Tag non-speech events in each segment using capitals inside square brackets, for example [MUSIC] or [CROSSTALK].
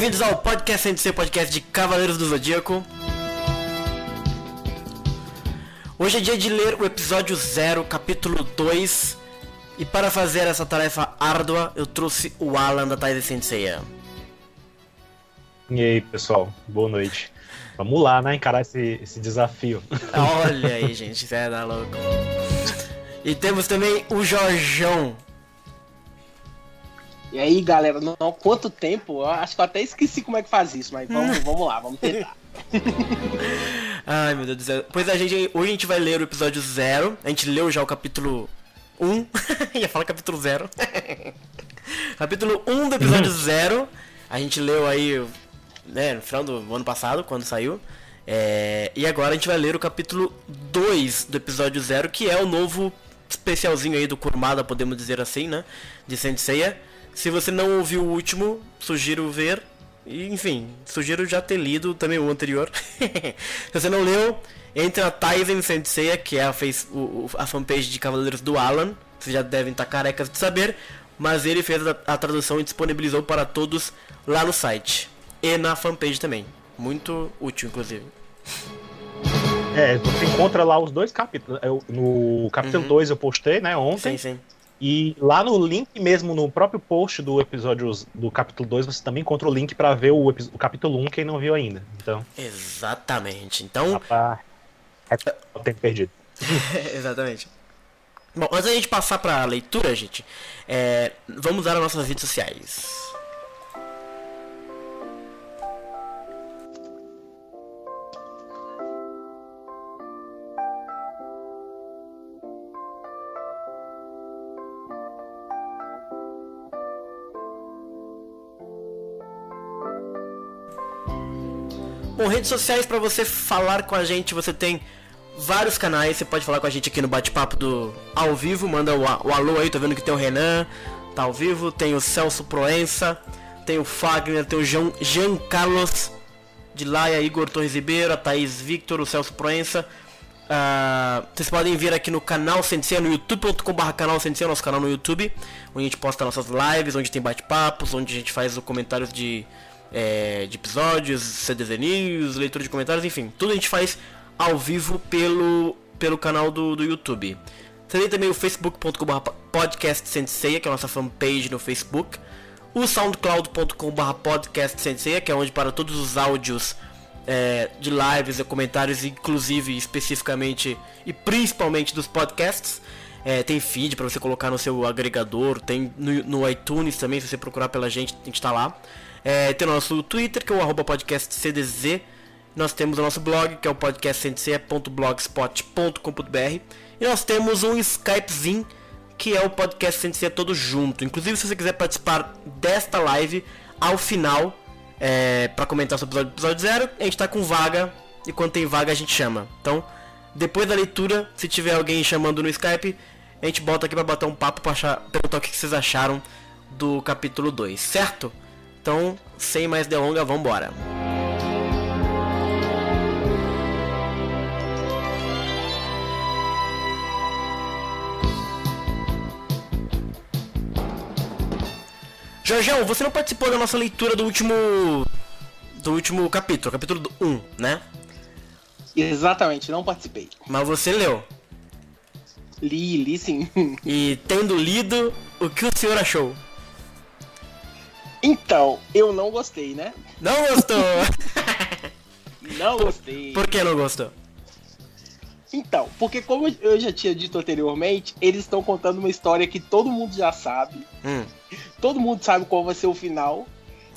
Bem-vindos ao podcast ser podcast de Cavaleiros do Zodíaco. Hoje é dia de ler o episódio 0, capítulo 2. E para fazer essa tarefa árdua, eu trouxe o Alan da Taise Senseiya. E aí, pessoal, boa noite. Vamos lá, né? Encarar esse, esse desafio. Olha aí, gente, você é da louco. E temos também o Jorjão. E aí, galera, não, não, quanto tempo? Eu acho que eu até esqueci como é que faz isso, mas vamos, [LAUGHS] vamos lá, vamos tentar. [LAUGHS] Ai, meu Deus do céu. Pois a gente, hoje a gente vai ler o episódio 0. A gente leu já o capítulo 1. Um. [LAUGHS] Ia falar capítulo 0. capítulo 1 um do episódio 0. A gente leu aí né, no final do ano passado, quando saiu. É, e agora a gente vai ler o capítulo 2 do episódio 0, que é o novo especialzinho aí do Kurmada, podemos dizer assim, né? De Senseiya. Se você não ouviu o último, sugiro ver. E, enfim, sugiro já ter lido também o anterior. [LAUGHS] Se você não leu, entre na Tizen Senseiya, que é a, face, o, a fanpage de Cavaleiros do Alan. Vocês já devem estar carecas de saber. Mas ele fez a, a tradução e disponibilizou para todos lá no site. E na fanpage também. Muito útil, inclusive. É, você encontra lá os dois capítulos. Eu, no capítulo 2 uhum. eu postei, né, ontem. Sim, sim. E lá no link mesmo, no próprio post do episódio do capítulo 2, você também encontra o link para ver o, o capítulo 1, um, quem não viu ainda. Então. Exatamente. Então. Rapaz, é o tempo perdido. [LAUGHS] Exatamente. Bom, antes da gente passar para a leitura, gente, é, vamos dar as nossas redes sociais. Bom, redes sociais para você falar com a gente, você tem vários canais, você pode falar com a gente aqui no bate-papo do ao vivo, manda o, o alô aí, tô vendo que tem o Renan, tá ao vivo, tem o Celso Proença, tem o Fagner, tem o Jean, Jean Carlos de Laia, Igor Torres Ribeiro, a Thaís Victor, o Celso Proença. Uh, vocês podem vir aqui no canal Sensei, no youtube.com.br canal Sensei, nosso canal no YouTube, onde a gente posta nossas lives, onde tem bate-papos, onde a gente faz os comentários de é, de episódios, CDZ News, leitura de comentários, enfim, tudo a gente faz ao vivo pelo, pelo canal do, do YouTube. Tem também o facebook.com.br podcastsensei, que é a nossa fanpage no Facebook. O soundcloud.com.br podcastsensei, que é onde para todos os áudios é, de lives e comentários, inclusive especificamente e principalmente dos podcasts. É, tem feed para você colocar no seu agregador, tem no, no, iTunes também, se você procurar pela gente, a gente está lá. É, tem o nosso Twitter, que é o podcastcdz. Nós temos o nosso blog, que é o podcastcdz.blogspot.com.br. E nós temos um Skypezinho, que é o podcast CNC todo junto. Inclusive, se você quiser participar desta live ao final, é, para comentar sobre o episódio, episódio zero, a gente está com vaga. E quando tem vaga, a gente chama. Então, depois da leitura, se tiver alguém chamando no Skype, a gente bota aqui para bater um papo para perguntar o que vocês acharam do capítulo 2, certo? Então, sem mais delongas, vamos embora. Jorgão, você não participou da nossa leitura do último do último capítulo, capítulo 1, né? Exatamente, não participei. Mas você leu. Li, li sim. E tendo lido, o que o senhor achou? Então, eu não gostei, né? Não gostou? [LAUGHS] não gostei. Por que não gostou? Então, porque como eu já tinha dito anteriormente, eles estão contando uma história que todo mundo já sabe. Hum. Todo mundo sabe qual vai ser o final.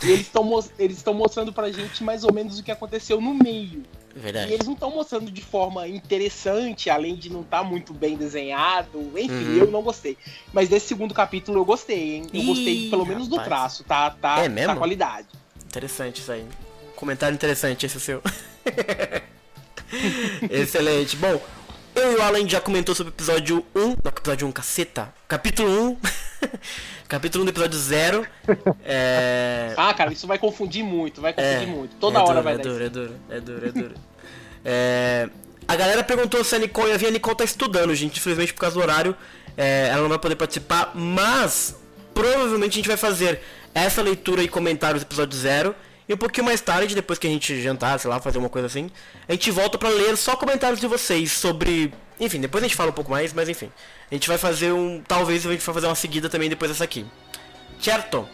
E eles estão mostrando pra gente mais ou menos o que aconteceu no meio. Verdade. E eles não estão mostrando de forma interessante, além de não estar tá muito bem desenhado. Enfim, uhum. eu não gostei. Mas desse segundo capítulo eu gostei, hein? Eu Ih, gostei pelo menos rapaz. do traço, tá? Tá, é mesmo? tá qualidade. Interessante isso aí. Comentário interessante esse seu. [LAUGHS] Excelente. Bom, eu e o Alan já comentou sobre o episódio 1. Não, episódio 1, caceta. Capítulo 1. [LAUGHS] Capítulo 1 do episódio 0. É... Ah, cara, isso vai confundir muito, vai confundir é, muito. Toda é hora duro, vai é duro, é duro, é duro, é duro, é A galera perguntou se a Nicole ia vir. A Nicole tá estudando, gente. Infelizmente, por causa do horário, é, ela não vai poder participar. Mas, provavelmente, a gente vai fazer essa leitura e comentários do episódio zero. Um pouquinho mais tarde, depois que a gente jantar, sei lá, fazer uma coisa assim, a gente volta para ler só comentários de vocês sobre. Enfim, depois a gente fala um pouco mais, mas enfim. A gente vai fazer um. Talvez a gente vai fazer uma seguida também depois dessa aqui. Certo?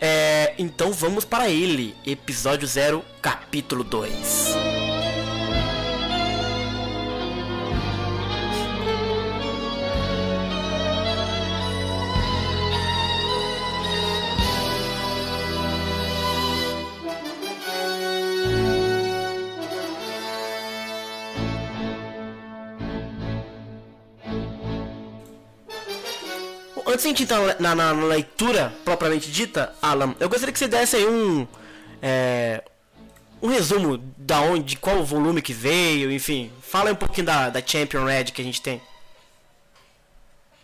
É, então vamos para ele. Episódio 0, capítulo 2. Antes de a gente entrar na, na, na, leitura propriamente dita, Alan, eu gostaria que você desse aí um. É, um resumo da onde, de qual volume que veio, enfim. Fala aí um pouquinho da, da Champion Red que a gente tem.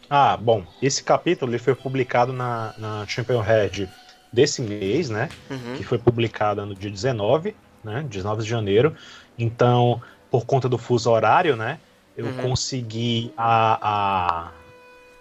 Ah, bom, esse capítulo ele foi publicado na, na Champion Red desse mês, né? Uhum. Que foi publicada no dia 19, né? 19 de janeiro. Então, por conta do fuso horário, né? Eu uhum. consegui a, a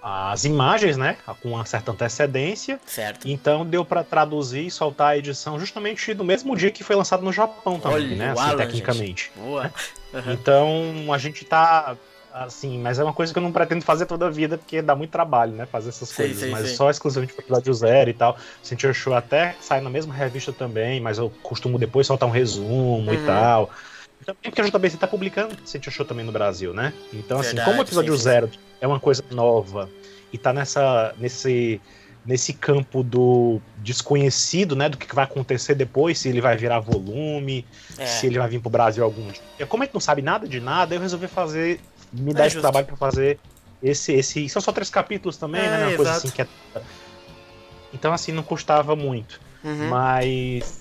as imagens, né, com uma certa antecedência. Certo. Então deu para traduzir e soltar a edição justamente no mesmo dia que foi lançado no Japão também, Olha, né, assim, Alan, tecnicamente. Boa. Uhum. [LAUGHS] Então a gente tá assim, mas é uma coisa que eu não pretendo fazer toda a vida porque dá muito trabalho, né, fazer essas coisas, mas só exclusivamente para episódio zero e tal. Sentir Show até sai na mesma revista também, mas eu costumo depois soltar um resumo uhum. e tal. Também porque a JBC tá publicando Sentia Show também no Brasil, né? Então, assim, Verdade, como o episódio sim, zero é uma coisa nova e tá nessa, nesse, nesse campo do desconhecido, né? Do que vai acontecer depois, se ele vai virar volume, é. se ele vai vir pro Brasil algum dia. Como a gente não sabe nada de nada, eu resolvi fazer, me dar é esse justo. trabalho para fazer esse, esse. São só três capítulos também, é, né? Uma coisa assim que é. Então, assim, não custava muito. Uhum. Mas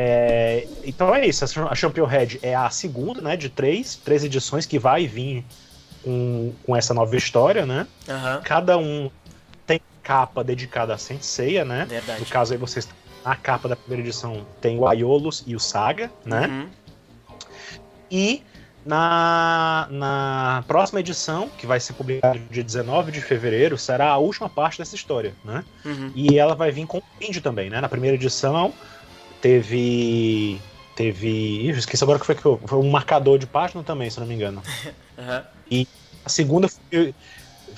é, então é isso, a Champion Red é a segunda, né, de três, três edições que vai vir com, com essa nova história, né? Uhum. Cada um tem capa dedicada a Senseiya, né? Verdade. No caso aí vocês a capa da primeira edição tem o Aiolos e o Saga, né? Uhum. E na, na próxima edição, que vai ser publicada dia 19 de fevereiro, será a última parte dessa história, né? Uhum. E ela vai vir com índio também, né? Na primeira edição Teve. Teve. Ih, esqueci agora que foi que foi um marcador de página também, se não me engano. [LAUGHS] uhum. E a segunda foi,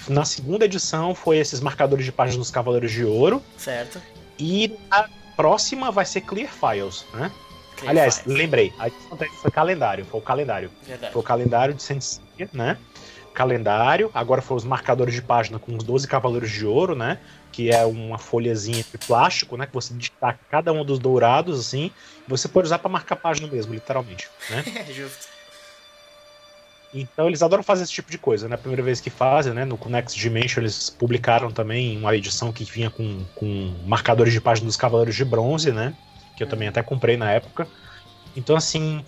Na segunda edição foi esses marcadores de páginas dos Cavaleiros de Ouro. Certo. E a próxima vai ser Clear Files, né? Clear Aliás, Files. lembrei, a foi calendário, foi o calendário. Verdade. Foi o calendário de Sensei, né? Calendário, agora foram os marcadores de página com os 12 Cavaleiros de Ouro, né? que é uma folhazinha de plástico, né? Que você destaca cada um dos dourados, assim. Você pode usar para marcar página mesmo, literalmente, né? [LAUGHS] Justo. Então eles adoram fazer esse tipo de coisa, né? A primeira vez que fazem, né? No Next Dimension eles publicaram também uma edição que vinha com, com marcadores de página dos Cavaleiros de Bronze, né? Que eu também até comprei na época. Então, assim,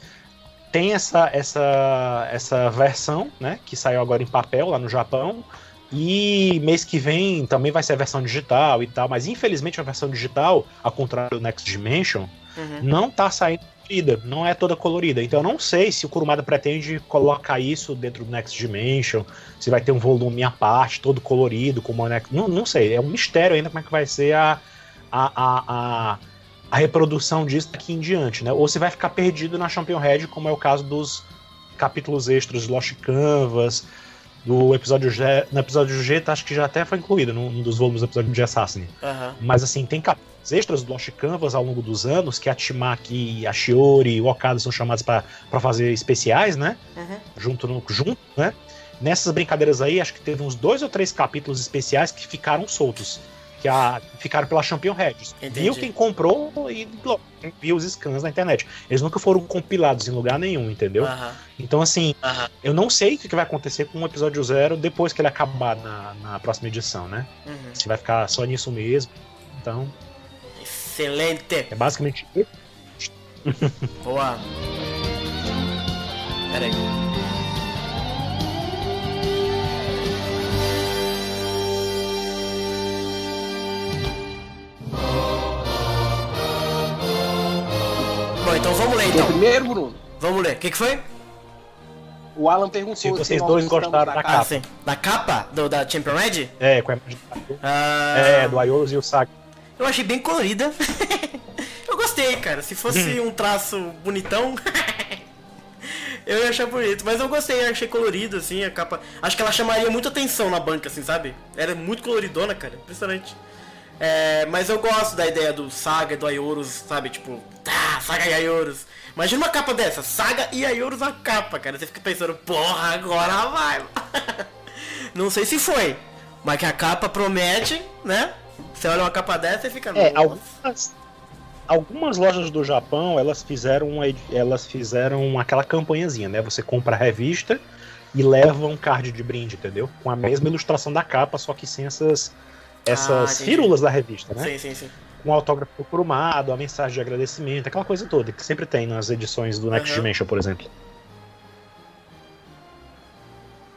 tem essa, essa, essa versão, né? Que saiu agora em papel lá no Japão. E mês que vem também vai ser a versão digital e tal, mas infelizmente a versão digital, ao contrário do Next Dimension, uhum. não tá saindo colorida, não é toda colorida. Então eu não sei se o Kurumada pretende colocar isso dentro do Next Dimension, se vai ter um volume à parte, todo colorido, como o Next. Não, não sei, é um mistério ainda como é que vai ser a, a, a, a, a reprodução disso daqui em diante, né? Ou se vai ficar perdido na Champion Red, como é o caso dos capítulos extras Lost Canvas, do episódio G. No episódio G, tá, acho que já até foi incluído num dos volumes do episódio de Assassin. Uhum. Mas assim, tem capítulos extras do Lost Canvas ao longo dos anos, que a Timaki, a Shiori e o Okada são chamados para fazer especiais, né? Uhum. Junto, no, junto, né? Nessas brincadeiras aí, acho que teve uns dois ou três capítulos especiais que ficaram soltos que a, ficaram pela Champion Red. Viu quem comprou e viu os scans na internet. Eles nunca foram compilados em lugar nenhum, entendeu? Uh -huh. Então, assim, uh -huh. eu não sei o que vai acontecer com o episódio zero depois que ele acabar na, na próxima edição, né? Uh uhum. -huh. Se vai ficar só nisso mesmo. Então. Excelente! É basicamente. [LAUGHS] Boa! Pera então vamos ler então. primeiro, Bruno? Vamos ler. O que, que foi? O Alan perguntou se vocês se dois gostaram da, capa. Ah, sim. Da capa? Do, da Champion Red? É, com a ah... É, do Aiolos e o Saga. Eu achei bem colorida. [LAUGHS] eu gostei, cara. Se fosse hum. um traço bonitão, [LAUGHS] eu ia achar bonito. Mas eu gostei, achei colorido, assim, a capa. Acho que ela chamaria muita atenção na banca, assim, sabe? Era muito coloridona, cara. Impressionante. É, mas eu gosto da ideia do Saga, do Ayorus, sabe? Tipo, tá, Saga e Ayorus. Imagina uma capa dessa, Saga e Ayorus na capa, cara. Você fica pensando, porra, agora vai. [LAUGHS] Não sei se foi, mas que a capa promete, né? Você olha uma capa dessa e fica. É, algumas, algumas lojas do Japão elas fizeram elas fizeram aquela campanhazinha, né? Você compra a revista e leva um card de brinde, entendeu? Com a mesma ilustração da capa, só que sem essas essas ah, da revista, né? Sim, sim, sim. Um autógrafo curumado, a mensagem de agradecimento, aquela coisa toda que sempre tem nas edições do Next uhum. Dimension, por exemplo.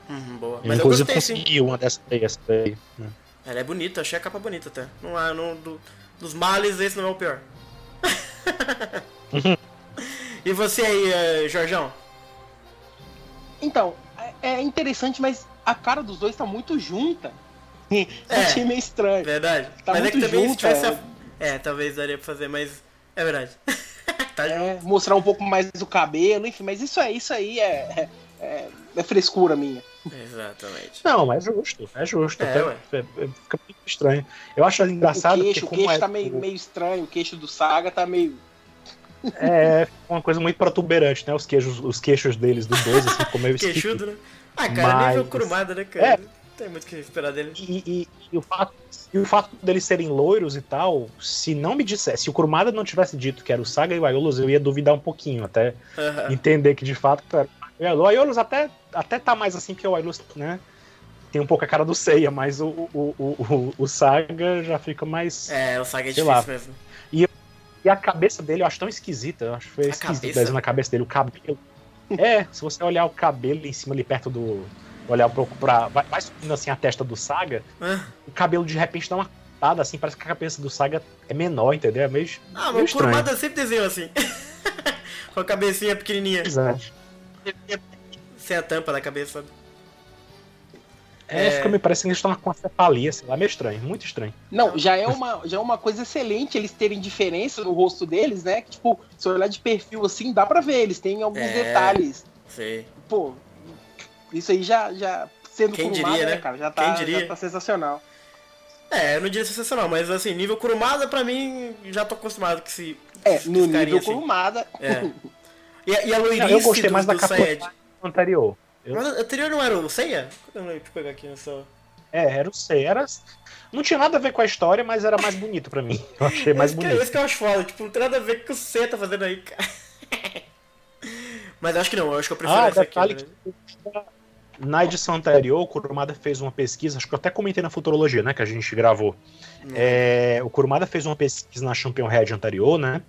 Uhum, boa. Mas Inclusive eu gostei, consegui sim. uma dessas aí. Né? Ela é bonita, achei a capa bonita até. Não é, não, do, dos males, esse não é o pior. [LAUGHS] e você aí, uh, Jorjão? Então, é, é interessante, mas a cara dos dois tá muito junta. [LAUGHS] É, achei meio estranho. Verdade. Tá mas é que também junto, se tivesse. É. A... é, talvez daria pra fazer, mas. É verdade. [LAUGHS] tá é, mostrar um pouco mais do cabelo, enfim, mas isso, é, isso aí é, é, é frescura minha. Exatamente. Não, é justo, é justo. É, até, é, é, fica muito estranho. Eu acho engraçado. O queixo, o queixo é, tá meio, meio estranho, o queixo do Saga tá meio. É uma coisa muito protuberante, né? Os queixos, os queixos deles, do 12, assim, ficou meio [LAUGHS] Queixudo, né? Ah, cara, Mas... nível curumada, né, cara? É. Tem muito o que esperar dele. E, e, e, o fato, e o fato deles serem loiros e tal, se não me dissesse, se o Kurumada não tivesse dito que era o Saga e o Aiolos, eu ia duvidar um pouquinho, até entender que de fato era o Aiolos até, até tá mais assim que o Aiolos, né? Tem um pouco a cara do Seiya, mas o, o, o, o, Saga já fica mais. É, o Saga é difícil lá. mesmo. E, e a cabeça dele eu acho tão esquisita. Eu acho que foi esquisito na cabeça dele, o cabelo. é, se você olhar o cabelo em cima ali perto do. Olhar um pouco pra. Vai, vai subindo assim a testa do Saga, ah. o cabelo de repente dá uma cortada, assim, parece que a cabeça do Saga é menor, entendeu? É meio. Ah, mas o Kurumada sempre desenhou assim. [LAUGHS] Com a cabecinha pequenininha. Exato. Sem a tampa na cabeça, sabe? É, é... fica me parecendo que eles estão com uma cefalia, sei lá, meio estranho, muito estranho. Não, já é uma, já é uma coisa excelente eles terem diferença no rosto deles, né? Que, tipo, se olhar de perfil assim, dá pra ver, eles têm alguns é... detalhes. Sei. Pô, isso aí já, já sendo Quem diria, né? cara, já tá, Quem diria? já tá sensacional. É, eu não diria sensacional, mas assim, nível Kurumada, pra mim, já tô acostumado que se. É, no nível assim. Kurumada. É. E, e a loirice Eu gostei mais da capa anterior. Eu... Mas anterior não era o Seiya? Deixa eu pegar aqui nessa... É, era o Seiya. Era... Não tinha nada a ver com a história, mas era mais bonito pra mim. Eu achei mais esse bonito. Que, esse que eu acho foda, tipo, não tem nada a ver com o que o Seiya tá fazendo aí, cara. [LAUGHS] mas acho que não, eu acho que eu prefiro ah, essa aqui. Né? Que... Na edição anterior, o Kurumada fez uma pesquisa, acho que eu até comentei na Futurologia, né, que a gente gravou. Hum. É, o Kurumada fez uma pesquisa na Champion Head anterior, né,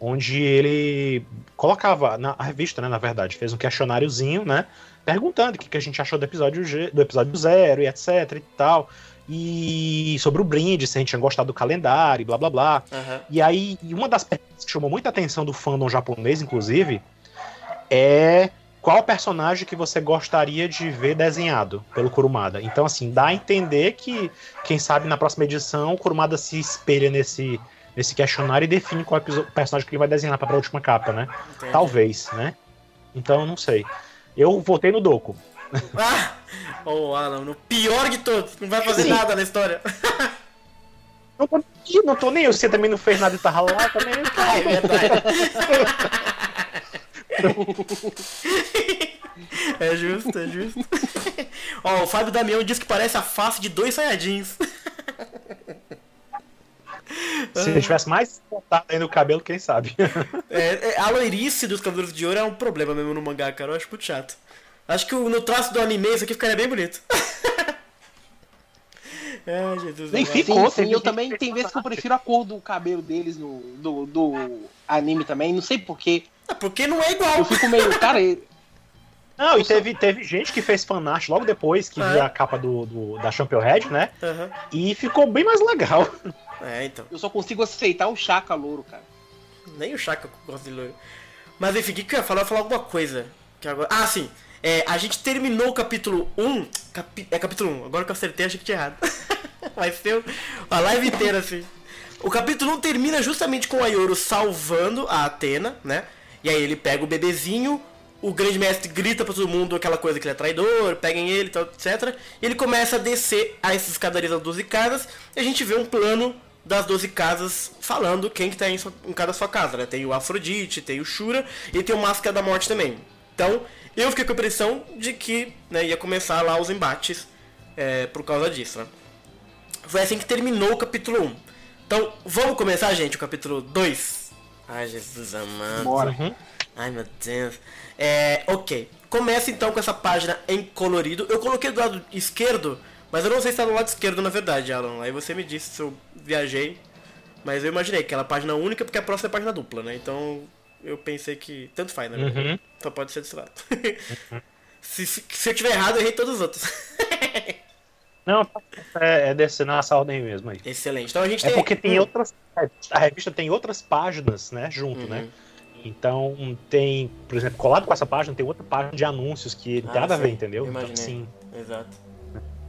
onde ele colocava na revista, né, na verdade, fez um questionáriozinho, né, perguntando o que, que a gente achou do episódio G, do episódio zero e etc e tal. E sobre o brinde, se a gente tinha gostado do calendário, blá blá blá. Uhum. E aí, uma das perguntas que chamou muita atenção do fandom japonês, inclusive, é qual personagem que você gostaria de ver desenhado pelo Kurumada. Então, assim, dá a entender que, quem sabe, na próxima edição, o Kurumada se espelha nesse nesse questionário e define qual é o personagem que ele vai desenhar para a última capa, né? Entendi. Talvez, né? Então, não sei. Eu votei no Doku. Ah! Oh, Alan, no pior de todos. Não vai fazer Sim. nada na história. Não tô, não tô nem você também não fez nada e tava lá também. [LAUGHS] É verdade. [LAUGHS] é justo, é justo. Ó, o Fábio Damião diz que parece a face de dois Saiyajins. Se ele tivesse mais contato aí no cabelo, quem sabe? É, é, a loirice dos cabelos de ouro é um problema mesmo no mangá, cara. Eu acho muito chato. Acho que no traço do anime isso aqui ficaria bem bonito. [LAUGHS] Ai, Jesus. Nem ficou, sim, sim, eu também tem vezes que eu prefiro a cor do cabelo deles no do, do anime também, não sei porquê. É porque não é igual. Eu fico meio, cara, não, e teve, teve gente que fez fanart logo depois que viu a capa do, do, da Champion Red, né? Uhum. E ficou bem mais legal. É, então. Eu só consigo aceitar o Chaka louro, cara. Nem o Chaka gosta de louro. Mas enfim, o que, eu ia falar? Eu ia falar alguma coisa. Que agora... Ah, sim. É, a gente terminou o capítulo 1. Capi... É capítulo 1. Agora que eu acertei, achei que tinha errado. [LAUGHS] Vai ser a live inteira, assim. O capítulo 1 termina justamente com o Ayoro salvando a Atena, né? E aí ele pega o bebezinho, o grande mestre grita pra todo mundo aquela coisa que ele é traidor, peguem ele, etc. E ele começa a descer a essas escadarias das 12 casas e a gente vê um plano das 12 casas falando quem que tá em, sua, em cada sua casa, né? Tem o Afrodite, tem o Shura e tem o Máscara da Morte também. Então, eu fiquei com a impressão de que né, ia começar lá os embates é, por causa disso, né? Foi assim que terminou o capítulo 1. Então, vamos começar, gente, o capítulo 2? Ai, Jesus amado. Bora. Uhum. Ai, meu Deus. É, ok. Começa então com essa página em colorido. Eu coloquei do lado esquerdo, mas eu não sei se está do lado esquerdo na verdade, Alan. Aí você me disse se eu viajei. Mas eu imaginei que ela é página única porque a próxima é página dupla, né? Então eu pensei que. Tanto faz, né? Uhum. Só pode ser desse lado. Uhum. [LAUGHS] se, se, se, eu tiver errado, eu errei todos os outros. [LAUGHS] não, é, é descendo nessa ordem mesmo aí. Excelente. Então a gente é tem. porque tem hum. outras. A revista tem outras páginas, né? Junto, né? uhum. né? Então tem, por exemplo, colado com essa página, tem outra página de anúncios que ah, tem nada a ver, entendeu? Então, sim. Exato.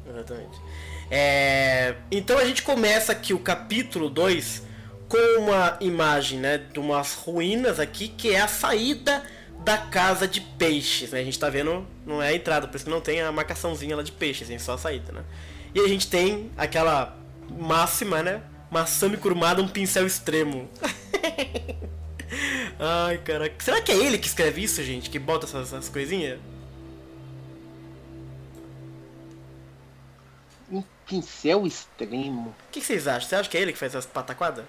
Exatamente. É... Então a gente começa aqui o capítulo 2 com uma imagem né, de umas ruínas aqui, que é a saída da casa de peixes. Né? A gente tá vendo, não é a entrada, por isso que não tem a marcaçãozinha lá de peixes, tem só a saída. Né? E a gente tem aquela máxima, né? Maçã curmada, um pincel extremo. [LAUGHS] Ai, caraca. Será que é ele que escreve isso, gente? Que bota essas, essas coisinhas? Um pincel extremo. O que, que, vocês acham? Você acha que é ele que faz essas pataquadas?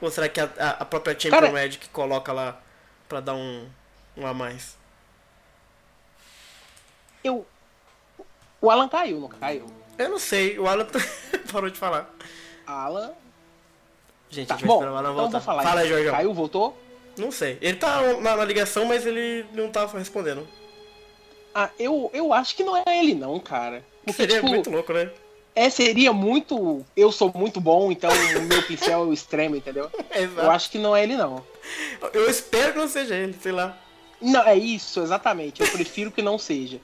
Ou será que a, a, a própria Champion Cara... Magic coloca lá pra dar um, um a mais? Eu. O Alan caiu, não caiu? Eu não sei, o Alan [LAUGHS] parou de falar. Alan Gente, tá, a gente bom, vai esperar então voltar. Falar, Fala aí, Jorge. Caiu, voltou? Não sei. Ele tá na, na, ligação, mas ele não tá respondendo. Ah, eu, eu acho que não é ele não, cara. [LAUGHS] Porque, seria tipo, muito louco, né? É, seria muito. Eu sou muito bom, então o meu pincel é o extremo, entendeu? [LAUGHS] Exato. Eu acho que não é ele, não. Eu espero que não seja ele, sei lá. Não, é isso, exatamente. Eu prefiro que não seja.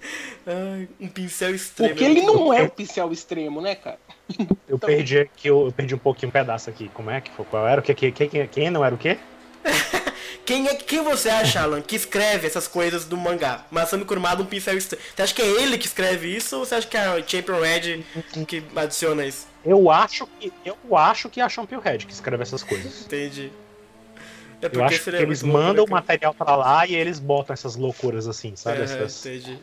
Ai, um pincel extremo. Porque ele não é um pincel extremo, né, cara? [LAUGHS] Eu então... perdi aqui, eu perdi um pouquinho um pedaço aqui. Como é que foi? Qual era o que? Quem, quem, quem não era o quê? [LAUGHS] quem é quem você acha, Alan, que escreve essas coisas do mangá? Masami Kurumada, um pincel extremo. Você acha que é ele que escreve isso ou você acha que é a Champion Red que adiciona isso? Eu acho que eu acho que é a Champion Red que escreve essas coisas. Entendi. É eu acho que eles mandam o material para lá e eles botam essas loucuras assim, sabe? É, essas... Entendi.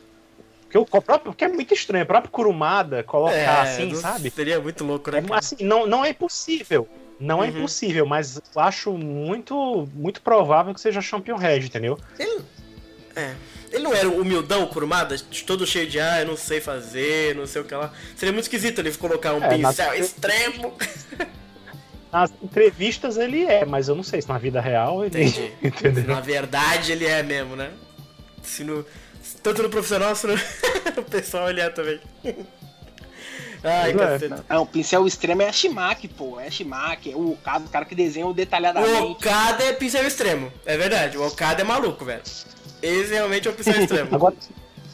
Porque o próprio, porque é muito estranho, o próprio Kurumada colocar é, assim, sabe? Seria muito louco, né? É, assim, não, não é impossível. Não é uhum. impossível, mas eu acho muito, muito provável que seja Champion Red, entendeu? Ele, é. Ele não era humildão, Kurumada? Todo cheio de ah, eu não sei fazer, não sei o que lá. Seria muito esquisito ele colocar um é, pincel nas... extremo. Nas entrevistas ele é, mas eu não sei se na vida real ele. Entendi. [LAUGHS] Entendeu? Na verdade ele é mesmo, né? Se no, tanto no profissional, quanto [LAUGHS] no, pessoal ele é também. Ai, é. o pincel extremo é a Shimak, pô. É a Shimak, é o Okada, o cara que desenha detalhadamente. O Okada é pincel extremo, é verdade. O Okada é maluco, velho. Esse realmente é o pincel extremo. [LAUGHS] Agora,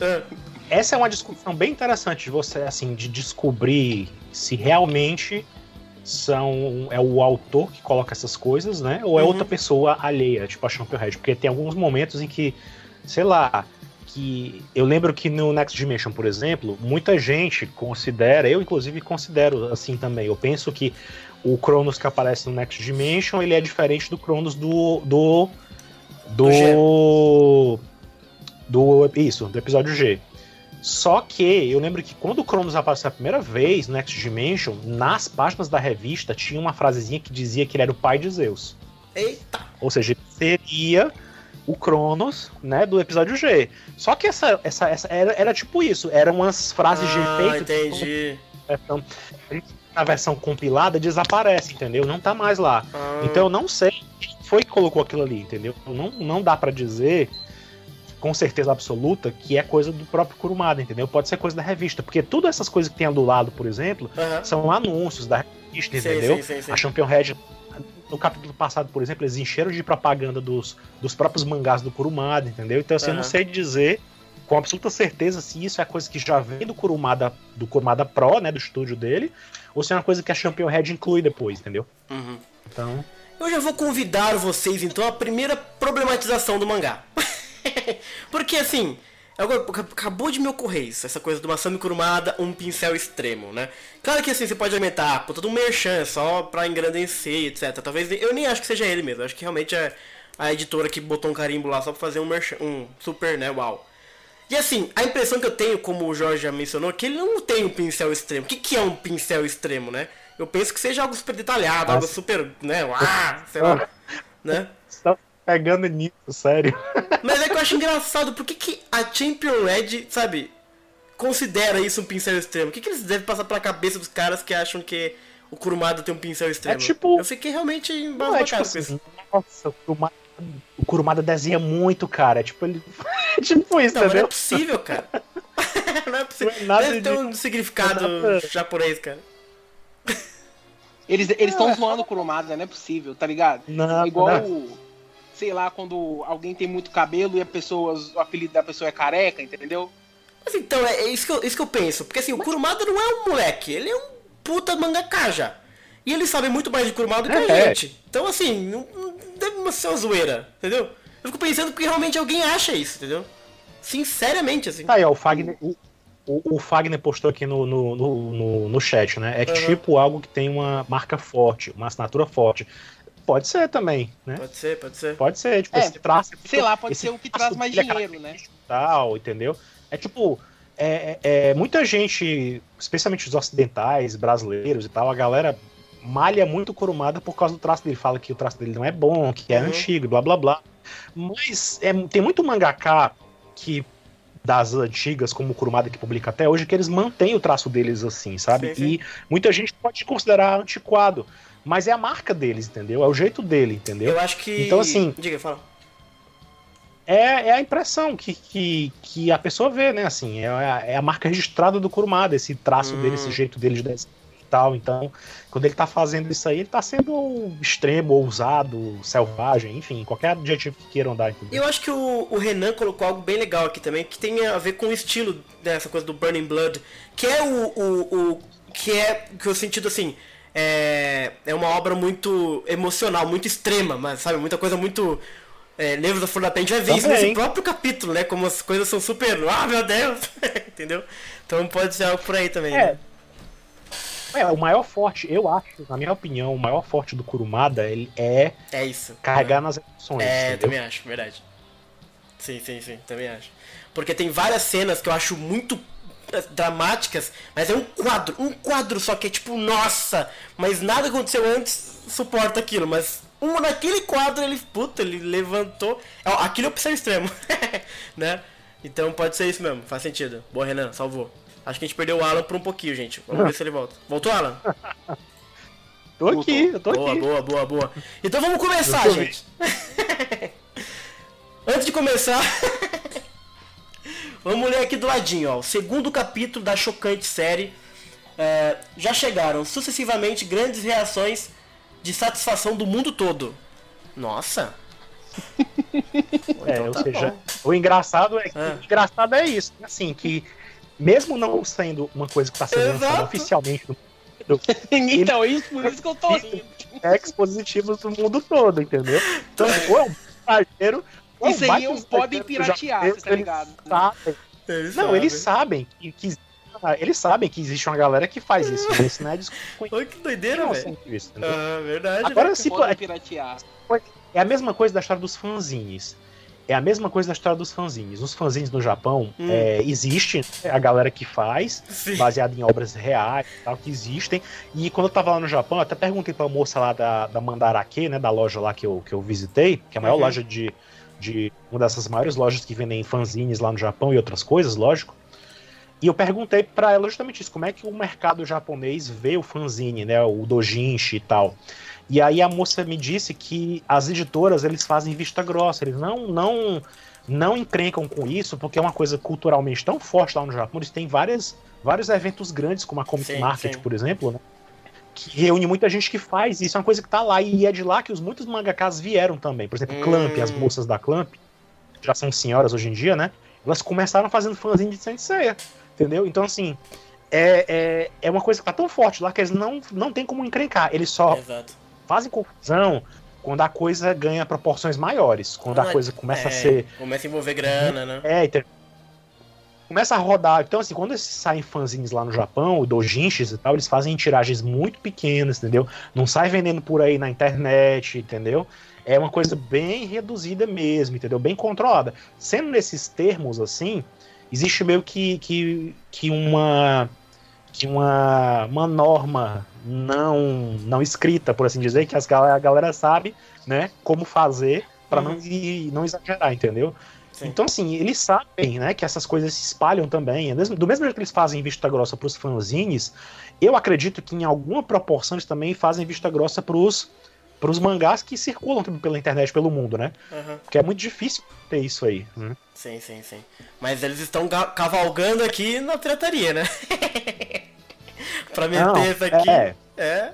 ah. essa é uma discussão bem interessante de você, assim, de descobrir se realmente são é o autor que coloca essas coisas, né? Ou é uhum. outra pessoa alheia, tipo a Champion Red. Porque tem alguns momentos em que, sei lá, que eu lembro que no Next Dimension, por exemplo, muita gente considera, eu inclusive considero assim também. Eu penso que o Cronos que aparece no Next Dimension, ele é diferente do Cronos do do do, do, do isso, do episódio G. Só que eu lembro que quando o Cronos apareceu a primeira vez no Next Dimension, nas páginas da revista tinha uma frasezinha que dizia que ele era o pai de Zeus. Eita! Ou seja, ele seria o Cronos, né, do episódio G. Só que essa, essa, essa era, era tipo isso, eram umas frases ah, de efeito. entendi. Então, na versão compilada desaparece, entendeu? Não tá mais lá. Ah. Então eu não sei quem foi que colocou aquilo ali, entendeu? Não, não dá para dizer com certeza absoluta que é coisa do próprio Kurumada, entendeu? Pode ser coisa da revista, porque todas essas coisas que tem do lado, por exemplo, são anúncios da revista, entendeu? Sim, sim, sim, a Champion Red no capítulo passado, por exemplo, eles encheram de propaganda dos, dos próprios mangás do Kurumada, entendeu? Então, assim, uhum. eu não sei dizer com absoluta certeza se isso é coisa que já vem do Kurumada, do Kurumada Pro, né, do estúdio dele, ou se é uma coisa que a Champion Head inclui depois, entendeu? Uhum. Então. Eu já vou convidar vocês então à primeira problematização do mangá. [LAUGHS] Porque assim, Agora, acabou de me ocorrer isso, essa coisa do Masami Kurumada, um pincel extremo, né? Claro que assim, você pode aumentar, pô, todo um merchan só pra engrandecer, etc. Talvez, eu nem acho que seja ele mesmo, acho que realmente é a editora que botou um carimbo lá só pra fazer um merchan, um super, né, uau. E assim, a impressão que eu tenho, como o Jorge já mencionou, é que ele não tem um pincel extremo. O que, que é um pincel extremo, né? Eu penso que seja algo super detalhado, algo super, né, uau, sei lá, né? Pegando nisso, sério. Mas é que eu acho engraçado, por que, que a Champion Red, sabe, considera isso um pincel extremo? O que, que eles devem passar pela cabeça dos caras que acham que o Kurumada tem um pincel extremo? É tipo. Eu fiquei realmente embasbacado é, tipo assim, com isso. Nossa, o Kurumada, o Kurumada desenha muito, cara. É tipo, ele. [LAUGHS] é tipo isso, não, entendeu? Não é possível, cara. [LAUGHS] não é possível. Não é Deve ter um significado japonês, cara. Eles estão é. [LAUGHS] zoando o Kurumada, não é possível, tá ligado? Não, é igual não sei lá, quando alguém tem muito cabelo e a pessoa, o apelido da pessoa é careca, entendeu? Mas então, é, é isso, que eu, isso que eu penso. Porque assim, o Kurumada não é um moleque, ele é um puta mangaka já. E ele sabe muito mais de Kurumada do que é, a gente. Então assim, não, não deve ser uma zoeira, entendeu? Eu fico pensando que realmente alguém acha isso, entendeu? Sinceramente, assim. Tá aí, ó, o Fagner, o, o, o Fagner postou aqui no, no, no, no, chat, né? É uhum. tipo algo que tem uma marca forte, uma assinatura forte. Pode ser também, né? Pode ser, pode ser. Pode ser, tipo, é, esse traço. Sei lá, pode ser o que traz mais dinheiro, né? Tal, entendeu? É tipo, é, é, é, muita gente, especialmente os ocidentais, brasileiros e tal, a galera malha muito Kurumada por causa do traço dele. Fala que o traço dele não é bom, que é uhum. antigo, blá blá blá. Mas é, tem muito mangaka que das antigas, como o Kurumada que publica até hoje, que eles mantêm o traço deles assim, sabe? Sim, sim. E muita gente pode considerar antiquado. Mas é a marca deles, entendeu? É o jeito dele, entendeu? Eu acho que. Então, assim. Diga, fala. É, é a impressão que, que, que a pessoa vê, né? Assim, é a, é a marca registrada do Kurumada, esse traço hum. dele, esse jeito dele de desenho e tal. Então, quando ele tá fazendo isso aí, ele tá sendo extremo, ousado, selvagem, enfim, qualquer adjetivo que queiram dar. Entendeu? Eu acho que o, o Renan colocou algo bem legal aqui também, que tem a ver com o estilo dessa coisa do Burning Blood, que é o, o, o que é que o sentido assim é, é uma obra muito emocional, muito extrema, mas sabe, muita coisa muito. É, Nervos da Flor da gente vai ver isso nesse próprio capítulo, né? Como as coisas são super. Ah, meu Deus! [LAUGHS] Entendeu? Então pode ser algo por aí também. É. Né? É, o maior forte, eu acho, na minha opinião, o maior forte do Kurumada ele é, é isso. carregar é. nas emoções. É, entendeu? também acho, verdade. Sim, sim, sim, também acho. Porque tem várias cenas que eu acho muito dramáticas, mas é um quadro, um quadro só que é tipo, nossa, mas nada aconteceu antes, suporta aquilo, mas um naquele quadro ele, puta, ele levantou, aquilo é o pincel extremo, [LAUGHS] né? Então pode ser isso mesmo, faz sentido. Boa, Renan, salvou. Acho que a gente perdeu o Alan por um pouquinho, gente. Vamos ver se ele volta. Voltou, Alan? [LAUGHS] tô aqui, eu tô boa, aqui. Boa, boa, boa, Então vamos começar, gente. [LAUGHS] Antes de começar, Vamos ler aqui do ladinho, ó. O segundo capítulo da chocante série. É, já chegaram sucessivamente grandes reações de satisfação do mundo todo. Nossa! [LAUGHS] é, então, ou tá seja, bom. o engraçado é que é. engraçado é isso, assim, que mesmo não sendo uma coisa que está sendo lançada oficialmente no mundo, [LAUGHS] então, isso, por isso que eu tô rindo. É expositivos do mundo todo, entendeu? Então, é, é um exagero isso aí eles podem piratear, você tá ligado? Sabem. Eles não, sabem. eles sabem que, que, eles sabem que existe uma galera que faz isso. [LAUGHS] Isso não é Oi, que doideira, velho. Ah, verdade. Agora, né? se pode piratear. É a mesma coisa da história dos fanzines. É a mesma coisa da história dos fanzines. Os fanzines no Japão hum. é, existe a galera que faz, Sim. baseado em obras reais tal, que existem. E quando eu tava lá no Japão, eu até perguntei pra moça lá da, da Mandarake, né? Da loja lá que eu, que eu visitei, que é a maior uhum. loja de, de uma dessas maiores lojas que vendem fanzines lá no Japão e outras coisas, lógico. E eu perguntei para ela justamente isso, como é que o mercado japonês vê o fanzine, né, o dojinshi e tal. E aí a moça me disse que as editoras eles fazem vista grossa, eles não não não encrencam com isso, porque é uma coisa culturalmente tão forte lá no Japão, eles têm várias, vários eventos grandes, como a Comic sim, Market, sim. por exemplo, né? Que reúne muita gente que faz isso, é uma coisa que tá lá, e é de lá que os muitos mangakas vieram também. Por exemplo, hum. Clamp, as moças da Clamp, já são senhoras hoje em dia, né? Elas começaram fazendo fãzinho de Sensei, entendeu? Então, assim, é, é, é uma coisa que tá tão forte lá que eles não, não tem como encrencar. Eles só Exato. fazem confusão quando a coisa ganha proporções maiores. Quando a coisa começa é, a ser. Começa a envolver grana, né? É, então, começa a rodar. Então, assim, quando saem fanzines lá no Japão, o dojinshis e tal, eles fazem tiragens muito pequenas, entendeu? Não sai vendendo por aí na internet, entendeu? É uma coisa bem reduzida mesmo, entendeu? Bem controlada. Sendo nesses termos, assim, existe meio que, que, que uma que uma, uma norma não não escrita, por assim dizer, que as, a galera sabe, né, como fazer para uhum. não, não exagerar, entendeu? Sim. Então, assim, eles sabem, né, que essas coisas se espalham também. É do mesmo jeito que eles fazem vista grossa pros fanzines, eu acredito que em alguma proporção eles também fazem vista grossa pros, pros mangás que circulam pela internet, pelo mundo, né? Uhum. Porque é muito difícil ter isso aí. Né? Sim, sim, sim. Mas eles estão cavalgando aqui na trataria, né? [LAUGHS] pra meter Não, isso aqui. É. é.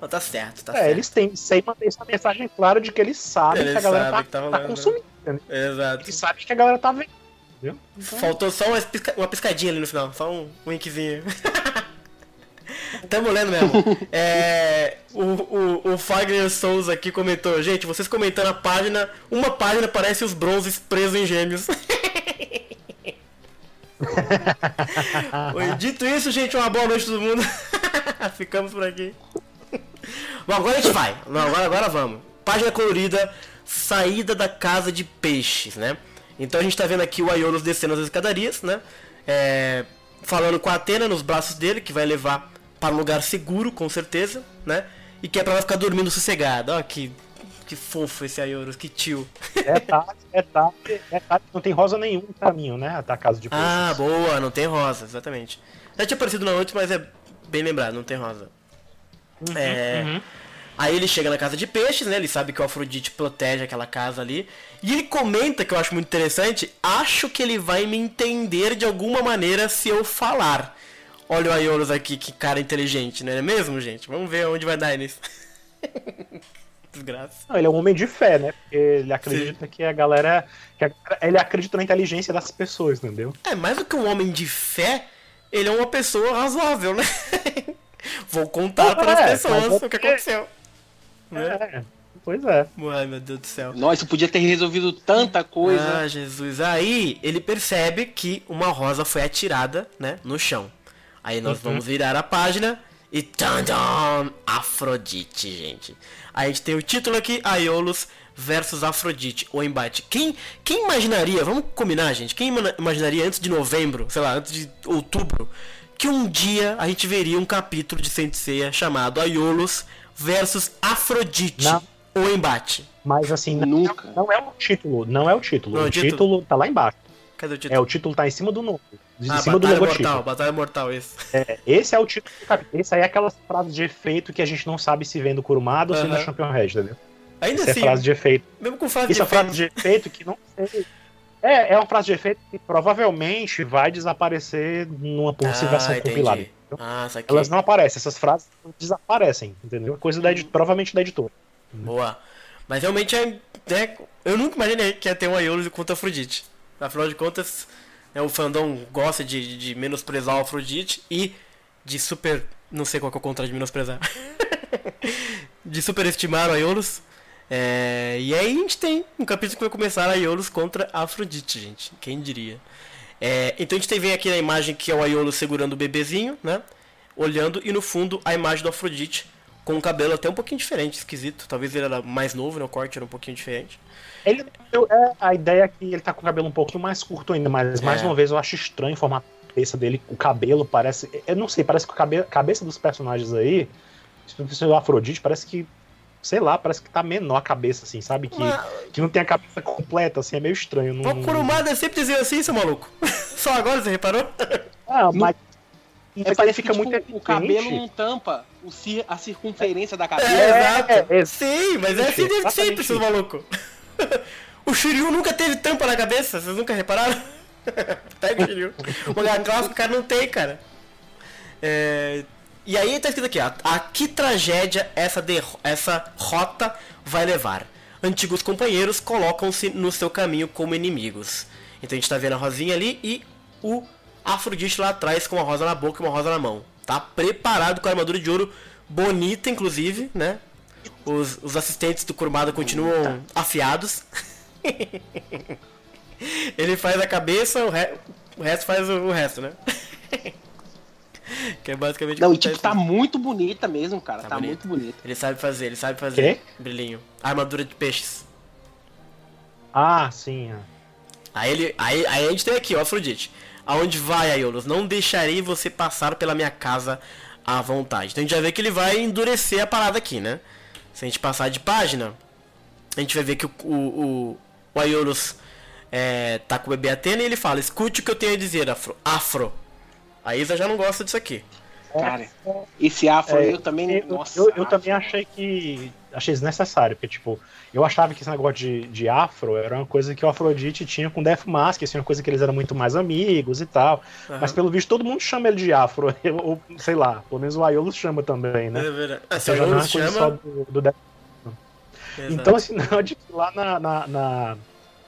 Mas tá certo, tá é, certo. eles têm sem manter essa mensagem clara de que eles sabem eles que a galera tá, tá, tá consumindo. Exato. Eles sabem que a galera tá vendo. Então... Faltou só uma, pisca... uma piscadinha ali no final, só um winkzinho. [LAUGHS] Tamo lendo mesmo. É, o, o, o Fagner Souza aqui comentou: Gente, vocês comentando a página, uma página parece os bronzes presos em gêmeos. [LAUGHS] Dito isso, gente, uma boa noite todo mundo. [LAUGHS] Ficamos por aqui. Bom, agora a gente vai. Não, agora, agora vamos. Página colorida, saída da casa de peixes, né? Então a gente tá vendo aqui o Aiolos descendo as escadarias, né? É, falando com a Atena nos braços dele, que vai levar para um lugar seguro, com certeza, né? E que é pra ela ficar dormindo sossegada. Ó, que, que fofo esse Aioros, que tio. É tarde, é tarde, é tarde. Não tem rosa nenhum no caminho, né? Até a casa de peixes. Ah, boa, não tem rosa, exatamente. Já tinha aparecido na noite, mas é bem lembrado, não tem rosa. Uhum, é... Uhum. Aí ele chega na casa de peixes, né? Ele sabe que o Afrodite protege aquela casa ali. E ele comenta, que eu acho muito interessante, acho que ele vai me entender de alguma maneira se eu falar. Olha o Aiolos aqui, que cara inteligente, não é mesmo, gente? Vamos ver onde vai dar nisso. [LAUGHS] Desgraça. Não, ele é um homem de fé, né? Porque ele acredita Sim. que a galera. Que a, ele acredita na inteligência das pessoas, entendeu? É, mais do que um homem de fé, ele é uma pessoa razoável, né? [LAUGHS] Vou contar para as é, pessoas é o que aconteceu. Né? É, pois é. Ai, meu Deus do céu. Nossa, podia ter resolvido tanta coisa. Ah, Jesus. Aí ele percebe que uma rosa foi atirada, né, no chão. Aí nós uhum. vamos virar a página e tandam, Afrodite, gente. Aí a gente tem o título aqui, Aiolos versus Afrodite, o embate. Quem, quem imaginaria, vamos combinar, gente, quem imaginaria antes de novembro, sei lá, antes de outubro, que um dia a gente veria um capítulo de Saint Seiya chamado Aiolos versus Afrodite. Não. O embate. Mas assim, Nunca. Não, não, é o título. Não é o título. Não, o, título... título tá lá embaixo. Cadê o título? É, o título tá em cima do nome. Em ah, cima Batalha do logotipo. Mortal, Batalha Mortal, esse. É, esse é o título do capítulo. Esse aí é aquelas frases de efeito que a gente não sabe se vem do Kurumada ou se vem da Champion Red, entendeu? Ainda Esse assim. É frase de efeito. Mesmo com frase Isso de efeito. é frase de efeito que não sei. É, é uma frase de efeito que provavelmente vai desaparecer numa possível ah, compilada. Ah, Elas não aparecem, essas frases desaparecem, entendeu? Coisa da provavelmente da editora. Boa. Mas realmente é, é, Eu nunca imaginei que ia ter um Aiolos contra Afrodite. Afinal de contas, né, o fandom gosta de, de menosprezar o Afrodite e de super. Não sei qual é o contrário de menosprezar. [LAUGHS] de superestimar o Aiolos. É, e aí a gente tem um capítulo que vai começar Aiolos contra Afrodite, gente. Quem diria? É, então a gente tem aqui na imagem que é o Aiolo segurando o bebezinho, né? Olhando, e no fundo a imagem do Afrodite com o cabelo até um pouquinho diferente, esquisito. Talvez ele era mais novo, né? O corte era um pouquinho diferente. Ele, é, a ideia é que ele tá com o cabelo um pouquinho mais curto ainda, mas é. mais uma vez eu acho estranho o formato cabeça dele. O cabelo parece. Eu não sei, parece que a cabe, cabeça dos personagens aí, se o Afrodite, parece que sei lá, parece que tá menor a cabeça, assim, sabe? Que, Mas... que não tem a cabeça completa, assim, é meio estranho. Não... O Kurumada sempre dizia assim, seu maluco. [LAUGHS] Só agora você reparou? Ah, mas. É, parece fica que, tipo, muito o cabelo não tampa o cir a circunferência da cabeça. É, exato. É, é, Sim, mas é assim desde sempre, seu maluco. [LAUGHS] o Shiryu nunca teve tampa na cabeça, vocês nunca repararam? [LAUGHS] Pega o Shiryu. O Gacross, o cara não tem, cara. É, e aí tá escrito aqui, ó, a que tragédia essa, essa rota vai levar? Antigos companheiros colocam-se no seu caminho como inimigos. Então a gente tá vendo a rosinha ali e o Afrodite lá atrás com uma rosa na boca e uma rosa na mão. Tá preparado com a armadura de ouro bonita, inclusive, né? Os, os assistentes do Kurumada continuam afiados. [LAUGHS] Ele faz a cabeça, o, re... o resto faz o, o resto, né? [LAUGHS] [LAUGHS] que é basicamente Não, tipo, tá muito bonita mesmo, cara. Tá, tá muito bonita. Ele sabe fazer, ele sabe fazer. Quê? Brilhinho. Armadura de peixes. Ah, sim. É. Aí, ele, aí, aí a gente tem aqui, ó, Afrodite. Aonde vai, Aiolos? Não deixarei você passar pela minha casa à vontade. Então a gente já vê que ele vai endurecer a parada aqui, né? Se a gente passar de página, a gente vai ver que o, o, o, o Aiolos é, tá com o bebê Atena e ele fala: Escute o que eu tenho a dizer, Afro. Afro. A Isa já não gosta disso aqui. Cara, esse afro é, eu também. Eu, nossa, eu, eu também achei que. Achei desnecessário, porque, tipo, eu achava que esse negócio de, de afro era uma coisa que o Afrodite tinha com Death Mask, assim, uma coisa que eles eram muito mais amigos e tal. Uhum. Mas pelo visto todo mundo chama ele de afro. [LAUGHS] Ou, sei lá, pelo menos o Aiolo chama também, né? É verdade. Ah, se o chama... só do, do Death Então, assim, [LAUGHS] não, de lá na, na, na,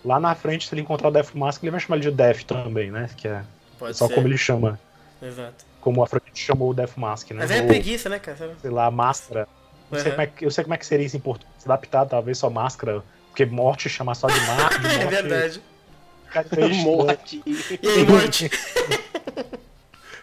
lá na frente, se ele encontrar o Death Mask, ele vai chamar ele de Death também, né? Que é Pode só ser. como ele chama. Exato. Como o Afrodite chamou o Death Mask, né? Mas é Ou, preguiça, né, cara? Sei lá, máscara. Uhum. Sei é eu sei como é que seria isso em português. Adaptado, talvez só máscara. Porque morte chamar só de, mar, de [LAUGHS] morte. é verdade. morte. E aí, morte? [LAUGHS]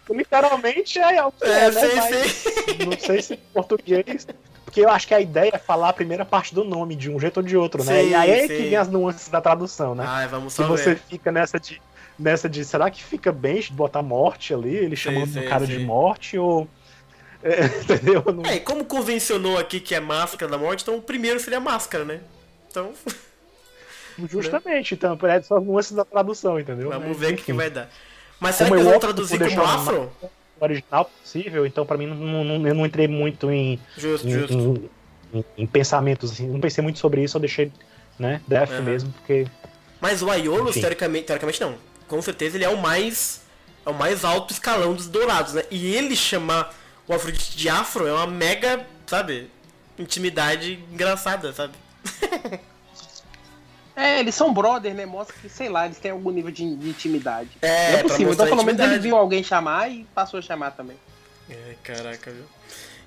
Literalmente é, é, é né? Mas Não sei se em português. Porque eu acho que a ideia é falar a primeira parte do nome de um jeito ou de outro, né? Sim, e aí é que vem as nuances da tradução, né? Ai, vamos só que você fica nessa de nessa de será que fica bem de botar morte ali, ele chamando o cara sim. de morte ou é, [LAUGHS] entendeu? Não... É, e como convencionou aqui que é máscara da morte, então o primeiro seria máscara, né? Então. [LAUGHS] Justamente, então, é só nuances da tradução, entendeu? Vamos ver o que, que, vai dar. Mas será como que eles vão traduzir como afro? O original possível, então pra mim não, não, eu não entrei muito em. Justo, em, justo. Em, em, em, pensamentos, assim, não pensei muito sobre isso, eu deixei, né, Death uhum. mesmo, porque. Mas o Aiolos, teoricamente, teoricamente não. Com certeza ele é o mais. É o mais alto escalão dos dourados, né? E ele chamar o Afrodite de afro é uma mega, sabe? Intimidade engraçada, sabe? [LAUGHS] É, eles são brother, né? Mostra que, sei lá, eles têm algum nível de, de intimidade. É, é possível. Então, pelo menos ele viu alguém chamar e passou a chamar também. É, caraca, viu?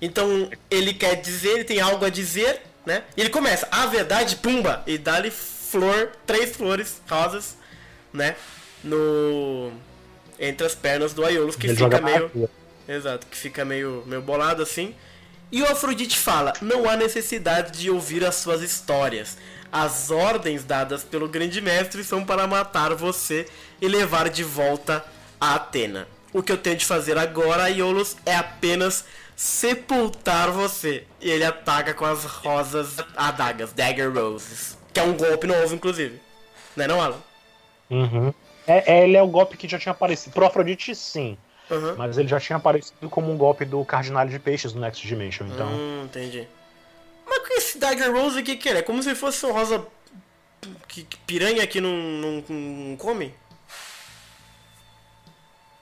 Então, ele quer dizer, ele tem algo a dizer, né? E ele começa, a verdade, pumba! E dá-lhe flor, três flores rosas, né? No. Entre as pernas do Aiolos, que ele fica meio. Exato, que fica meio, meio bolado assim. E o Afrodite fala: Não há necessidade de ouvir as suas histórias. As ordens dadas pelo grande mestre são para matar você e levar de volta a Atena. O que eu tenho de fazer agora, Iolos, é apenas sepultar você. E ele ataca com as rosas adagas, Dagger Roses. Que é um golpe novo, inclusive. Não é não, Alan? Uhum. É, é, ele é o golpe que já tinha aparecido. Pro Afrodite, sim. Uhum. Mas ele já tinha aparecido como um golpe do Cardinal de Peixes no Next Dimension, então. Hum, entendi. Mas com esse Dagger Rose aqui que ele é? Como se fosse um rosa que, piranha que não, não, não come?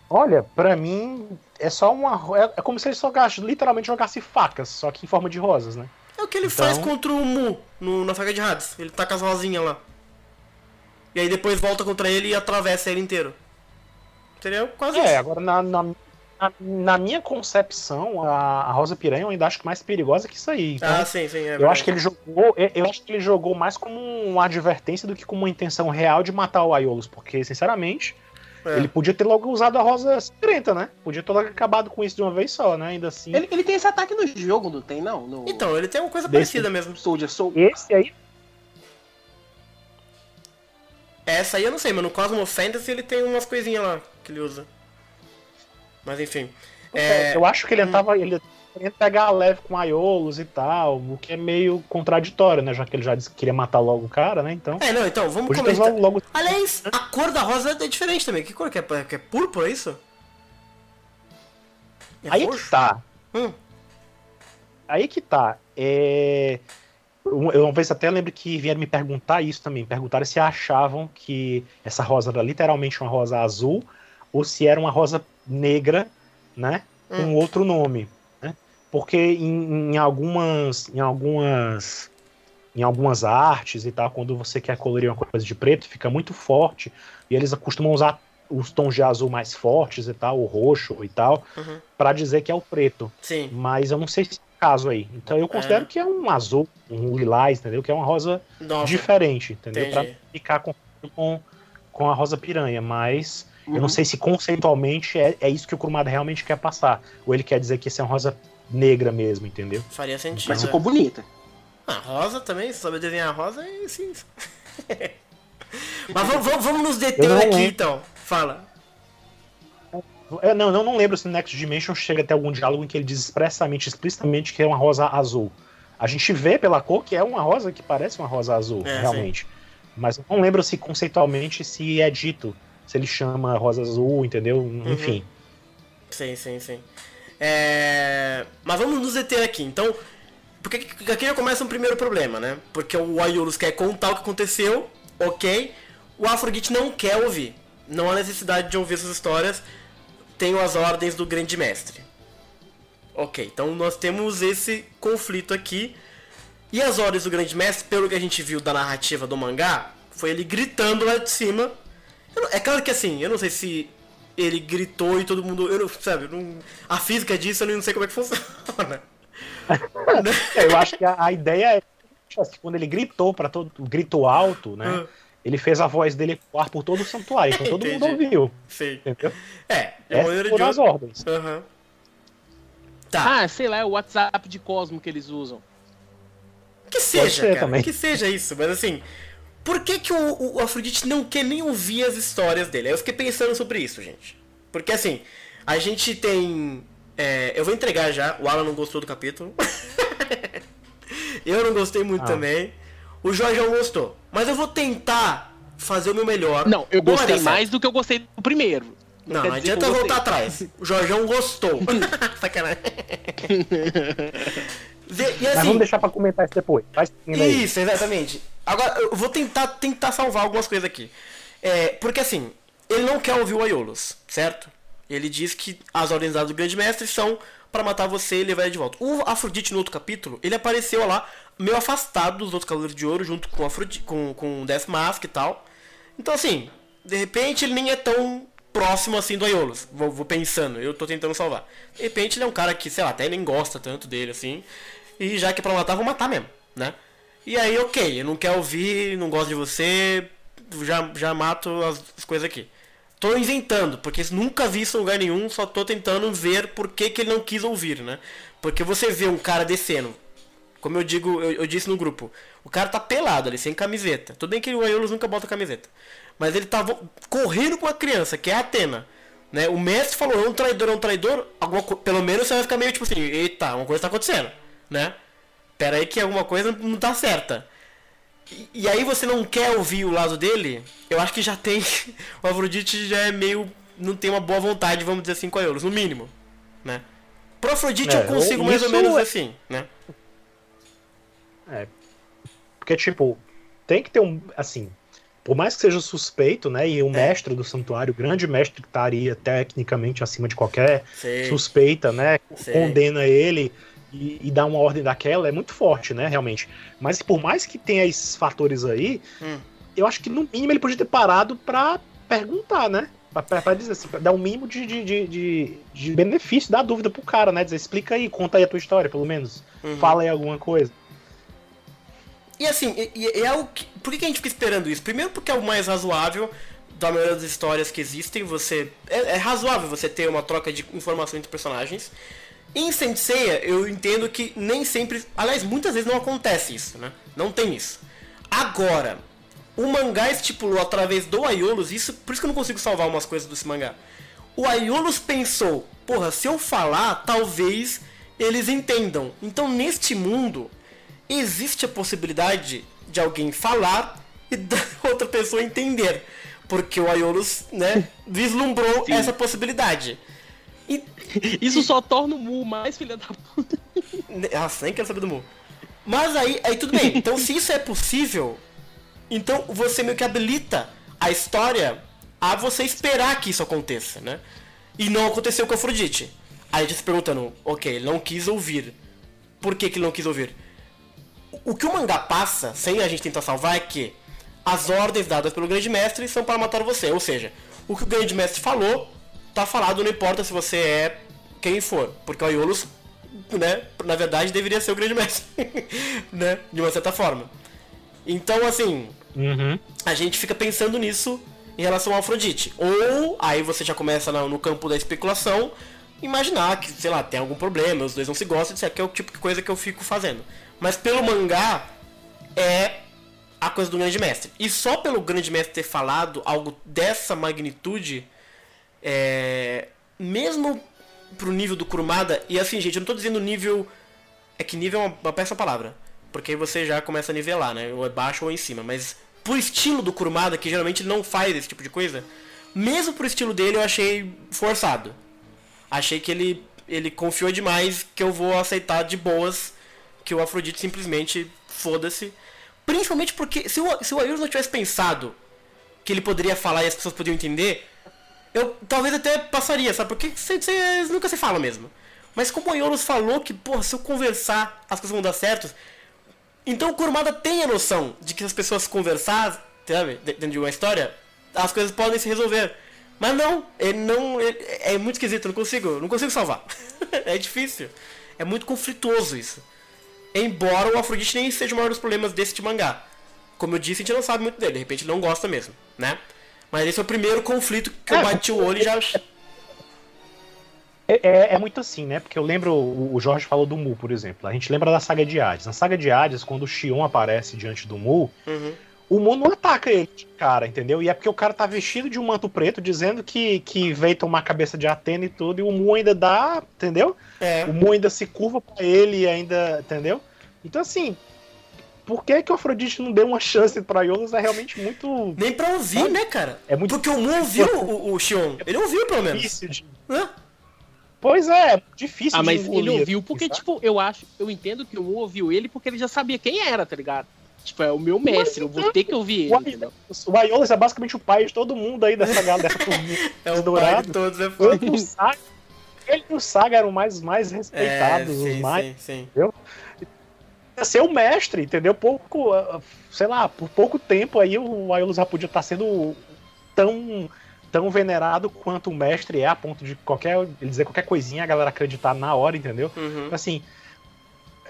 Olha, pra mim é só uma. É, é como se ele só literalmente jogasse facas, só que em forma de rosas, né? É o que ele então... faz contra o Mu no, na saga de Hades. Ele taca as rosinhas lá. E aí depois volta contra ele e atravessa ele inteiro. Seria quase É, isso. agora na, na, na, minha concepção, a, a Rosa Piranha eu ainda acho mais perigosa que isso aí. Então, ah, sim, sim. É eu acho que ele jogou. Eu acho que ele jogou mais como uma advertência do que como uma intenção real de matar o Aiolos, porque, sinceramente. É. Ele podia ter logo usado a rosa cinzenta, né? Podia ter logo acabado com isso de uma vez só, né? Ainda assim. Ele, ele tem esse ataque no jogo, não tem, não? No... Então, ele tem uma coisa Desse... parecida mesmo. Soldier Soul. Esse aí essa aí eu não sei, mas no Cosmo Fantasy ele tem umas coisinhas lá que ele usa. Mas enfim. É... Eu acho que ele hum. tava. Ele ia pegar leve com Aiolos e tal, o que é meio contraditório, né? Já que ele já disse que queria matar logo o cara, né? Então. É, não, então, vamos começar. Logo, logo... Aliás, a cor da rosa é diferente também. Que cor que é? Que é púrpura, é isso? É Aí roxo? que tá. Hum. Aí que tá. É. Eu uma vez até lembro que vieram me perguntar isso também. Perguntaram se achavam que essa rosa era literalmente uma rosa azul ou se era uma rosa negra, né? Com hum. outro nome. Né? Porque em, em, algumas. Em algumas. em algumas artes e tal, quando você quer colorir uma coisa de preto, fica muito forte. E eles costumam usar os tons de azul mais fortes e tal, o roxo e tal, uhum. para dizer que é o preto. Sim. Mas eu não sei se caso aí. Então eu considero é. que é um azul, um lilás, entendeu? Que é uma rosa Nossa. diferente, entendeu? Para ficar com, com, com a rosa piranha. Mas uhum. eu não uhum. sei se conceitualmente é, é isso que o Kurumada realmente quer passar. Ou ele quer dizer que isso é uma rosa negra mesmo, entendeu? Faria sentido. Mas ficou bonita. Ah, rosa também, se sabe desenhar rosa, é sim. [LAUGHS] Mas vamos, vamos, vamos nos deter aqui então. Fala. É, não, não, não lembro se no Next Dimension chega até algum diálogo em que ele diz expressamente, explicitamente que é uma rosa azul. A gente vê pela cor que é uma rosa que parece uma rosa azul, é, realmente. Sim. Mas não lembro se conceitualmente se é dito, se ele chama rosa azul, entendeu? Uhum. Enfim. Sim, sim, sim. É... Mas vamos nos deter aqui. Então, porque aqui já começa um primeiro problema, né? Porque o Aiolus quer contar o que aconteceu, ok. O Afrodite não quer ouvir não há necessidade de ouvir essas histórias, tenho as ordens do grande mestre. Ok, então nós temos esse conflito aqui. E as ordens do grande mestre, pelo que a gente viu da narrativa do mangá, foi ele gritando lá de cima. é claro que assim, eu não sei se ele gritou e todo mundo. Eu não, sabe, não, a física disso eu não sei como é que funciona. [LAUGHS] É, eu acho que a, a ideia é que quando ele gritou para todo. grito alto, né? Uh ele fez a voz dele ecoar por todo o santuário, então todo mundo ouviu. Sim. Entendeu? É, é por de... as ordens. Uhum. Tá. Ah, sei lá, é o WhatsApp de Cosmo que eles usam. Que seja, cara, também. que seja isso, mas assim, por que que o, o Afrodite não quer nem ouvir as histórias dele? Aí eu fiquei pensando sobre isso, gente. Porque assim, a gente tem... É, eu vou entregar já, o Alan não gostou do capítulo. [LAUGHS] eu não gostei muito ah. também. O Jorgeão gostou. Mas eu vou tentar fazer o meu melhor. Não, eu gostei mais do que eu gostei do primeiro. Não, não, não adianta voltar atrás. O Jorgeão gostou. [LAUGHS] Sacanagem. [LAUGHS] e, assim, Mas vamos deixar pra comentar isso depois. Isso, exatamente. Agora, eu vou tentar, tentar salvar algumas coisas aqui. É, porque assim, ele não quer ouvir o Aiolos, certo? Ele diz que as ordens do Grande Mestre são para matar você e levar ele de volta. O Afrodite no outro capítulo, ele apareceu lá meio afastado dos outros Cavaleiros de Ouro, junto com, Afrodite, com, com Death Mask e tal. Então, assim, de repente ele nem é tão próximo assim do Aiolos. Vou, vou, pensando, eu tô tentando salvar. De repente ele é um cara que, sei lá, até nem gosta tanto dele assim. E já que é pra matar, vou matar mesmo, né? E aí, ok, eu não quero ouvir, não gosto de você, já, já mato as, as coisas aqui. Tô inventando, porque nunca vi isso em lugar nenhum, só tô tentando ver por que, que ele não quis ouvir, né? Porque você vê um cara descendo, como eu digo, eu, eu, disse no grupo, o cara tá pelado ali, sem camiseta. Tudo bem que o Aiolos nunca bota camiseta. Mas ele tava correndo com a criança, que é a Atena. Né? O mestre falou, é um traidor, é um traidor. Alguma, pelo menos você vai ficar meio tipo assim, eita, uma coisa tá acontecendo. Né? Pera aí que alguma coisa não tá certa. E, e aí você não quer ouvir o lado dele, eu acho que já tem. [LAUGHS] o Afrodite já é meio. não tem uma boa vontade, vamos dizer assim, com a Aiolos, no mínimo. Né? Pro Afrodite é, eu consigo mais ou menos é... assim, né? É. Porque, tipo, tem que ter um. Assim, por mais que seja suspeito, né? E o é. mestre do santuário, o grande mestre que estaria tecnicamente acima de qualquer suspeita, né? Condena ele e, e, dá uma ordem daquela, é muito forte, né? Realmente. Mas por mais que tenha esses fatores aí, hum. eu acho que no mínimo ele podia ter parado pra perguntar, né? Pra, pra, pra dizer assim, pra dar um mínimo de, de, de, de, benefício, dar dúvida pro cara, né? Dizer, explica aí, conta aí a tua história, pelo menos. Uhum. Fala aí alguma coisa. E assim, e é o que, por que a gente fica esperando isso? Primeiro porque é o mais razoável da maioria das histórias que existem. Você é, é razoável você ter uma troca de informação entre personagens. Em Senseiya, eu entendo que nem sempre, aliás, muitas vezes não acontece isso, né? Não tem isso. Agora, o mangá estipulou através do Aiolos, isso, por isso que eu não consigo salvar umas coisas desse mangá. O Aiolos pensou, porra, se eu falar, talvez eles entendam. Então, neste mundo, existe a possibilidade de alguém falar e [LAUGHS] da outra pessoa entender. Porque o Aiolos, né, [LAUGHS] vislumbrou Sim. essa possibilidade. E... [LAUGHS] Isso só torna o Mu mais filha da puta. Ah, nem quero saber do Mu. Mas aí, aí tudo bem. Então, se isso é possível, então você meio que habilita a história a você esperar que isso aconteça, né? E não aconteceu com a Afrodite. Aí a gente se perguntando, ok, ele não quis ouvir. Por que, que ele não quis ouvir? o que o mangá passa, sem a gente tentar salvar, é que as ordens dadas pelo grande mestre são para matar você. Ou seja, o que o grande mestre falou, tá falado, não importa se você é quem for. Porque o Aiolus, né, na verdade, deveria ser o grande [LAUGHS] mestre. né? De uma certa forma. Então, assim, uhum. a gente fica pensando nisso em relação ao Afrodite. Ou aí você já começa no campo da especulação, imaginar que, sei lá, tem algum problema, os dois não se gostam, isso aqui é o tipo de coisa que eu fico fazendo. Mas pelo mangá é a coisa do grande mestre. E só pelo grande mestre ter falado algo dessa magnitude, é... mesmo pro nível do Kurumada, e assim, gente, eu não tô dizendo nível. É que nível é uma, uma péssima palavra. Porque aí você já começa a nivelar, né? Ou é baixo ou é em cima. Mas pro estilo do Kurumada, que geralmente não faz esse tipo de coisa, mesmo pro estilo dele eu achei forçado. Achei que ele, ele confiou demais que eu vou aceitar de boas que o Afrodite simplesmente foda-se. Principalmente porque se o, se o Ayurus não tivesse pensado que ele poderia falar e as pessoas poderiam entender, eu talvez até passaria, sabe? Porque vocês nunca se falam mesmo. Mas como o Ayurus falou que, porra, se eu conversar, as coisas vão dar certo, então o Kurumada tem a noção de que se as pessoas conversar, sabe, dentro de uma história, as coisas podem se resolver. Mas não, ele não. Ele, é muito esquisito, não consigo, não consigo salvar. [LAUGHS] é difícil. É muito conflituoso isso. Embora o Afrodite nem seja o maior dos problemas desse de mangá. Como eu disse, a gente não sabe muito dele, de repente não gosta mesmo, né? Mas esse é o primeiro conflito que eu é, bati o olho e já. É, é, é, muito assim, né? Porque eu lembro, o Jorge falou do Mu, por exemplo. A gente lembra da saga de Hades. Na saga de Hades, quando o Xion aparece diante do Mu, uhum. o Mu não ataca ele, cara, entendeu? E é porque o cara tá vestido de um manto preto, dizendo que, que veio tomar a cabeça de Atena e tudo, e o Mu ainda dá, entendeu? É. O Mu ainda se curva pra ele e ainda, entendeu? Então, assim, por que, que o Afrodite não deu uma chance pra Iolos é realmente muito. Nem pra ouvir, sabe? né, cara? É muito... Porque o Mu ouviu o, o Xion. Ele ouviu, pelo menos. Difícil de... Pois é, é difícil ah, mas ele ouviu porque, sabe? tipo, eu acho, eu entendo que o Mu ouviu ele porque ele já sabia quem era, tá ligado? Tipo, é o meu mestre, eu vou ter que ouvir ele. O Aiolos é basicamente o pai de todo mundo aí dessa galera, [LAUGHS] dessa turminha. é o dourado. pai de todos, é foda. Ele e o Saga eram mais, mais respeitados, é, sim, os mais. Sim, sim. Entendeu? Ser o mestre, entendeu? Pouco, ah, sei lá, por pouco tempo aí o Aiolos já podia estar sendo tão tão venerado quanto o mestre é, a ponto de qualquer ele dizer qualquer coisinha a galera acreditar na hora, entendeu? Uhum. Assim,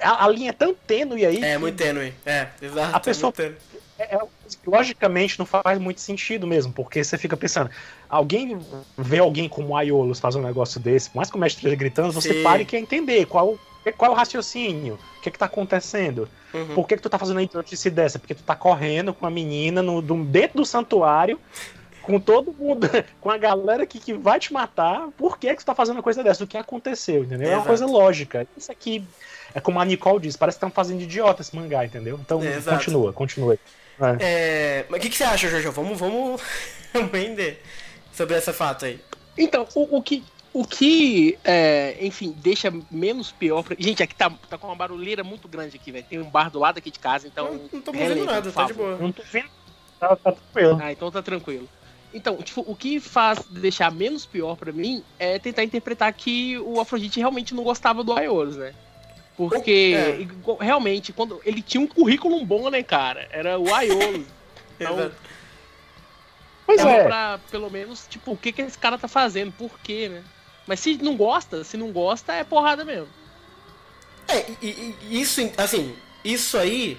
a, a, linha é tão tênue aí. É, muito tênue. É, exato. A é pessoa. É, é, logicamente não faz muito sentido mesmo, porque você fica pensando, alguém vê alguém como Aiolos fazer um negócio desse, mais que o mestre esteja gritando, você Sim. para e quer entender qual, qual é o raciocínio, o que é que tá acontecendo, uhum. por que, que tu tá fazendo a idiotice dessa, porque tu tá correndo com a menina no, do, dentro do santuário, com todo mundo, [LAUGHS] com a galera que, que vai te matar, por que, que você tá fazendo uma coisa dessa? O que aconteceu, entendeu? Exato. É uma coisa lógica. Isso aqui é como a Nicole diz, parece que estão fazendo idiota esse mangá, entendeu? Então, continua, continua. É. É, mas o que, que, você acha, Jojo? Vamos, vamos [LAUGHS] vender sobre essa fato aí. Então, o, o que, o que é, enfim, deixa menos pior. Pra... Gente, aqui tá, tá com uma barulheira muito grande aqui, velho. Tem um bar do lado aqui de casa, então. Não, não tô vendo nada, tá de boa. Não tô vendo. Tá, tá tranquilo. Ah, então tá tranquilo. Então, tipo, o que faz deixar menos pior para mim é tentar interpretar que o Afrodite realmente não gostava do Aiolos, né? Porque é. realmente, quando ele tinha um currículo bom, né, cara? Era o Aiolos. [LAUGHS] então, pois é. pra, pelo menos, tipo, o que, que esse cara tá fazendo, por quê, né? Mas se não gosta, se não gosta, é porrada mesmo. É, e, e isso, assim, isso aí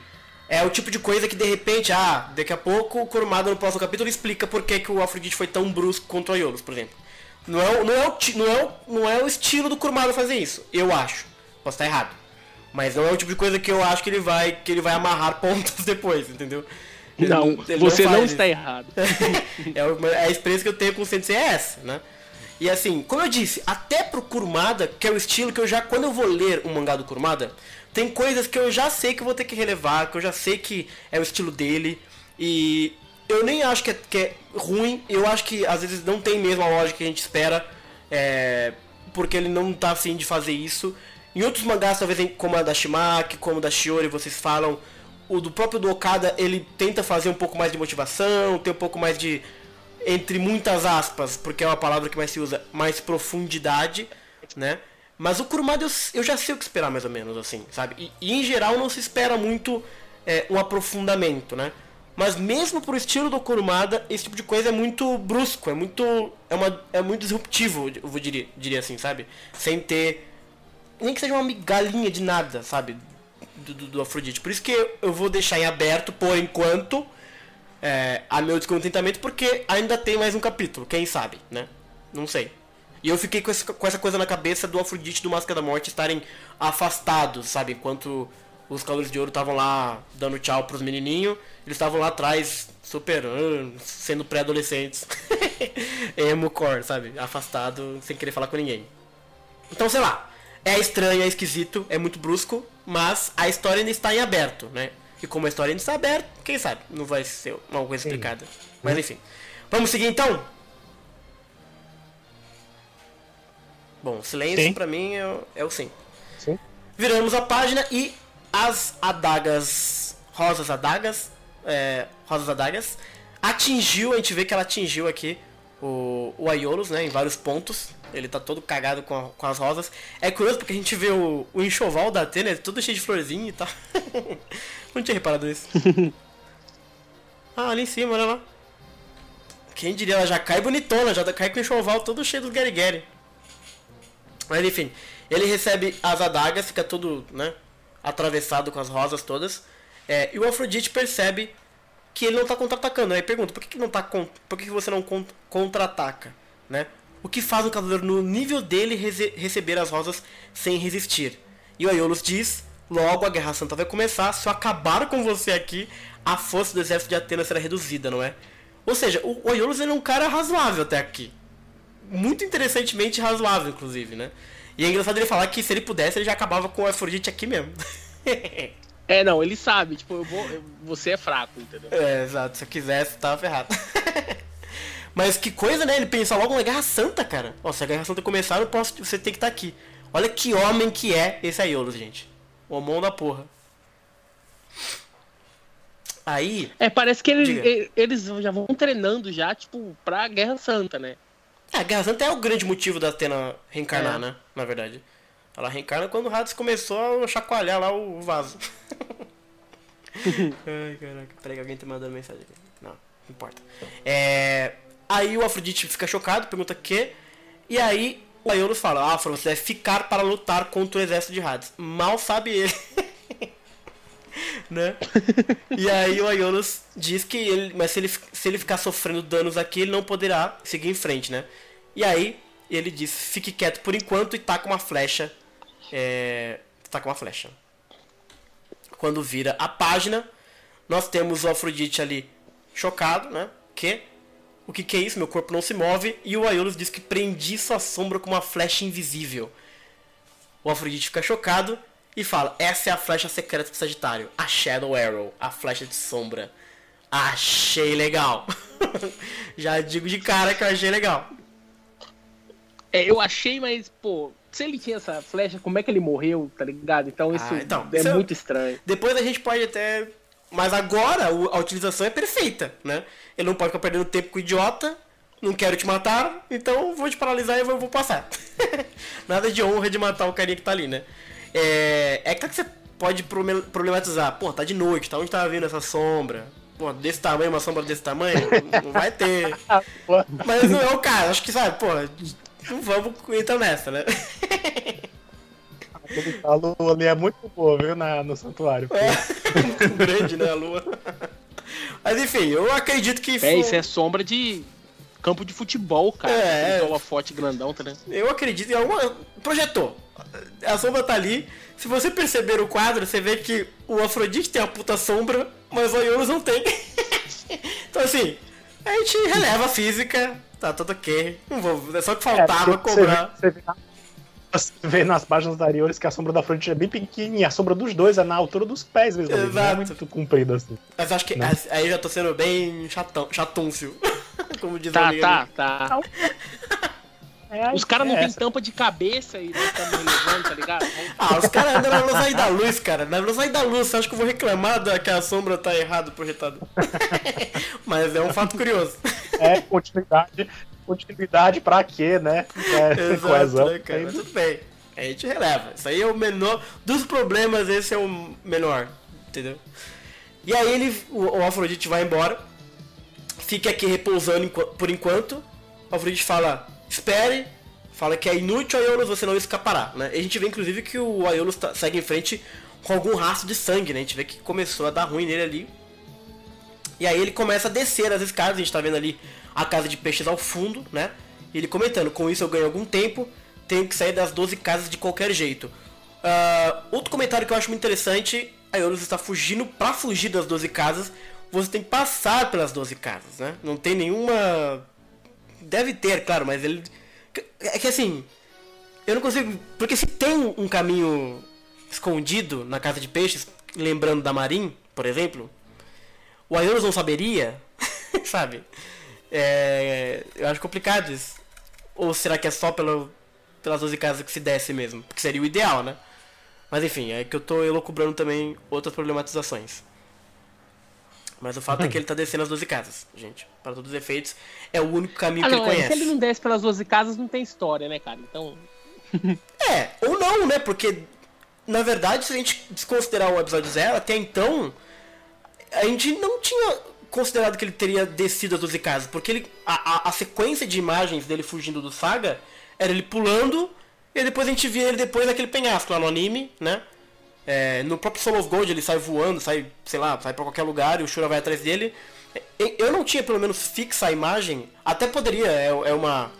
é o tipo de coisa que de repente, ah, daqui a pouco o Kurumada no próximo capítulo explica por que, que o Afrodite foi tão brusco contra o Aiolos, por exemplo. Não é, não, é o, não, é o, não é o estilo do Kurumada fazer isso, eu acho. Posso estar errado. Mas não é o tipo de coisa que eu acho que ele vai, que ele vai amarrar [LAUGHS] pontas depois, entendeu? Não, ele você não, não está errado. [LAUGHS] é, a experiência que eu tenho com o Sensei é essa, né? E assim, como eu disse, até pro Kurumada, que é o estilo que eu já, quando eu vou ler um mangá do Kurumada, tem coisas que eu já sei que eu vou ter que relevar, que eu já sei que é o estilo dele. E eu nem acho que é, que é ruim, eu acho que às vezes não tem mesmo a lógica que a gente espera, é, porque ele não tá afim de fazer isso. Em outros mangás, talvez como a da Shimaki, como a da Shiori, vocês falam, o do próprio do Okada, ele tenta fazer um pouco mais de motivação, tem um pouco mais de, entre muitas aspas, porque é uma palavra que mais se usa, mais profundidade, né? Mas o Kurumada eu, eu, já sei o que esperar mais ou menos, assim, sabe? E, e em geral não se espera muito é, um aprofundamento, né? Mas mesmo pro estilo do Kurumada, esse tipo de coisa é muito brusco, é muito. É, uma, é muito disruptivo, eu diria, diria assim, sabe? Sem ter. Nem que seja uma migalhinha de nada, sabe? Do, do, do Afrodite. Por isso que eu vou deixar em aberto por enquanto. É, a meu descontentamento, porque ainda tem mais um capítulo, quem sabe, né? Não sei. E eu fiquei com, esse, com essa coisa na cabeça do Afrodite e do Máscara da Morte estarem afastados, sabe? Enquanto os Calores de Ouro estavam lá dando tchau pros menininhos, eles estavam lá atrás, super, uh, sendo pré-adolescentes. [LAUGHS] Emo core, sabe? Afastado, sem querer falar com ninguém. Então, sei lá. É estranho, é esquisito, é muito brusco, mas a história ainda está em aberto, né? E como a história ainda está aberta, quem sabe? Não vai ser uma coisa explicada. Mas enfim. Vamos seguir então? Bom, silêncio para mim é, é, o sim. sim. Viramos a página e as adagas, rosas adagas, é, rosas adagas, atingiu, a gente vê que ela atingiu aqui o, o Aiolos, né, em vários pontos. Ele tá todo cagado com, a, com as rosas. É curioso porque a gente vê o, o enxoval da Atena, todo cheio de florzinha e tal. [LAUGHS] Não tinha reparado isso. [LAUGHS] ah, ali em cima, olha lá. Quem diria, ela já cai bonitona, já cai com o enxoval todo cheio dos Gary mas enfim, ele recebe as adagas, fica todo, né, atravessado com as rosas todas. É, e o Afrodite percebe que ele não está contra-atacando. Aí pergunta, por que, que não tá por que, que você não contra-ataca, né? O que faz o cavaleiro no nível dele receber as rosas sem resistir? E o Aiolos diz, logo a Guerra Santa vai começar, se eu acabar com você aqui, a força do exército de Atenas será reduzida, não é? Ou seja, o Aiolos ele é um cara razoável até aqui muito interessantemente razoável, inclusive, né? E é engraçado ele falar que se ele pudesse, ele já acabava com o Afrodite aqui mesmo. [LAUGHS] é, não, ele sabe, tipo, eu vou, eu, você é fraco, entendeu? É, exato, se eu quisesse, tava ferrado. Mas que coisa, né? Ele pensa logo na Guerra Santa, cara. Ó, se a Guerra Santa começar, eu posso, você tem que estar tá aqui. Olha que homem que é esse Aiolos, gente. O homão da porra. Aí. É, parece que ele, eles já vão treinando já, tipo, pra Guerra Santa, né? É, a Guerra Santa é o grande motivo da Atena reencarnar, é. né? Na verdade. Ela reencarna quando o Hades começou a chacoalhar lá o vaso. [LAUGHS] Ai, caraca. Peraí que alguém tá mandando mensagem aqui. Não, não importa. É... Aí o Afrodite fica chocado, pergunta o quê? E aí o Aiolos fala, Afro, você deve ficar para lutar contra o exército de Hades. Mal sabe ele. [LAUGHS] né? E aí o Aiolos diz que ele, mas se ele, se ele ficar sofrendo danos aqui, ele não poderá seguir em frente, né? E aí ele diz, fique quieto por enquanto e taca uma flecha. É, taca uma flecha. Quando vira a página, nós temos o Afrodite ali chocado, né? Que o que, que é isso? Meu corpo não se move. E o Aiolos diz que prendi sua sombra com uma flecha invisível. O Afrodite fica chocado e fala: Essa é a flecha secreta do Sagitário, a Shadow Arrow, a flecha de sombra. Achei legal. [LAUGHS] Já digo de cara que eu achei legal. É, eu achei, mas, pô, se ele tinha essa flecha, como é que ele morreu, tá ligado? Então isso, ah, então, é isso muito estranho. Depois a gente pode até. Mas agora a utilização é perfeita, né? Ele não pode ficar perdendo tempo com o idiota. Não quero te matar, então vou te paralisar e vou, vou passar. [LAUGHS] Nada de honra de matar o carinha que tá ali, né? É, é claro que você pode problematizar. Pô, tá de noite, tá onde tá vindo essa sombra? Pô, desse tamanho, uma sombra desse tamanho? Não vai ter. [LAUGHS] Mas não é o caso, acho que sabe, pô, não vamos entrar nessa, né? [LAUGHS] A lua ali é muito boa, viu, na, no santuário. É, [LAUGHS] grande, né, a lua. Mas enfim, eu acredito que. É, isso é sombra de campo de futebol, cara. É. Um forte grandão, tá né? Eu acredito em alguma. Projetou a sombra tá ali. Se você perceber o quadro, você vê que o Afrodite tem a puta sombra, mas o Ionos não tem. [LAUGHS] então assim, a gente releva a física, tá tudo ok. Não vou, é só que faltava é, cobrar. Você vê, você vê nas páginas da Ariones que a sombra da Afrodite é bem pequenininha, a sombra dos dois é na altura dos pés mesmo. Exato. Não é muito comprida assim. Mas acho que né? aí já tô sendo bem chatão, chatúncio. [LAUGHS] Como diz tá, tá, tá. [LAUGHS] É, os caras não é têm tampa de cabeça e não estão levando, tá ligado? Ah, os caras andam na velocidade da luz, cara. Na velocidade da luz, você acha que eu vou reclamar da, que a sombra tá errado projetada? [LAUGHS] Mas é um fato curioso. É, continuidade. Continuidade pra quê, né? [LAUGHS] É, Exato, coesão. Né, cara? Mas tudo bem. A gente releva. Isso aí é o menor. Dos problemas, esse é o menor. Entendeu? E aí ele, o, o Afrodite vai embora. Fica aqui repousando por enquanto. O Afrodite fala, espere. Fala que é inútil, Aiolos, você não escapará. Né? E a gente vê inclusive que o Aiolos tá, segue em frente com algum rastro de sangue, né? A gente vê que começou a dar ruim nele ali. E aí ele começa a descer as escadas, a gente tá vendo ali a casa de peixes ao fundo, né? Ele comentando, com isso eu ganho algum tempo, tenho que sair das 12 casas de qualquer jeito. Uh, outro comentário que eu acho muito interessante, a Iolos está fugindo, para fugir das 12 casas, você tem que passar pelas 12 casas, né? Não tem nenhuma... Deve ter, claro, mas ele... É que assim, eu não consigo... Porque se tem um caminho escondido na casa de peixes, lembrando da Marin, por exemplo, o Aiolos não saberia, [LAUGHS] sabe? É, eu acho complicado isso. Ou será que é só pelo, pelas 12 casas que se desce mesmo? Porque seria o ideal, né? Mas enfim, é que eu tô elocubrando também outras problematizações. Mas o fato é que ele tá descendo as 12 casas, gente. Para todos os efeitos, é o único caminho ah, que não, ele conhece. É, se ele não desce pelas 12 casas, não tem história, né, cara? Então. [LAUGHS] é, ou não, né? Porque, na verdade, se a gente desconsiderar o episódio zero, até então, a gente não tinha considerado que ele teria descido as 12 casas, porque ele, a, a, a, sequência de imagens dele fugindo do Saga era ele pulando, e depois a gente via ele depois naquele penhasco lá no anime, né? É, no próprio Soul of Gold ele sai voando, sai, sei lá, sai pra qualquer lugar e o Shura vai atrás dele. Eu não tinha pelo menos fixa a imagem, até poderia, é, é uma,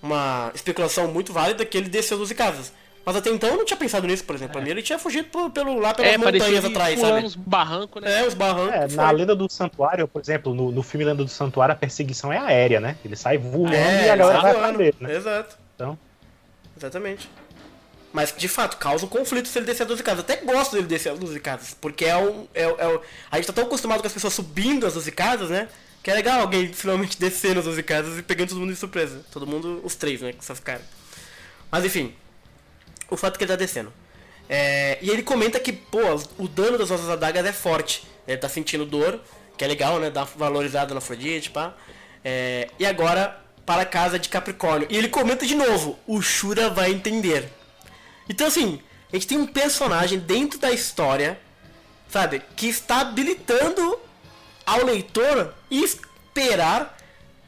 uma especulação muito válida que ele desceu as 12 casas. Mas até então eu não tinha pensado nisso, por exemplo. É. Pra mim ele tinha fugido por, pelo, lá pelas é, montanhas atrás, sabe? uns barrancos, né? É, os barrancos. É, na Lenda do Santuário, por exemplo, no, no filme Lenda do Santuário, a perseguição é aérea, né? Ele sai voando é, e a galera vai voando. dele, né? Exato. Então... Exatamente. Mas de fato causa um conflito se ele descer a 12 casas. Até gosto dele descer a 12 casas, porque é um. É, é, a gente tá tão acostumado com as pessoas subindo as 12 casas, né? Que é legal alguém finalmente [LAUGHS] descendo as 12 casas e pegando todo mundo de surpresa. Todo mundo, os três, né? Com essas caras. Mas enfim, o fato que ele tá descendo. É, e ele comenta que, pô, o dano das nossas adagas é forte. Ele tá sentindo dor, que é legal, né? Dá valorizada na Afrodite, pá. É, e agora, para a casa de Capricórnio. E ele comenta de novo, o Shura vai entender. Então, assim, a gente tem um personagem dentro da história, sabe? Que está habilitando ao leitor esperar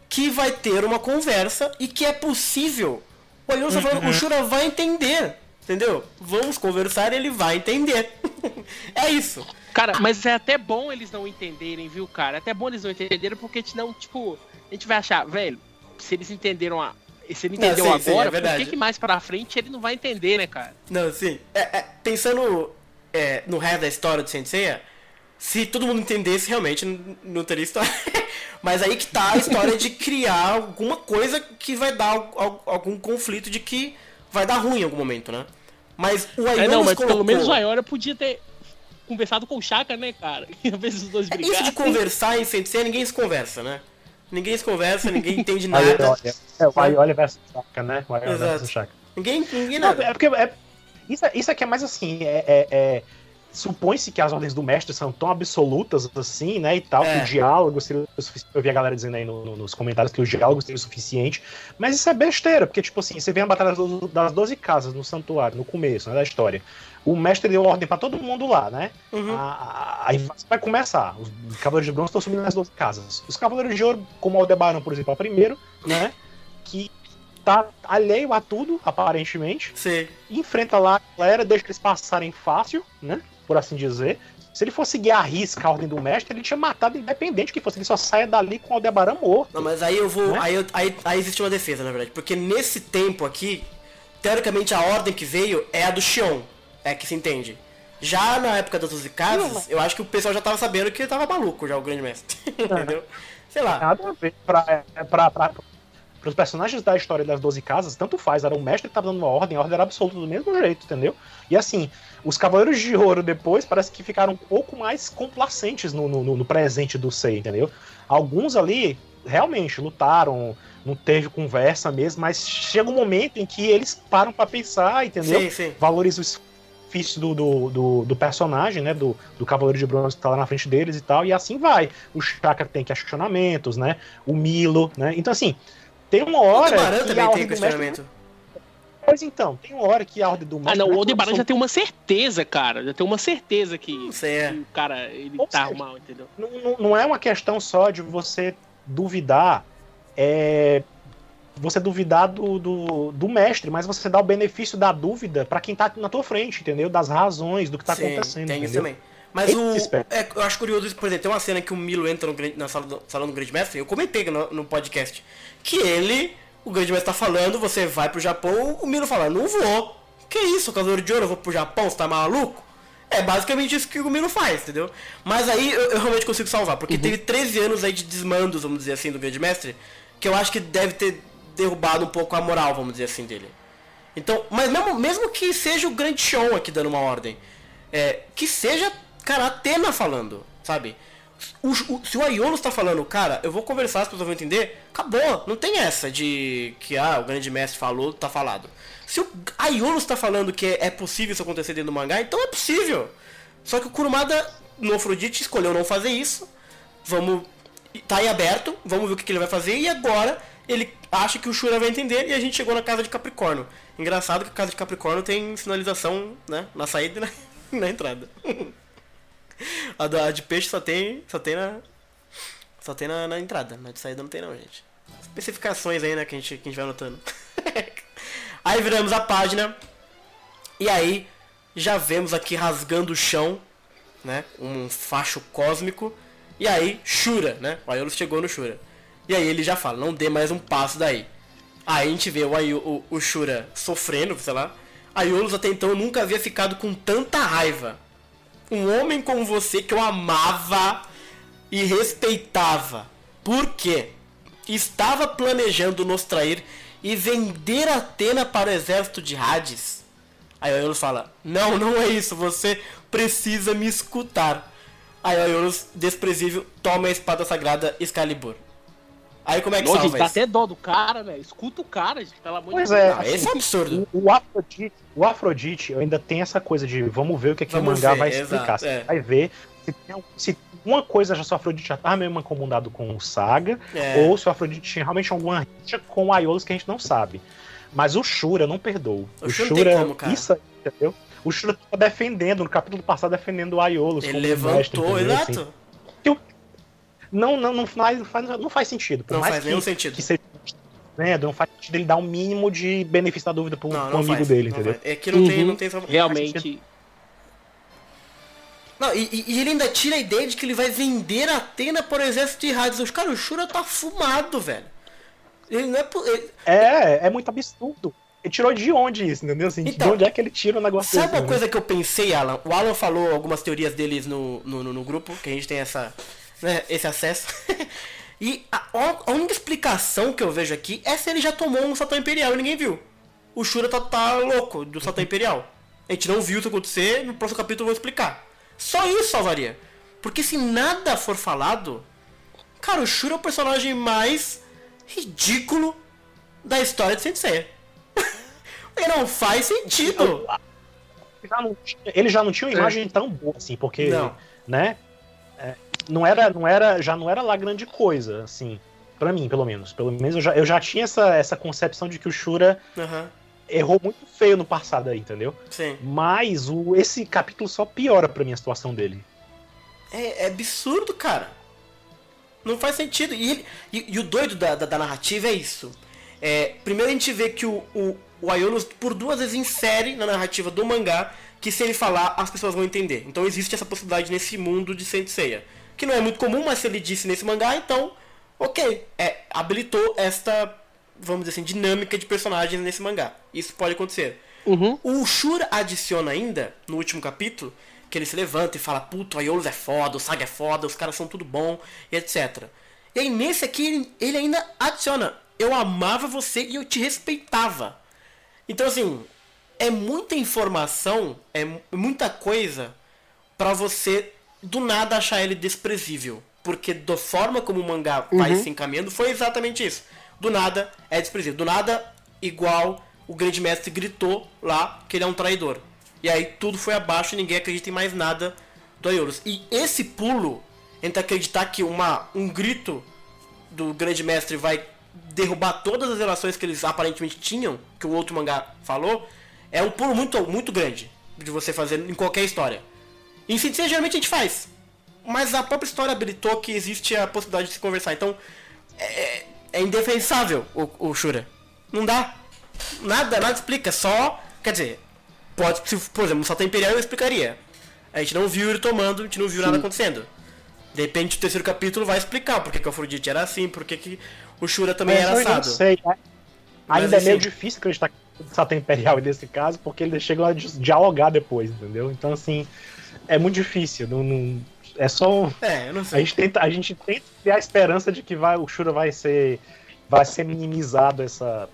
que vai ter uma conversa e que é possível. O uhum. falando, o Shura vai entender. Entendeu? Vamos conversar e ele vai entender. [LAUGHS] é isso. Cara, mas é até bom eles não entenderem, viu, cara? É até bom eles não entenderem, porque a gente não, tipo, a gente vai achar, velho, se eles entenderam a. Se ele entendeu não, sim, agora, sim, é por que, que, mais pra frente ele não vai entender, né, cara? Não, sim. É, é, pensando é, no resto da história do Sensei, se todo mundo entendesse, realmente não, não teria história. [LAUGHS] Mas aí que tá a história de criar alguma coisa que vai dar algum conflito de que vai dar ruim em algum momento, né? Mas o Aiolos é, não, mas colocou... pelo menos o Ayora podia ter conversado com o Chaka, né, cara? [LAUGHS] Às vezes os dois brigaram. É isso de conversar em Sensei, ninguém se conversa, né? Ninguém se conversa, ninguém entende [LAUGHS] nada. é, o Aiolha versus o Chaka, né? O Aiolha versus o Chaka. Ninguém, ninguém nada. Não, é porque é, isso, isso aqui é mais assim, é, é, é supõe-se que as ordens do mestre são tão absolutas assim, né, e tal, é. que o diálogo seria o suficiente. Eu vi a galera dizendo aí no, no, nos comentários que o diálogo seria o suficiente, mas isso é besteira, porque, tipo assim, você vê a batalha das 12 casas no santuário, no começo, né, da história. O mestre deu ordem para todo mundo lá, né? Uhum. Aí vai começar. Os Cavaleiros de Bronze estão subindo nas 12 casas. Os Cavaleiros de Ouro, como o Aldebaran, por exemplo, é o primeiro, né? Que tá alheio a tudo, aparentemente. Sim. Enfrenta lá a galera, deixa eles passarem fácil, né? Por assim dizer. Se ele fosse seguir a risca a ordem do mestre, ele tinha matado independente que fosse. Ele só saia dali com o Aldebaran morto. Não, mas aí eu vou. Né? Aí, eu, aí, aí existe uma defesa, na verdade. Porque nesse tempo aqui, teoricamente a ordem que veio é a do Xion. É que se entende. Já na época das 12 casas, mas... eu acho que o pessoal já tava sabendo que ele tava maluco já, o grande mestre. [LAUGHS] Entendeu? Sei lá. Nada a ver. Pra, pra, pra, para os personagens da história das 12 casas, tanto faz, era o mestre que estava dando uma ordem, a ordem era absoluta do mesmo jeito, entendeu? E assim, os Cavaleiros de Ouro depois parece que ficaram um pouco mais complacentes no, no, no presente do Sei, entendeu? Alguns ali realmente lutaram, não teve conversa mesmo, mas chega um momento em que eles param para pensar, entendeu? Sim, sim. Valorizam o esforço do, do, do, do, personagem, né? Do, do Cavaleiro de Bronze que tá lá na frente deles e tal, e assim vai. O Chakra tem questionamentos, né? O Milo, né? Então, assim, tem uma hora. O Tubarão também tem questionamento. Mestre... Pois então, tem uma hora que a ordem do mestre. Ah, não, o Aldebaran já tem uma certeza, cara. Já tem uma certeza que, é. que o cara ele Ou tá seja, mal, entendeu? Não, não, não é uma questão só de você duvidar. É, você duvidar do, do, do, mestre, mas você dá o benefício da dúvida para quem tá na tua frente, entendeu? Das razões, do que tá Sim, acontecendo. Tem entendeu? isso também. Mas o. É, eu acho curioso, por exemplo, tem uma cena que o Milo entra no, na sala do, salão do Grande Mestre, eu comentei no, no podcast, que ele, o Grande Mestre tá falando, você vai pro Japão, o Milo fala, não vou. Que isso, Cavaleiro de Ouro, eu vou pro Japão, você tá maluco? É basicamente isso que o Milo faz, entendeu? Mas aí eu, eu realmente consigo salvar, porque uhum. teve 13 anos aí de desmandos, vamos dizer assim, do Grande Mestre, que eu acho que deve ter derrubado um pouco a moral, vamos dizer assim, dele. Então, mas mesmo, mesmo que seja o grande show aqui dando uma ordem, é, que seja, cara, Atena falando, sabe? O, o, se o Aiolos está falando, cara, eu vou conversar, as pessoas vão entender, acabou. Não tem essa de que ah, o grande mestre falou, tá falado. Se o Aiolos está falando que é, é possível isso acontecer dentro do mangá, então é possível. Só que o Kurumada no Afrodite escolheu não fazer isso. Vamos. Tá em aberto, vamos ver o que, que ele vai fazer. E agora ele acha que o Shura vai entender e a gente chegou na casa de Capricórnio. Engraçado que a casa de Capricórnio tem sinalização né, na saída e na, [LAUGHS] na entrada. [LAUGHS] [LAUGHS] a, da, de peixe só tem, só tem na. Só tem na, na, entrada, na de saída não tem não, gente. Especificações aí, né, que a gente, que a gente vai anotando. [LAUGHS] aí viramos a página. E aí já vemos aqui rasgando o chão, né? Um facho cósmico. E aí, Shura, né? O Aiolos chegou no Shura. E aí ele já fala, não dê mais um passo daí. Aí a gente vê o, Ayu, o, o Shura sofrendo, sei lá. A Aiolos até então nunca havia ficado com tanta raiva. Um homem como você que eu amava e respeitava. Por quê? Estava planejando nos trair e vender Atena para o exército de Hades. Aí o Aiolos fala, não, não é isso, você precisa me escutar. Aí o Aiolos, desprezível, toma a espada sagrada Excalibur. Aí como é que Nossa, salva dá até dó do cara, velho. Escuta o cara, gente, pelo amor pois de Deus. É, esse é absurdo. O, o, Afrodite, o Afrodite ainda tem essa coisa de vamos ver o que, é que o mangá ver, vai explicar. Exato, é. Vai ver se, tem, se uma coisa já se o Afrodite já tá mesmo acomodado com o Saga, é. ou se o Afrodite tinha realmente alguma rixa com o Aiolos que a gente não sabe. Mas o Shura não perdoa. O, o Shura, como, isso aí, entendeu? O Shura tá defendendo, no capítulo passado, defendendo o Aiolos. Ele levantou, mestre, exato. Assim não, não, não, faz, não, faz, não faz sentido. Por não faz que, nenhum sentido. Que seja, né, não faz sentido ele dar um mínimo de benefício da dúvida pro, não, pro amigo faz, dele, entendeu? Faz. É que não uhum. tem, não tem Realmente. Não, e, e, ele ainda tira a ideia de que ele vai vender a Atena por exército de rádios. Os caras, o Shura tá fumado, velho. Ele não é. Ele... É, é muito absurdo. Ele tirou de onde isso, entendeu? Assim, então, de onde é que ele tira o negócio Sabe desse, uma né? coisa que eu pensei, Alan? O Alan falou algumas teorias deles no, no, no, no grupo, que a gente tem essa, né, esse acesso. [LAUGHS] e a, a, única explicação que eu vejo aqui é se ele já tomou um Satã Imperial e ninguém viu. O Shura tá, tá louco do Satã Imperial. A gente não viu isso acontecer, no próximo capítulo eu vou explicar. Só isso salvaria. Porque se nada for falado, cara, o Shura é o personagem mais ridículo da história de Sensei. [LAUGHS] Ele não faz sentido. Ele já não, ele já não tinha uma imagem é. tão boa assim, porque, não. né? Não era, não era, já não era lá grande coisa, assim, para mim, pelo menos. Pelo menos eu já, eu já tinha essa, essa concepção de que o Shura uhum. errou muito feio no passado aí, entendeu? Sim. Mas o, esse capítulo só piora pra mim a situação dele. É, é absurdo, cara. Não faz sentido. E, e, e o doido da, da, da, narrativa é isso. É, primeiro a gente vê que o, o, o Aiolos, por duas vezes, insere na narrativa do mangá que se ele falar, as pessoas vão entender. Então existe essa possibilidade nesse mundo de Saint Seiya que não é muito comum, mas se ele disse nesse mangá, então, ok, é, habilitou esta, vamos dizer assim, dinâmica de personagens nesse mangá. Isso pode acontecer. Uhum. O Shura adiciona ainda, no último capítulo, que ele se levanta e fala, puto, a Yolos é foda, o Saga é foda, os caras são tudo bom, e etc. E aí nesse aqui, ele, ele ainda adiciona, eu amava você e eu te respeitava. Então assim, é muita informação, é muita coisa para você do nada achar ele desprezível. Porque da forma como o mangá uhum. vai se encaminhando, foi exatamente isso. Do nada é desprezível. Do nada, igual o grande mestre gritou lá que ele é um traidor. E aí tudo foi abaixo e ninguém acredita em mais nada do Aiolos. E esse pulo entre acreditar que uma, um grito do grande mestre vai derrubar todas as relações que eles aparentemente tinham, que o outro mangá falou, é um pulo muito, muito grande de você fazer em qualquer história. Em Sensei geralmente a gente faz, mas a própria história habilitou que existe a possibilidade de se conversar. Então, é, é indefensável o, o Shura. Não dá. Nada, nada explica. Só, quer dizer, pode, se, por exemplo, só tem Imperial eu explicaria. A gente não viu ele tomando, a gente não viu Sim. nada acontecendo. De repente o terceiro capítulo vai explicar porque que o Afrodite era assim, porque que o Shura também Mas era assado. Não sei, né? Ainda Mas, é meio assim, difícil acreditar que tem Imperial nesse caso, porque ele chega a dialogar depois, entendeu? Então, assim, é muito difícil. Não, não é só. É, eu não sei. A gente tenta, a gente tenta criar a esperança de que vai, o Shura vai ser. Vai ser minimizado essa.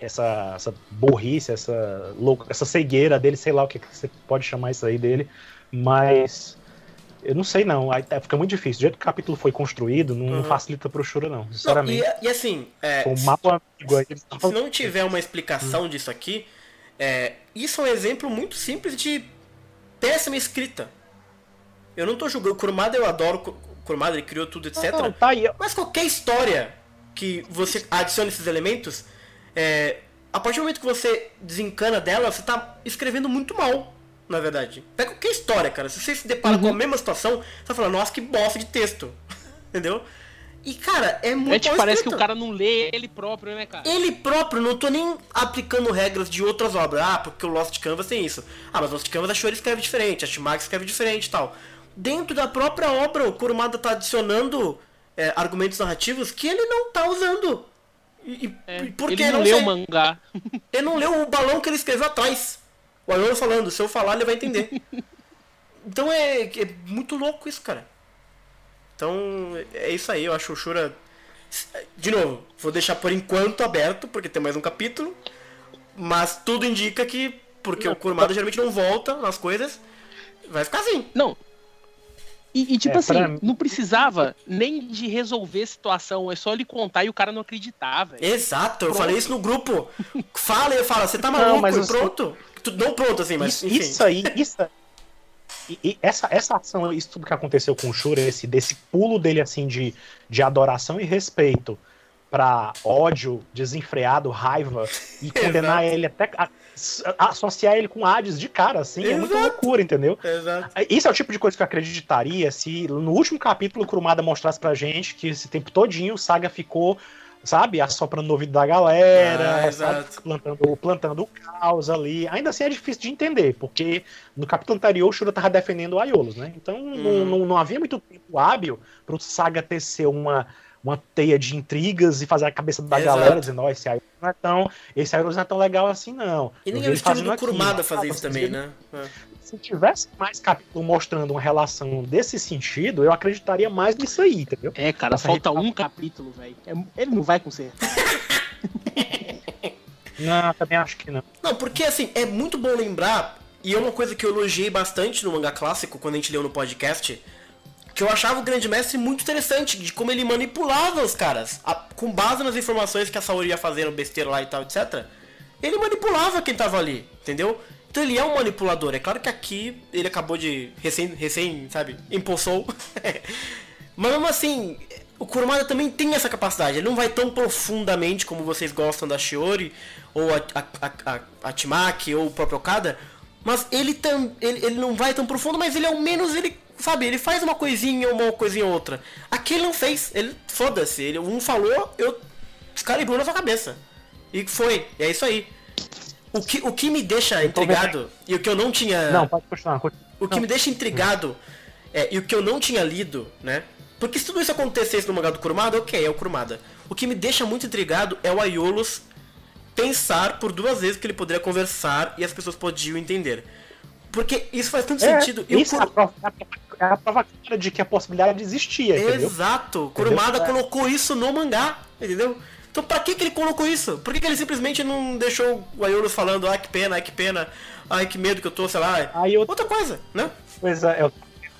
Essa, essa burrice, essa, louca, essa cegueira dele, sei lá o que, que você pode chamar isso aí dele, mas eu não sei não, aí tá, fica muito difícil. Do jeito que o capítulo foi construído, não uhum. facilita pro Shura não, sinceramente. Não, e, e, assim, é, o mapa se, se não tiver uma explicação uhum. disso aqui, é, isso é um exemplo muito simples de péssima escrita. Eu não tô julgando, Kurumada eu adoro, Kurumada ele criou tudo, etc. Não, tá aí. Mas qualquer história que você adicione esses elementos, é, a partir do momento que você desencana dela, você tá escrevendo muito mal na verdade. Pega qualquer história, cara. Se você se depara uhum. com a uhum. mesma situação, você vai falar, nossa, que bosta de texto. [LAUGHS] Entendeu? E, cara, é muito. É, tipo, parece que o cara não lê ele próprio, né, cara? Ele próprio, não tô nem aplicando regras de outras obras. Ah, porque o Lost Canvas tem isso. Ah, mas o Lost Canvas a Shoei escreve diferente, a Shimax escreve diferente e tal. Dentro da própria obra, o Kurumada tá adicionando é, argumentos narrativos que ele não tá usando. E, é, porque ele não, não leu o mangá. [LAUGHS] Ele não leu o balão que ele escreveu atrás. O Arnold falando, se eu falar, ele vai entender. [LAUGHS] então é, é muito louco isso, cara. Então é isso aí, eu acho o Shura. De novo, vou deixar por enquanto aberto, porque tem mais um capítulo. Mas tudo indica que, porque não, o Kurumada geralmente não volta nas coisas, vai ficar assim. Não. E, e tipo é, assim, pra... não precisava nem de resolver a situação, é só ele contar e o cara não acreditar, velho. Exato, pronto. eu falei isso no grupo. Fala e fala, você tá maluco, não, mas pronto não pronto, assim, mas. Isso, isso aí, isso. E, e, essa, essa ação, isso tudo que aconteceu com o Shura, esse, desse pulo dele assim de, de adoração e respeito para ódio desenfreado, raiva e [LAUGHS] condenar ele até a, associar ele com Hades de cara, assim, Exato. é muita loucura, entendeu? Exato. Isso é o tipo de coisa que eu acreditaria se no último capítulo o Kurumada mostrasse pra gente que esse tempo todinho o Saga ficou sabe? Assoprando no ouvido da galera, ah, plantando, plantando o caos ali. Ainda assim é difícil de entender, porque no capítulo anterior o Shura tava defendendo o Aiolos, né? Então hum. não, não, não, havia muito tempo hábil pro Saga tecer uma, uma teia de intrigas e fazer a cabeça da Exato. galera dizendo, ó, oh, esse Aiolos não é tão. Esse Aiolos não é tão legal assim, não. E nem é o estilo do Kurumada fazer isso também, né? É se tivesse mais capítulo mostrando uma relação desse sentido, eu acreditaria mais nisso aí, entendeu? É, cara, Essa falta um capítulo, velho. É, ele não vai consertar. [LAUGHS] não, também acho que não. Não, porque assim, é muito bom lembrar, e é uma coisa que eu elogiei bastante no mangá clássico, quando a gente leu no podcast, que eu achava o Grande Mestre muito interessante, de como ele manipulava os caras. A, com base nas informações que a Saori ia fazendo, besteira lá e tal, etc. Ele manipulava quem tava ali, entendeu? Então ele é um manipulador. É claro que aqui ele acabou de. recém, recém sabe? Impulsou. [LAUGHS] Mas mesmo assim, o Kurumada também tem essa capacidade. Ele não vai tão profundamente como vocês gostam da Shiori, ou a, a, a, a Timaki, ou o próprio Okada. Mas ele, tam, ele, ele não vai tão profundo, mas ele ao menos ele. Sabe, ele faz uma coisinha, uma coisinha outra. Aqui ele não fez. Ele. Foda-se. Ele, um falou, eu. Excalibur na sua cabeça. E foi. E é isso aí. O que, o que me deixa intrigado, e o que eu não tinha. Não, pode continuar. O que me deixa intrigado, é, e o que eu não tinha lido, né? Porque se tudo isso acontecesse no mangá do Kurumada, ok, é o Kurumada. O que me deixa muito intrigado é o Aiolos pensar por duas vezes que ele poderia conversar e as pessoas podiam entender. Porque isso faz tanto é, sentido. Isso é, a prova, é a prova de que a possibilidade existia, Exato. Entendeu? Kurumada é. colocou isso no mangá, entendeu? Então pra que, que ele colocou isso? Por que, que ele simplesmente não deixou o Aiolos falando, ai que pena, ai que pena, ai que medo que eu tô, sei lá. Aí eu... Outra coisa, né? Pois é, eu,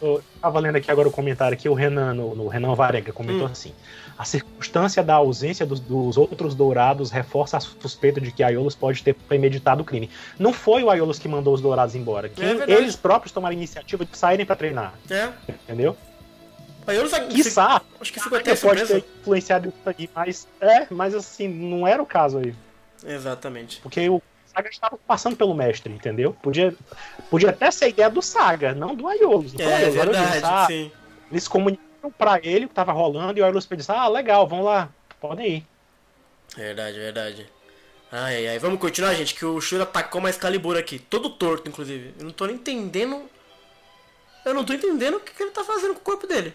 eu tava lendo aqui agora o comentário que o Renan, no, no Renan Varega, comentou hum. assim. A circunstância da ausência dos, dos, outros dourados reforça a suspeita de que Aiolos pode ter premeditado o crime. Não foi o Aiolos que mandou os dourados embora. Que é eles próprios tomaram a iniciativa de saírem para treinar. É. Entendeu? Não sei. Quiçá, acho que ficou até pode ter influenciado isso aqui, mas. É, mas assim, não era o caso aí. Exatamente. Porque o Saga estava passando pelo mestre, entendeu? Podia, podia até ser a ideia do Saga, não do Aiolos. É, é verdade, sim. Eles comunicaram pra ele o que tava rolando e o Aiolos disse, ah, legal, vamos lá, podem ir. Verdade, verdade. Ai, ai, ai. Vamos continuar, gente, que o Shura atacou mais Calibur aqui. Todo torto, inclusive. Eu não tô nem entendendo... Eu não tô entendendo o que, que ele tá fazendo com o corpo dele.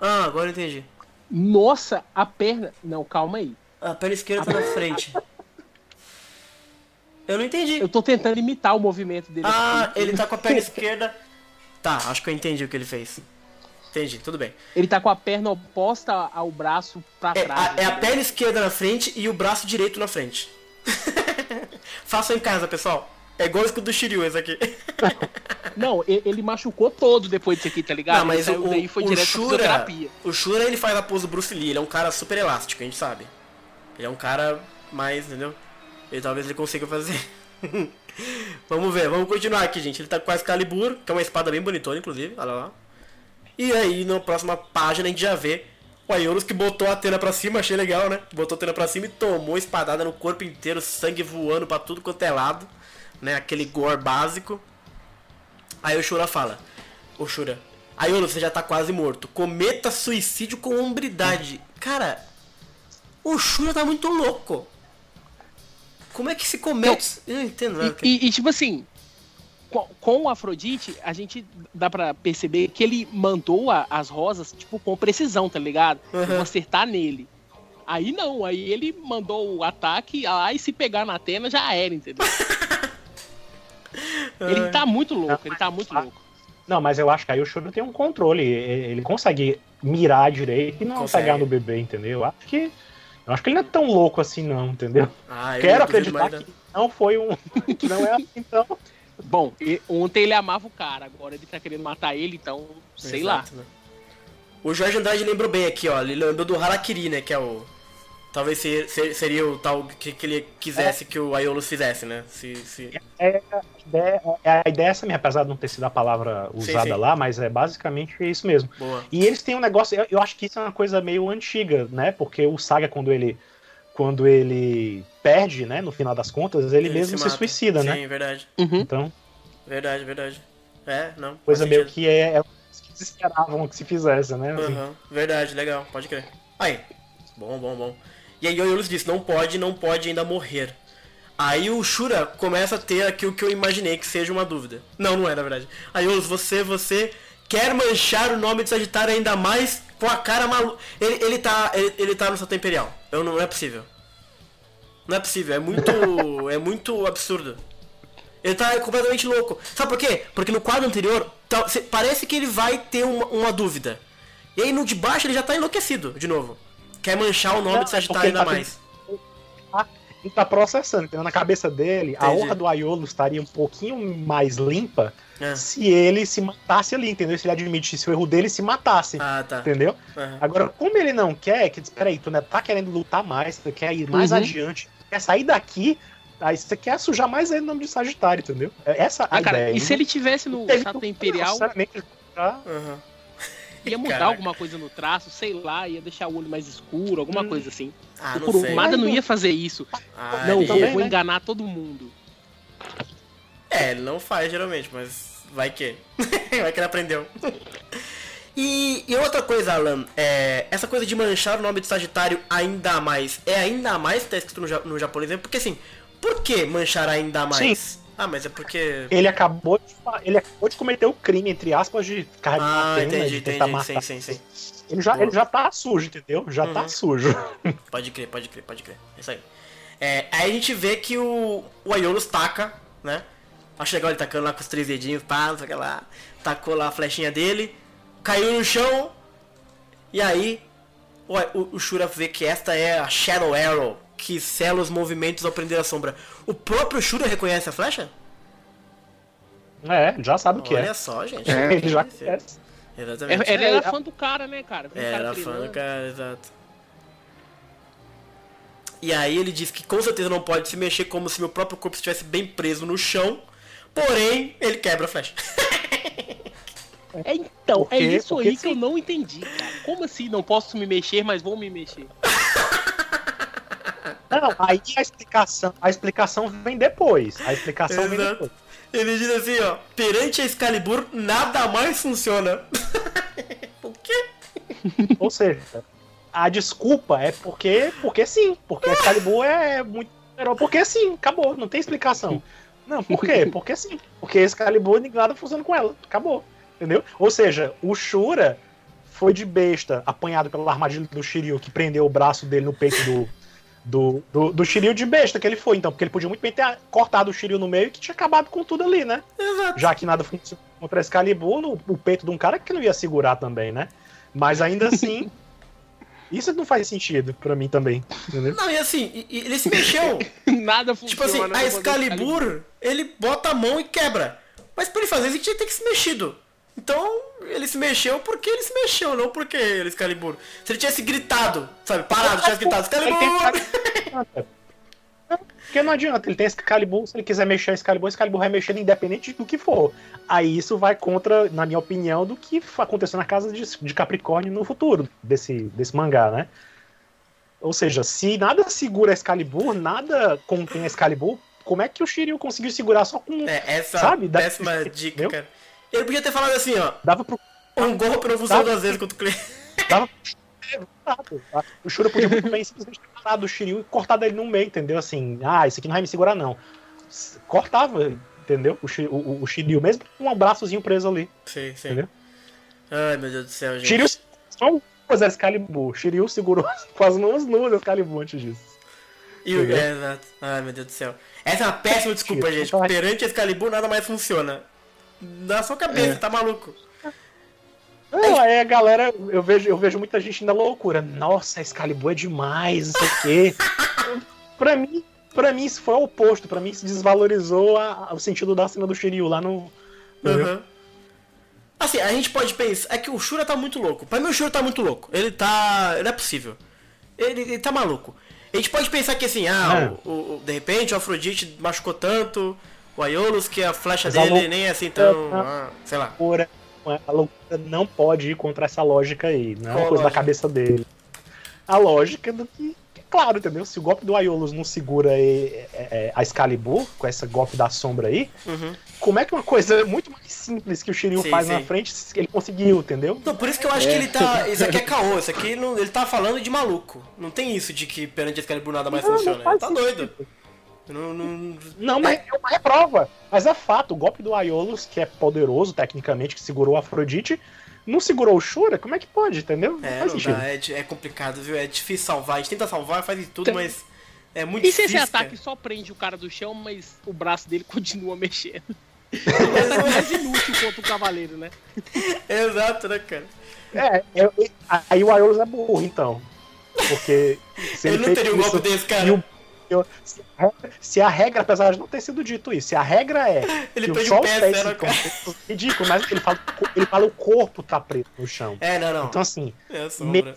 Ah, agora eu entendi. Nossa, a perna... Não, calma aí. A perna esquerda tá na frente. Eu não entendi. Eu tô tentando imitar o movimento dele. Ah, aqui. ele tá com a perna esquerda. Tá, acho que eu entendi o que ele fez. Entendi, tudo bem. Ele tá com a perna oposta ao braço pra é, trás. A, é a perna esquerda na frente e o braço direito na frente. [LAUGHS] Façam em casa, pessoal. É igual o do Shiryu esse aqui. [LAUGHS] Não, ele machucou todo depois disso aqui, tá ligado? Não, mas o, daí foi o direto Shura, O Shura, ele faz a pose do Bruce Lee. Ele é um cara super elástico, a gente sabe. Ele é um cara mais, entendeu? Ele talvez ele consiga fazer. [LAUGHS] vamos ver, vamos continuar aqui, gente. Ele tá com a Excalibur, que é uma espada bem bonitona, inclusive. Olha lá. E aí, na próxima página, a gente já vê o Aiolos que botou a Atena pra cima, achei legal, né? Botou a Atena pra cima e tomou espadada no corpo inteiro, sangue voando pra tudo quanto é lado, né? Aquele gore básico. Aí o Shura fala: Ô Shura, Aiolos, você já tá quase morto. Cometa suicídio com hombridade. Cara, o Shura tá muito louco. Como é que se comete? Eu não entendo nada. E, e tipo assim, com o Afrodite, a gente dá para perceber que ele mandou a, as rosas, tipo, com precisão, tá ligado? Uhum. Vou acertar nele. Aí não, aí ele mandou o ataque lá e se pegar na Atena já era, entendeu? [LAUGHS] ele tá muito louco, ele tá muito louco. Não, mas eu acho que aí o Shuro tem um controle. Ele consegue mirar direito e não consegue. pegar no bebê, entendeu? Eu acho que. Eu acho que ele não é tão louco assim, não, entendeu? Ah, Quero acreditar que não foi um. [LAUGHS] que não é assim, então. Bom, ontem ele amava o cara, agora ele tá querendo matar ele, então, sei Exato, lá. Né? O Jorge Andrade lembrou bem aqui, ó. Ele lembrou do Harakiri, né? Que é o. Talvez seria o tal que, que ele quisesse é. que o Aiolos fizesse, né? Se, se... É, a ideia, é, a ideia é essa mesmo, apesar de não ter sido a palavra usada sim, sim. lá, mas é basicamente isso mesmo. Boa. E eles têm um negócio, eu, eu acho que isso é uma coisa meio antiga, né? Porque o Saga, quando ele quando ele perde, né, no final das contas, ele, ele mesmo se, se suicida, Sim, né? Sim, verdade. Uhum. Então. Verdade, verdade. É, não. Coisa meio que é, é que eles esperavam que se fizesse, né? Assim. Uhum. Verdade, legal, pode crer. Aí, bom, bom, bom. E aí o Yolos disse, não pode, não pode ainda morrer. Aí o Shura começa a ter aquilo que eu imaginei que seja uma dúvida. Não, não é, na verdade. Aí Yolos, você, você quer manchar o nome de Sagitário ainda mais com a cara maluca. Ele, ele, tá, ele, ele tá no Salto Imperial. Eu, não, não é possível. Não é possível, é muito. [LAUGHS] é muito absurdo. Ele tá completamente louco. Sabe por quê? Porque no quadro anterior, tá, parece que ele vai ter uma, uma, dúvida. E aí no de baixo ele já tá enlouquecido, de novo. Quer manchar o nome é, de Sagitário ainda tá mais. Ele tá processando, entendeu? Na cabeça dele, Entendi. a honra do Aiolo estaria um pouquinho mais limpa é. se ele se matasse ali, entendeu? Se ele admitisse o erro dele e se matasse. Ah, tá. Entendeu? Uhum. Agora, como ele não quer, que diz, peraí, tu né, tá querendo lutar mais, tu quer ir mais uhum. adiante, quer sair daqui, aí você quer sujar mais ainda o nome de Sagitário, entendeu? É essa ah, a cara, ideia. E se ele tivesse no Chato Imperial. Sinceramente, uhum. Ia mudar Caraca. alguma coisa no traço, sei lá, ia deixar o olho mais escuro, alguma hum. coisa assim. Ah, o Kurumada não ia fazer isso. Ah, não, também, eu vou né? enganar todo mundo. É, ele não faz geralmente, mas vai que. [LAUGHS] vai que ele aprendeu. E, e, outra coisa, Alan, é, essa coisa de manchar o nome de Sagitário ainda mais, é ainda mais que tá escrito no, no japonês? Porque assim, por que manchar ainda mais? Sim. Ah, mas é porque. Ele acabou de, ele acabou de cometer o crime, entre aspas, de carregar ah, entendi, de tentar entendi, matar. Sim, sim, sim. Ele já, ele já tá sujo, entendeu? Já tá uhum. tá sujo. [LAUGHS] Pode crer, pode crer, pode crer. É isso aí. É, aí a gente vê que o, o Aiolos taca, né? Acho legal ele tacando lá com os três dedinhos, pá, não sei o que lá. Tacou lá a flechinha dele, caiu no chão. E aí o, o, o Shura vê que esta é a Shadow Arrow, que sela os movimentos ao prender a sombra. O próprio Shura reconhece a flecha? É, já sabe o que Olha é. Olha só, gente. É, ele já conhece. Exatamente. Ele era fã do cara, né, cara? É, era fã do cara, exato. E aí ele diz que com certeza não pode se mexer como se meu próprio corpo estivesse bem preso no chão. Porém, ele quebra a flecha. [LAUGHS] É então, é isso Porque aí que sim. eu não entendi, cara. Como assim não posso me mexer, mas vou me mexer? Não, aí a explicação, a explicação vem depois. A explicação Exato. vem depois. Ele diz assim, ó, perante a Excalibur nada mais funciona. [LAUGHS] Por quê? Ou seja, a desculpa é porque, porque sim, porque a Excalibur é muito porque sim, acabou, não tem explicação. Não, por quê? Porque sim. Porque Excalibur nada funciona com ela. Acabou. Entendeu? Ou seja, o Shura foi de besta, apanhado pela armadilha do Shiryu, que prendeu o braço dele no peito do, do, do, do Shiryu de besta que ele foi, então, porque ele podia muito bem ter cortado o Shiryu no meio e que tinha acabado com tudo ali, né? Exato. Já que nada funcionou contra Excalibur, no, o peito de um cara que não ia segurar também, né? Mas ainda [LAUGHS] assim, isso não faz sentido para mim também, entendeu? Não, e assim, ele se mexeu. [LAUGHS] Nada funciona. Tipo assim, a Excalibur, ele bota a mão e quebra. Mas pra ele fazer isso, ele tinha que ter que se mexido. Então, ele se mexeu porque ele se mexeu, não porque ele Excalibur. Se ele tivesse gritado, sabe, parado, tivesse gritado, Excalibur! [LAUGHS] Porque não adianta, ele tem Excalibur, se ele quiser mexer Excalibur, Excalibur vai mexer independente do que for. Aí isso vai contra, na minha opinião, do que aconteceu na casa de, de Capricórnio no futuro desse, desse mangá, né? Ou seja, se nada segura Excalibur, nada contém Excalibur, como é que o Shiryu conseguiu segurar só com. É, essa sabe? péssima [LAUGHS] dica, cara. Ele podia ter falado assim, ó. Dava pro. Um golpe não funciona duas vezes contra o cliente. Dava o Shura podia muito bem simplesmente ter parado o Shiryu e cortado ele no meio, entendeu? Assim, ah, esse aqui não vai me segurar, não. Cortava, entendeu? O, o, o Shiryu, mesmo com um abraçozinho preso ali. Sim, sim. Entendeu? Ai, meu Deus do céu, gente. Shiryu só duas Excalibur. Shiryu segurou [LAUGHS] com as mãos nuas Excalibur antes disso. E o... É, exato. Ai, meu Deus do céu. Essa é uma péssima desculpa, gente. Perante Excalibur, nada mais funciona. Na sua cabeça, é. tá maluco. Não, aí a galera, eu vejo, eu vejo muita gente na loucura. Nossa, Excalibur é demais, não sei o quê. [LAUGHS] pra mim, pra mim isso foi o oposto. Pra mim isso desvalorizou a, a, o sentido da cena do Shiryu lá no. Uhum. Assim, a gente pode pensar. É que o Shura tá muito louco. Pra mim o Shura tá muito louco. Ele tá. Não é possível. Ele, ele tá maluco. A gente pode pensar que assim, ah, é. o, o, de repente o Afrodite machucou tanto, o Aiolos, que a flecha Mas dele a nem é assim tão. Ah, sei lá. Loucura, a loucura não pode ir contra essa lógica aí. Não é uma coisa da cabeça dele. A lógica do que. Claro, entendeu? Se o golpe do Aiolos não segura a Excalibur, com esse golpe da sombra aí, uhum. como é que uma coisa [LAUGHS] muito mais simples que o Shiryu sim, faz sim. na frente, ele conseguiu, entendeu? Não, por isso que eu acho é. que ele tá. [LAUGHS] Isso aqui é caô, isso aqui não, ele tá falando de maluco. Não tem isso de que perante a Excalibur nada mais não, funciona. Não ele tá doido. Não, não... não mas é uma prova. Mas é fato, o golpe do Aiolos, que é poderoso tecnicamente, que segurou a Afrodite, não segurou o Shura? Como é que pode, entendeu? É, não não dá, é, é, complicado, viu? É difícil salvar. A gente tenta salvar, faz tudo, então... mas é muito e difícil. E se esse ataque só prende o cara do chão, mas o braço dele [LAUGHS] continua mexendo? [LAUGHS] é mais inútil contra o cavaleiro, né? Exato, né, cara? É, é aí o Aiolos é burro, então. Porque. ele, ele não teria um golpe desse, cara. Eu, se, a regra, se, a regra, apesar de não ter sido dito isso, se a regra é [LAUGHS] ele que só os pés ficam ridículo, mas ele fala, ele fala o corpo tá preto no chão. É, não, não. Então assim, é, me,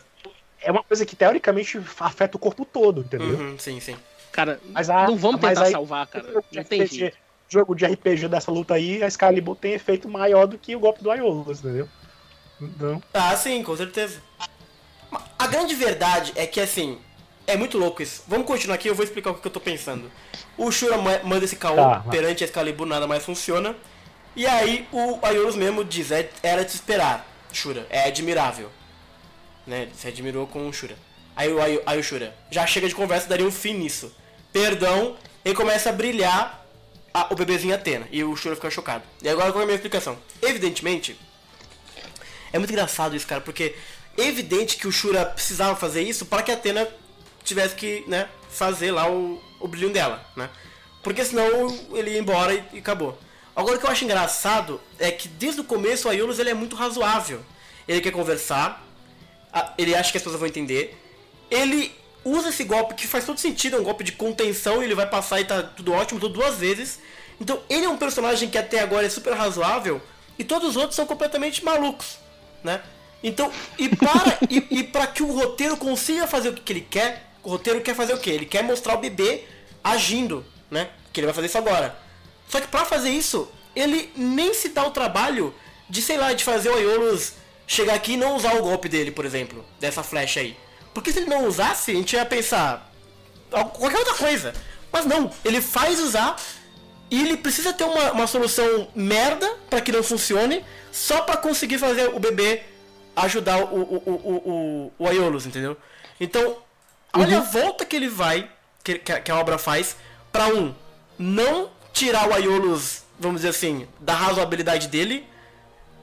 é uma coisa que teoricamente afeta o corpo todo, entendeu? Uhum, sim, sim. Cara, mas a, não vamos tentar aí, salvar, cara. Não tem RPG, jogo de RPG dessa luta aí, a Excalibur tem efeito maior do que o golpe do Aiolos, entendeu? Então... Ah, sim, com certeza. A grande verdade é que, assim, é muito louco isso. Vamos continuar aqui, eu vou explicar o que eu tô pensando. O Shura manda esse caô tá, perante a Excalibur, nada mais funciona. E aí o Aiolos mesmo diz, é, era de esperar, Shura, é admirável. Né? Se admirou com o Shura. Aí o, aí, aí o Shura, já chega de conversa, daria um fim nisso. Perdão, e começa a brilhar a, o bebezinho Atena. E o Shura fica chocado. E agora qual é a minha explicação? Evidentemente, é muito engraçado isso, cara, porque é evidente que o Shura precisava fazer isso para que a Atena tivesse que, né, fazer lá o, o brilho dela, né? Porque senão ele ia embora e, e, acabou. Agora o que eu acho engraçado é que desde o começo o Aiolos ele é muito razoável. Ele quer conversar, ele acha que as pessoas vão entender. Ele usa esse golpe que faz todo sentido, é um golpe de contenção ele vai passar e tá tudo ótimo, tudo duas vezes. Então ele é um personagem que até agora é super razoável e todos os outros são completamente malucos, né? Então, e para, e, e para que o roteiro consiga fazer o que ele quer, o roteiro quer fazer o quê? Ele quer mostrar o bebê agindo, né? Que ele vai fazer isso agora. Só que para fazer isso, ele nem se dá o trabalho de sei lá, de fazer o Aiolos chegar aqui e não usar o golpe dele, por exemplo, dessa flecha aí. Porque se ele não usasse, a gente ia pensar qualquer outra coisa. Mas não, ele faz usar e ele precisa ter uma, uma solução merda para que não funcione, só para conseguir fazer o bebê ajudar o, o, o, o, o Aiolos, entendeu? Então, olha uhum. a volta que ele vai, que, que a obra faz, para um, não tirar o Aiolos, vamos dizer assim, da razoabilidade dele,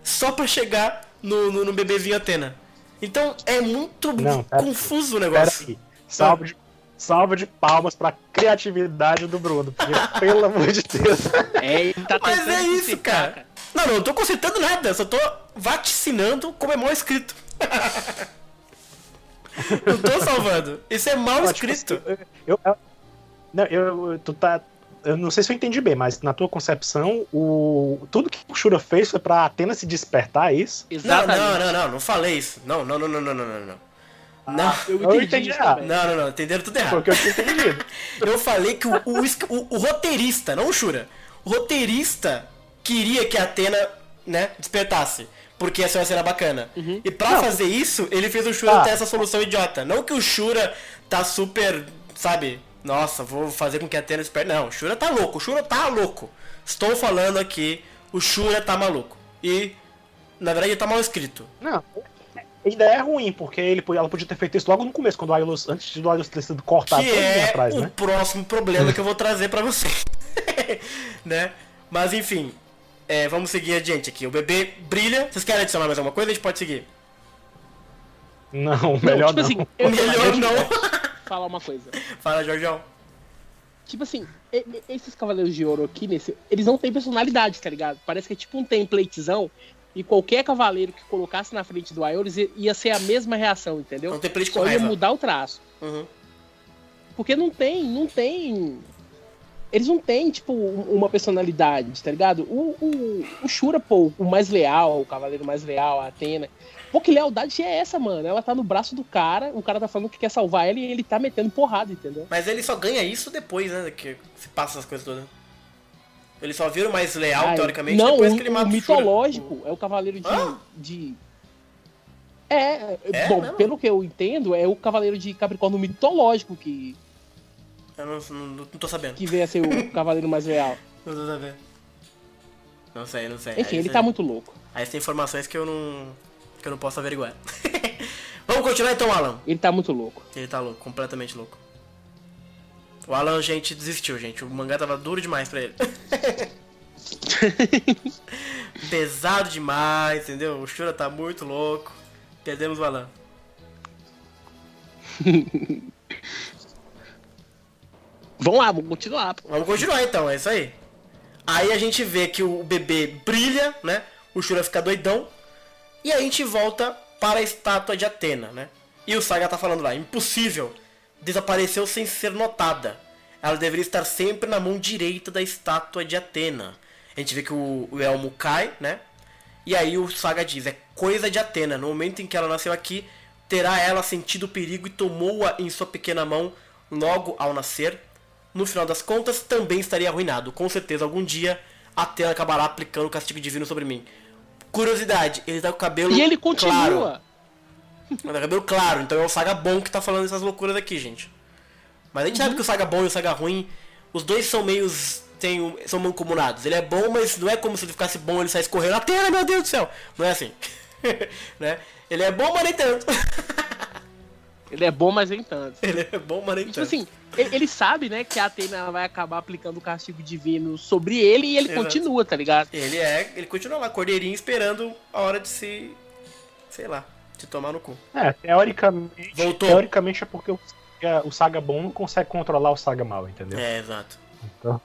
só para chegar no, no, no, bebezinho Atena. Então é muito não, confuso o negócio. Salve de, salve de palmas pra criatividade do Bruno. Porque, [LAUGHS] pelo amor de Deus. É, tá Mas é isso, cara. cara. Não, não, não tô consertando nada, só tô vaticinando como é mal escrito. [LAUGHS] não tô salvando. Isso é mal escrito. Tipo, eu, eu, não, eu, tu tá, eu não sei se eu entendi bem, mas na tua concepção, o tudo que o Shura fez foi pra Atena se despertar, é isso? Exatamente. Não, não, não, não, não falei isso. Não, não, não, não, não, não, não. Não, eu entendi, eu entendi errado. Não, não, não, entenderam tudo errado. Porque eu tinha entendido. [LAUGHS] eu falei que o, o, o, o, roteirista, não o Shura, o roteirista queria que a Atena, né, despertasse. Porque essa é uma cena bacana. Uhum. E pra não. fazer isso, ele fez o Shura ah. ter essa solução idiota. Não que o Shura tá super, sabe, nossa, vou fazer com que a Atena espere. Não, o Shura tá louco, o Shura tá louco. Estou falando aqui, o Shura tá maluco. E, na verdade, ele tá mal escrito. Não, a ideia é ruim, porque ele, ela podia ter feito isso logo no começo, quando o Ailos, antes do Ailos ter sido cortado que é atrás, o né? próximo problema [LAUGHS] que eu vou trazer para você. [LAUGHS] né? Mas enfim, é, vamos seguir adiante aqui. O bebê brilha. Vocês querem adicionar mais alguma coisa? A gente pode seguir. Não, melhor não. Tipo não. Assim, [LAUGHS] melhor não [LAUGHS] falar uma coisa. Fala, Jorjão. Tipo assim, esses Cavaleiros de Ouro aqui, nesse, eles não têm personalidade, tá ligado? Parece que é tipo um templatezão e qualquer cavaleiro que colocasse na frente do Aeolus ia ser a mesma reação, entendeu? Um template com Só ia mudar o traço. Uhum. Porque não tem, não tem... Eles não têm, tipo, uma personalidade, tá ligado? O, o, o Shura, pô, o mais leal, o cavaleiro mais leal, a Atena, Pô, que lealdade é essa, mano? Ela tá no braço do cara, o cara tá falando que quer salvar ela e ele tá metendo porrada, entendeu? Mas ele só ganha isso depois, né? Que se passa as coisas todas. Ele só vira o mais leal, Ai, teoricamente, não, depois o, que ele mata o mitológico o... é o cavaleiro de. Ah? de... É, é, bom, mesmo? pelo que eu entendo, é o cavaleiro de Capricórnio mitológico que. Eu não, não, não tô sabendo. Que vem a ser o cavaleiro mais leal. [LAUGHS] Não tô sabendo. Não sei, não sei. Enfim, Aí ele tá muito louco. Aí tem informações que eu não que eu não posso averiguar. [LAUGHS] Vamos continuar então, Alan. Ele tá muito louco. Ele tá louco, completamente louco. O Alan, gente, desistiu, gente. O mangá tava duro demais pra ele. [LAUGHS] Pesado demais, entendeu? O Shura tá muito louco. Perdemos o Alan. Vamos lá, vamos continuar. Vamos continuar então, é isso aí. Aí a gente vê que o bebê brilha, né? O Shura fica doidão. E a gente volta para a estátua de Atena, né? E o Saga tá falando lá, impossível. Desapareceu sem ser notada. Ela deveria estar sempre na mão direita da estátua de Atena. A gente vê que o, o elmo cai, né? E aí o Saga diz, é coisa de Atena. No momento em que ela nasceu aqui, terá ela sentido o perigo e tomou-a em sua pequena mão logo ao nascer. No final das contas, também estaria arruinado. Com certeza, algum dia, Atena acabará aplicando o castigo divino sobre mim. Curiosidade, ele tá com o cabelo E ele continua. Claro. Ele tá com o cabelo claro, então é o Saga bom que tá falando essas loucuras aqui, gente. Mas a gente uhum. sabe que o Saga bom e o Saga ruim, os dois são meio. Tem, são mancomunados. Ele é bom, mas não é como se ele ficasse bom e ele saísse correndo. Atena, meu Deus do céu! Não é assim. [LAUGHS] né? Ele é bom, mas nem tanto. [LAUGHS] Ele é bom, mas nem tanto. Ele é bom, mas nem tipo tanto. assim, ele, ele, sabe, né, que a Atena vai acabar aplicando o castigo divino sobre ele e ele Exato. continua, tá ligado? Ele é, ele continua lá, cordeirinho, esperando a hora de se, sei lá, de tomar no cu. É, teoricamente, Voltou. teoricamente é porque o, o Saga bom não consegue controlar o Saga mal, entendeu? É, exato. Então,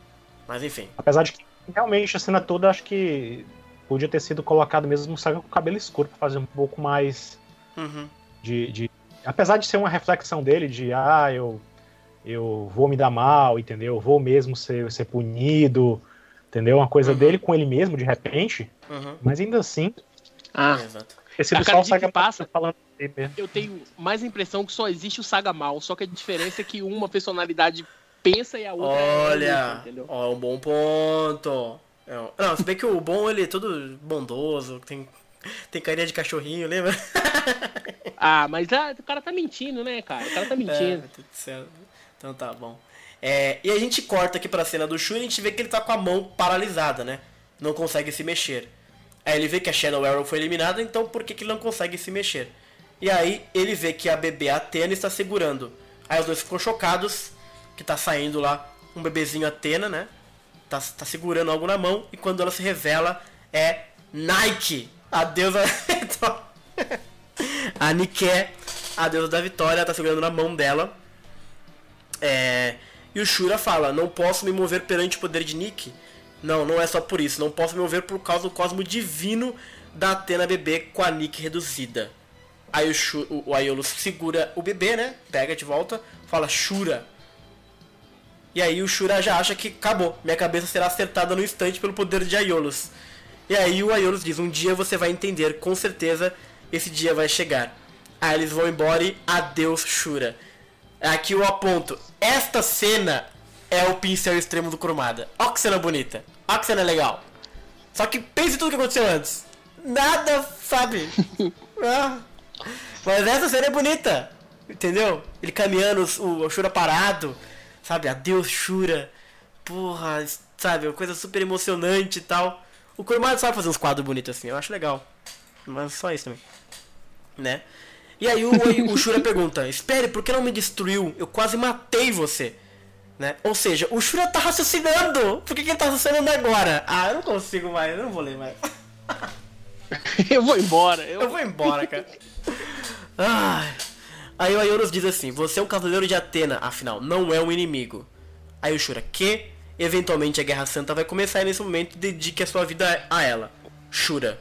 mas enfim. Apesar de que realmente a cena toda acho que podia ter sido colocado mesmo o Saga com o cabelo escuro pra fazer um pouco mais uhum. de, de apesar de ser uma reflexão dele de ah, eu eu vou me dar mal, entendeu? Eu vou mesmo ser, ser punido, entendeu? Uma coisa uhum. dele com ele mesmo, de repente. Uhum. Mas ainda assim. Ah, exato. Esse a cada que passa, falando eu tenho mais a impressão que só existe o Saga Mal, só que a diferença é que uma personalidade pensa e a outra Olha, é ó, um bom ponto. Não, se bem que o bom ele é todo bondoso, tem, tem carinha de cachorrinho, lembra? [LAUGHS] Ah, mas ah, o cara tá mentindo, né, cara? O cara tá mentindo. É, então tá bom. É, e a gente corta aqui pra cena do Shun e a gente vê que ele tá com a mão paralisada, né? Não consegue se mexer. Aí ele vê que a Shadow Arrow foi eliminada, então por que, que ele não consegue se mexer? E aí ele vê que a bebê Atena está segurando. Aí os dois ficam chocados, que tá saindo lá um bebezinho Atena, né? Tá, tá segurando algo na mão, e quando ela se revela, é Nike, a deusa. [LAUGHS] a Nike, a deusa da vitória, tá segurando na mão dela. É... E o Shura fala: Não posso me mover perante o poder de Nick. Não, não é só por isso. Não posso me mover por causa do cosmo divino da Atena bebê com a Nick reduzida. Aí o, Shura, o, o Aiolus segura o bebê, né? Pega de volta, fala Shura. E aí o Shura já acha que acabou. Minha cabeça será acertada no instante pelo poder de Aiolus. E aí o Aiolus diz: Um dia você vai entender, com certeza esse dia vai chegar. Aí eles vão embora e adeus Shura. Aqui eu aponto. Esta cena é o pincel extremo do Kurumada. Ó que cena bonita. Ó que cena legal. Só que pense tudo que aconteceu antes. Nada, sabe? [LAUGHS] ah. Mas essa cena é bonita. Entendeu? Ele caminhando, o, o Shura parado. Sabe? Adeus, Shura. Porra, sabe? Uma coisa super emocionante e tal. O Kurumada sabe fazer uns quadros bonitos assim. Eu acho legal. Mas só isso também. Né? E aí o, o Shura [LAUGHS] pergunta: Espere, por que não me destruiu? Eu quase matei você. Né? Ou seja, o Shura tá raciocinando. Por que, que ele tá raciocinando agora? Ah, eu não consigo mais, eu não vou ler mais. [LAUGHS] eu vou embora. Eu, eu vou embora, cara. Ai. Aí o Aioros diz assim: Você é um cavaleiro de Atena, afinal, não é um inimigo. Aí o Shura, que? Eventualmente a Guerra Santa vai começar e nesse momento dedique a sua vida a ela. Shura.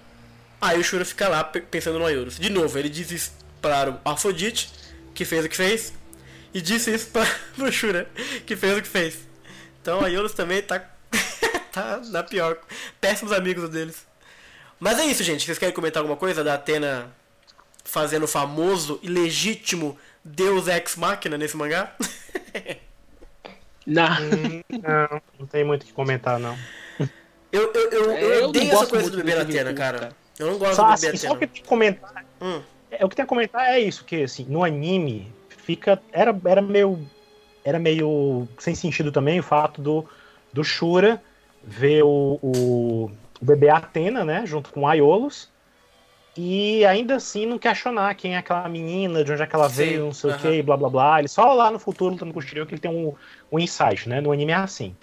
Aí o Shura fica lá pensando no Aioros. De novo, ele diz isso para o Afrodite, que fez o que fez, e disse isso para [LAUGHS] o Shura, que fez o que fez. Então a Yolos também tá, [LAUGHS] tá na pior. Péssimos amigos deles. Mas é isso, gente. Vocês querem comentar alguma coisa da Atena fazendo o famoso e legítimo Deus Ex Machina nesse mangá? [LAUGHS] Não. Hum, não, não tem muito o que comentar, não. Eu, eu, eu, eu, eu odeio essa coisa do bebê na Atena, cara. Eu não gosto só, do bebê assim, Atena. Só que tem que comentar. Hum. É, o que tem a comentar é isso, que assim, no anime fica. Era, era meio. Era meio sem sentido também o fato do, do Shura ver o, o, o bebê Atena, né? Junto com Aiolos. E ainda assim não questionar quem é aquela menina, de onde é que ela Sim, veio, não sei uh -huh. o que, blá blá blá. Ele só lá no futuro lutando com o Shiryu que ele tem um, um insight, né? No anime é assim.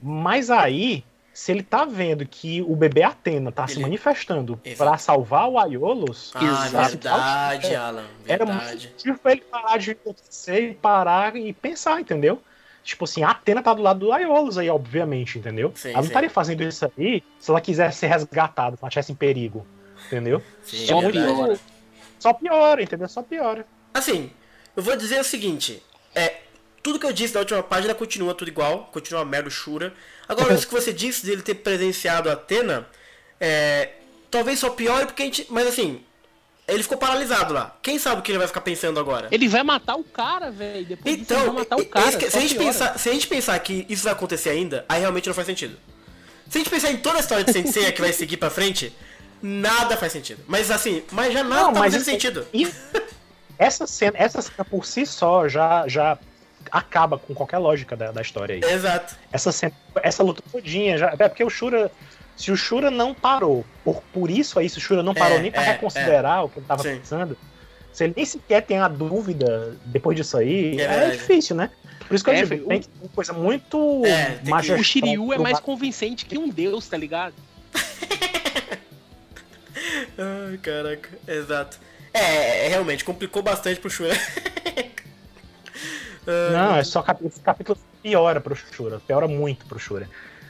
Mas aí, se ele tá vendo que o bebê Atena tá ele... se manifestando para salvar o Aiolos. Ah, verdade, é, Alan. Verdade. Era muito pra ele parar de acontecer e parar e pensar, entendeu? Tipo assim, a Atena tá do lado do Aiolos aí, obviamente, entendeu? Sim, ela não estaria fazendo isso aí se ela quisesse ser resgatada, se ela estivesse em perigo, entendeu? Sim, só, é piora, só piora, entendeu? Só piora. Assim, eu vou dizer o seguinte: é, tudo que eu disse na última página continua tudo igual, continua mero Shura. Agora, isso que você disse dele ter presenciado a Atena, é, talvez só piore porque a gente. Mas assim, ele ficou paralisado lá. Quem sabe o que ele vai ficar pensando agora? Ele vai matar o cara, velho. Depois então, disso, ele vai matar o cara. se, a gente pensar, se a gente pensar que isso vai acontecer ainda, aí realmente não faz sentido. Se a gente pensar em toda a história de Sensei que vai seguir pra frente, nada faz sentido. Mas assim, mas já nada não, tá fazendo sentido. essa cena, essa cena por si só já, já acaba com qualquer lógica da, da história aí. Exato. Essa, essa luta todinha, já, é porque o Shura. Se o Shura não parou, por, por isso aí, se o Shura não parou é, nem pra é, reconsiderar é. o que ele tava Sim. pensando, se ele nem sequer tem a dúvida depois disso aí, é, é difícil, né? Por isso que eu é, digo, tem uma coisa muito. É, o Shiryu é mais convincente que um deus, tá ligado? [LAUGHS] Ai, caraca, exato. É, realmente, complicou bastante pro Shura. [LAUGHS] Não, é só esse capítulo piora pro Shura, piora muito pro Shura.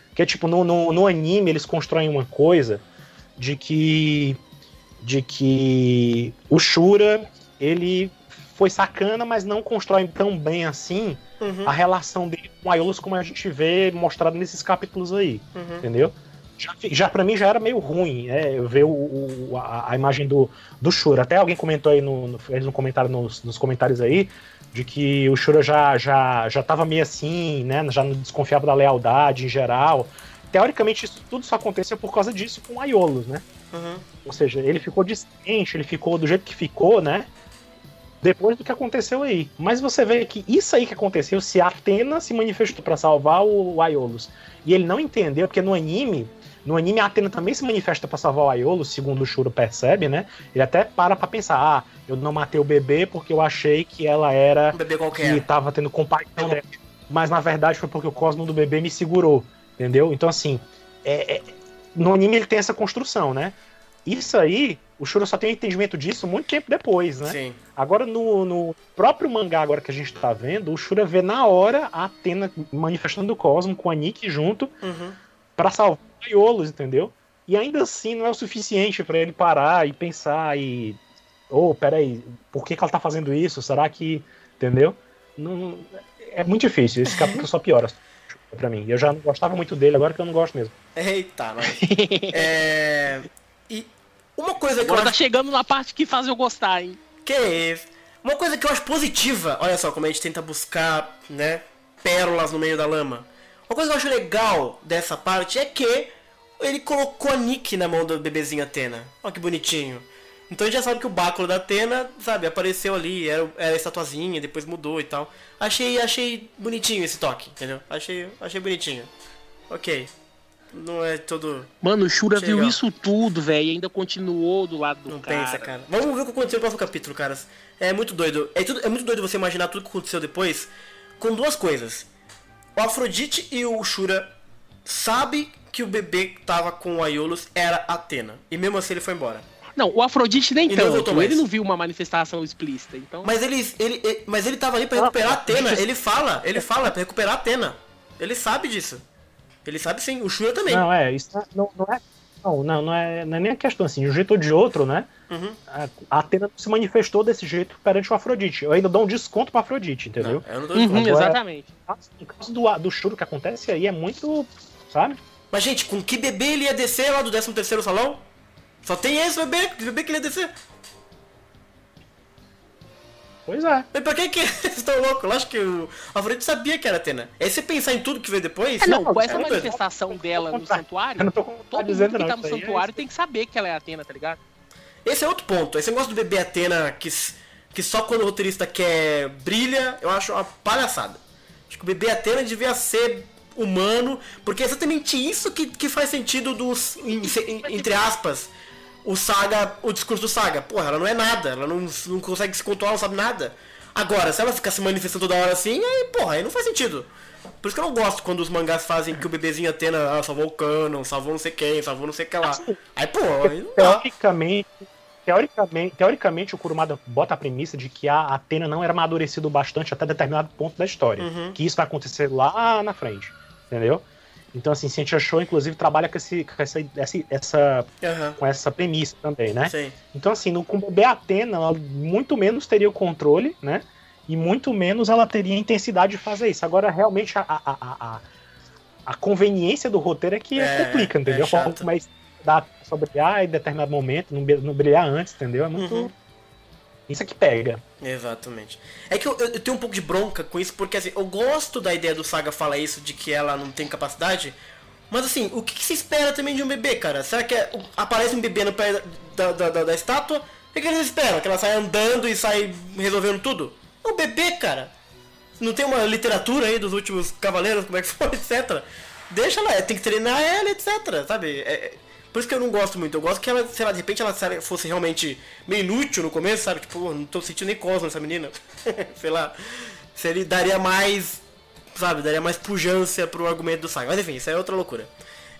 Porque, tipo, no, no, no, anime eles constroem uma coisa de que. de que o Shura, ele foi sacana, mas não constrói tão bem assim uhum. a relação dele com Aiolus como a gente vê mostrado nesses capítulos aí. Uhum. Entendeu? Já, já para mim já era meio ruim, né? Eu ver o, o a, a, imagem do, do Shura. Até alguém comentou aí no, no, fez um comentário nos, nos comentários aí de que o Shura já já já tava meio assim, né? Já não desconfiava da lealdade em geral. teoricamente, isso tudo só aconteceu por causa disso com o Aiolos, né? Uhum. Ou seja, ele ficou distante, ele ficou do jeito que ficou, né? Depois do que aconteceu aí. Mas você vê que isso aí que aconteceu, se a Atena se manifestou para salvar o Aiolos e ele não entendeu, porque no anime, no anime a Atena também se manifesta para salvar o Aiolos, segundo o Shuro percebe, né? Ele até para pra pensar, ah, eu não matei o bebê porque eu achei que ela era. Um bebê qualquer. Que tava tendo compaixão dela. Mas na verdade foi porque o cosmo do bebê me segurou. Entendeu? Então, assim, é, é, no anime ele tem essa construção, né? Isso aí, o Shuro só tem entendimento disso muito tempo depois, né? Sim. Agora, no, no próprio mangá agora que a gente tá vendo, o Shura vê na hora a Atena manifestando o Cosmo com a Nick junto uhum. para salvar o Aiolos, entendeu? E ainda assim não é o suficiente para ele parar e pensar e. Oh, peraí, por que, que ela tá fazendo isso? Será que. Entendeu? Não, é muito difícil, esse capítulo só piora para mim. Eu já não gostava muito dele, agora que eu não gosto mesmo. Eita, [LAUGHS] mas... é... E uma coisa que agora eu tá acho... chegando na parte que faz eu gostar, hein? Que isso? Uma coisa que eu acho positiva, olha só como a gente tenta buscar, né, pérolas no meio da lama. Uma coisa que eu acho legal dessa parte é que ele colocou a Nick na mão do bebezinho Atena. Olha que bonitinho. Então a gente já sabe que o báculo da Atena, sabe, apareceu ali, era, era a estatuazinha, depois mudou e tal. Achei, achei bonitinho esse toque, entendeu? Achei, achei bonitinho. Ok. Não é todo. Mano, o Shura viu legal. isso tudo, velho, e ainda continuou do lado do Não cara. pensa, cara. Vamos ver o que aconteceu no próximo capítulo, caras. É muito doido. É, tudo, é muito doido você imaginar tudo que aconteceu depois com duas coisas. O Afrodite e o Shura sabe que o bebê que tava com o Aiolos era Atena. E mesmo assim ele foi embora. Não, o Afrodite nem tanto. Ele não viu uma manifestação explícita, então. Mas ele, ele, ele mas ele tava ali para recuperar a Atena. Ele fala, ele fala para recuperar a Atena. Ele sabe disso. Ele sabe sim. O Shura também. Não é, isso não, não é. Não, não, não é, não é nem a questão assim, de um jeito ou de outro, né? Uhum. A, Atena se manifestou desse jeito perante o Afrodite. Eu ainda dou um desconto pro Afrodite, entendeu? Não, eu não dou desconto. Uhum, exatamente. No caso do, do Shuro que acontece aí é muito. Sabe? Mas, gente, com que bebê ele ia descer lá do 13 terceiro salão? Só tem esse bebê, bebê que ele ia descer. Pois é. Mas pra que que [LAUGHS] vocês estão loucos? Eu acho que o Alfredo sabia que era Atena. É você pensar em tudo que veio depois. É, não, com essa manifestação dela no santuário, não tô todo dizendo mundo que tá no é santuário é tem que saber que ela é Atena, tá ligado? Esse é outro ponto. Esse negócio do bebê Atena que, que só quando o roteirista quer brilha, eu acho uma palhaçada. Acho que o bebê Atena devia ser humano, porque é exatamente isso que, que faz sentido dos, entre aspas, o Saga, o discurso do Saga. Porra, ela não é nada, ela não, não consegue se controlar, não sabe nada. Agora, se ela ficar se manifestando toda hora assim, aí, porra, aí não faz sentido. Por isso que eu não gosto quando os mangás fazem que o bebezinho Atena ah, salvou o Canon, salvou não sei quem, salvou não sei o que lá. Aí, pô, aí não Teoricamente, teoricamente, teoricamente o Kurumada bota a premissa de que a Atena não era amadurecido bastante até determinado ponto da história. Uhum. Que isso vai acontecer lá na frente. Entendeu? Então, assim, Ciência Show, inclusive, trabalha com, esse, com essa, essa, uhum. com essa premissa também, né? Sim. Então, assim, no, com o Atena, ela muito menos teria o controle, né? E muito menos ela teria a intensidade de fazer isso. Agora, realmente, a, a, a, a conveniência do roteiro é que é, complica, entendeu? É Mas dá só brilhar em determinado momento, não, não brilhar antes, entendeu? É muito. Uhum. Isso é que pega. Exatamente. É que eu, eu, tenho um pouco de bronca com isso, porque assim, eu gosto da ideia do Saga falar isso, de que ela não tem capacidade. Mas assim, o que, que se espera também de um bebê, cara? Será que é, aparece um bebê no pé da, da, da, da estátua? O que, que eles esperam? Que ela saia andando e saia resolvendo tudo? É um bebê, cara. Não tem uma literatura aí dos últimos cavaleiros, como é que [LAUGHS] foi, etc. Deixa ela, tem que treinar ela, etc. Sabe? É, por isso que eu não gosto muito. Eu gosto que ela, sei lá, de repente ela fosse realmente meio inútil no começo, sabe? Tipo, não tô sentindo nem cosmo nessa menina. [LAUGHS] sei lá. Se ele daria mais. Sabe, daria mais pujança pro argumento do Saga. Mas enfim, isso é outra loucura.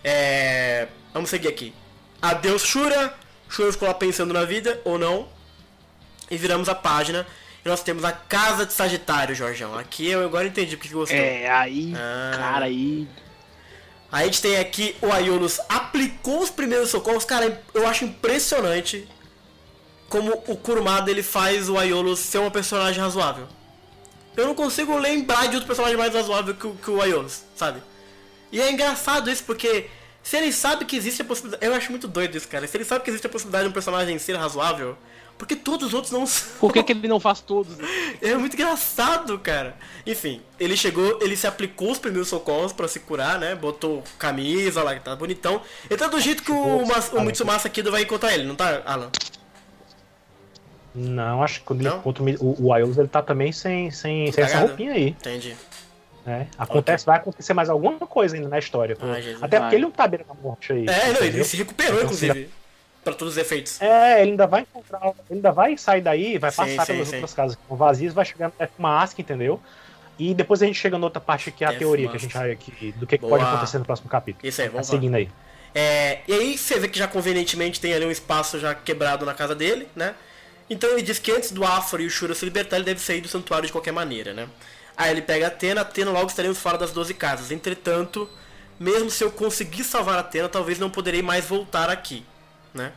É... Vamos seguir aqui. Adeus, Shura. Shura ficou lá pensando na vida, ou não. E viramos a página. E nós temos a Casa de Sagitário, Jorgão. Aqui eu agora entendi porque gostou. É, aí, ah. cara, aí a gente tem aqui o Aiolos aplicou os primeiros socorros. Cara, eu acho impressionante como o Kurumada ele faz o Aiolos ser uma personagem razoável. Eu não consigo lembrar de outro personagem mais razoável que, que o Aiolos, sabe? E é engraçado isso porque se ele sabe que existe a possibilidade. Eu acho muito doido isso, cara. Se ele sabe que existe a possibilidade de um personagem ser razoável, Porque todos os outros não são. Por que, que ele não faz todos? [LAUGHS] É muito engraçado, cara. Enfim, ele chegou, ele se aplicou os primeiros socorros para se curar, né? Botou camisa lá, que tá bonitão. Ele tá do jeito que o, Mas, o Mitsumasa Kido vai encontrar ele, não tá, Alan? Não, acho que quando não? ele encontra o, o ele tá também sem, sem, sem essa roupinha aí. Entendi. É, acontece, okay. vai acontecer mais alguma coisa ainda na história. Até vai. porque ele não tá beira da morte aí. É, não, ele se recuperou, inclusive. Pra todos os efeitos. É, ele ainda vai encontrar. Ele ainda vai sair daí, vai sim, passar sim, pelas sim. outras casas que estão vazias, vai chegar no Mask, entendeu? E depois a gente chega na outra parte que é a Death teoria que a gente vai aqui, do que, pode acontecer no próximo capítulo. Isso aí, vamos tá seguindo aí. É, e aí você vê que já convenientemente tem ali um espaço já quebrado na casa dele, né? Então ele diz que antes do Afro e o Shura se libertar, ele deve sair do santuário de qualquer maneira, né? Aí ele pega a Atena, Atena logo estaremos fora das 12 casas. Entretanto, mesmo se eu conseguir salvar a Atena, talvez não poderei mais voltar aqui, né?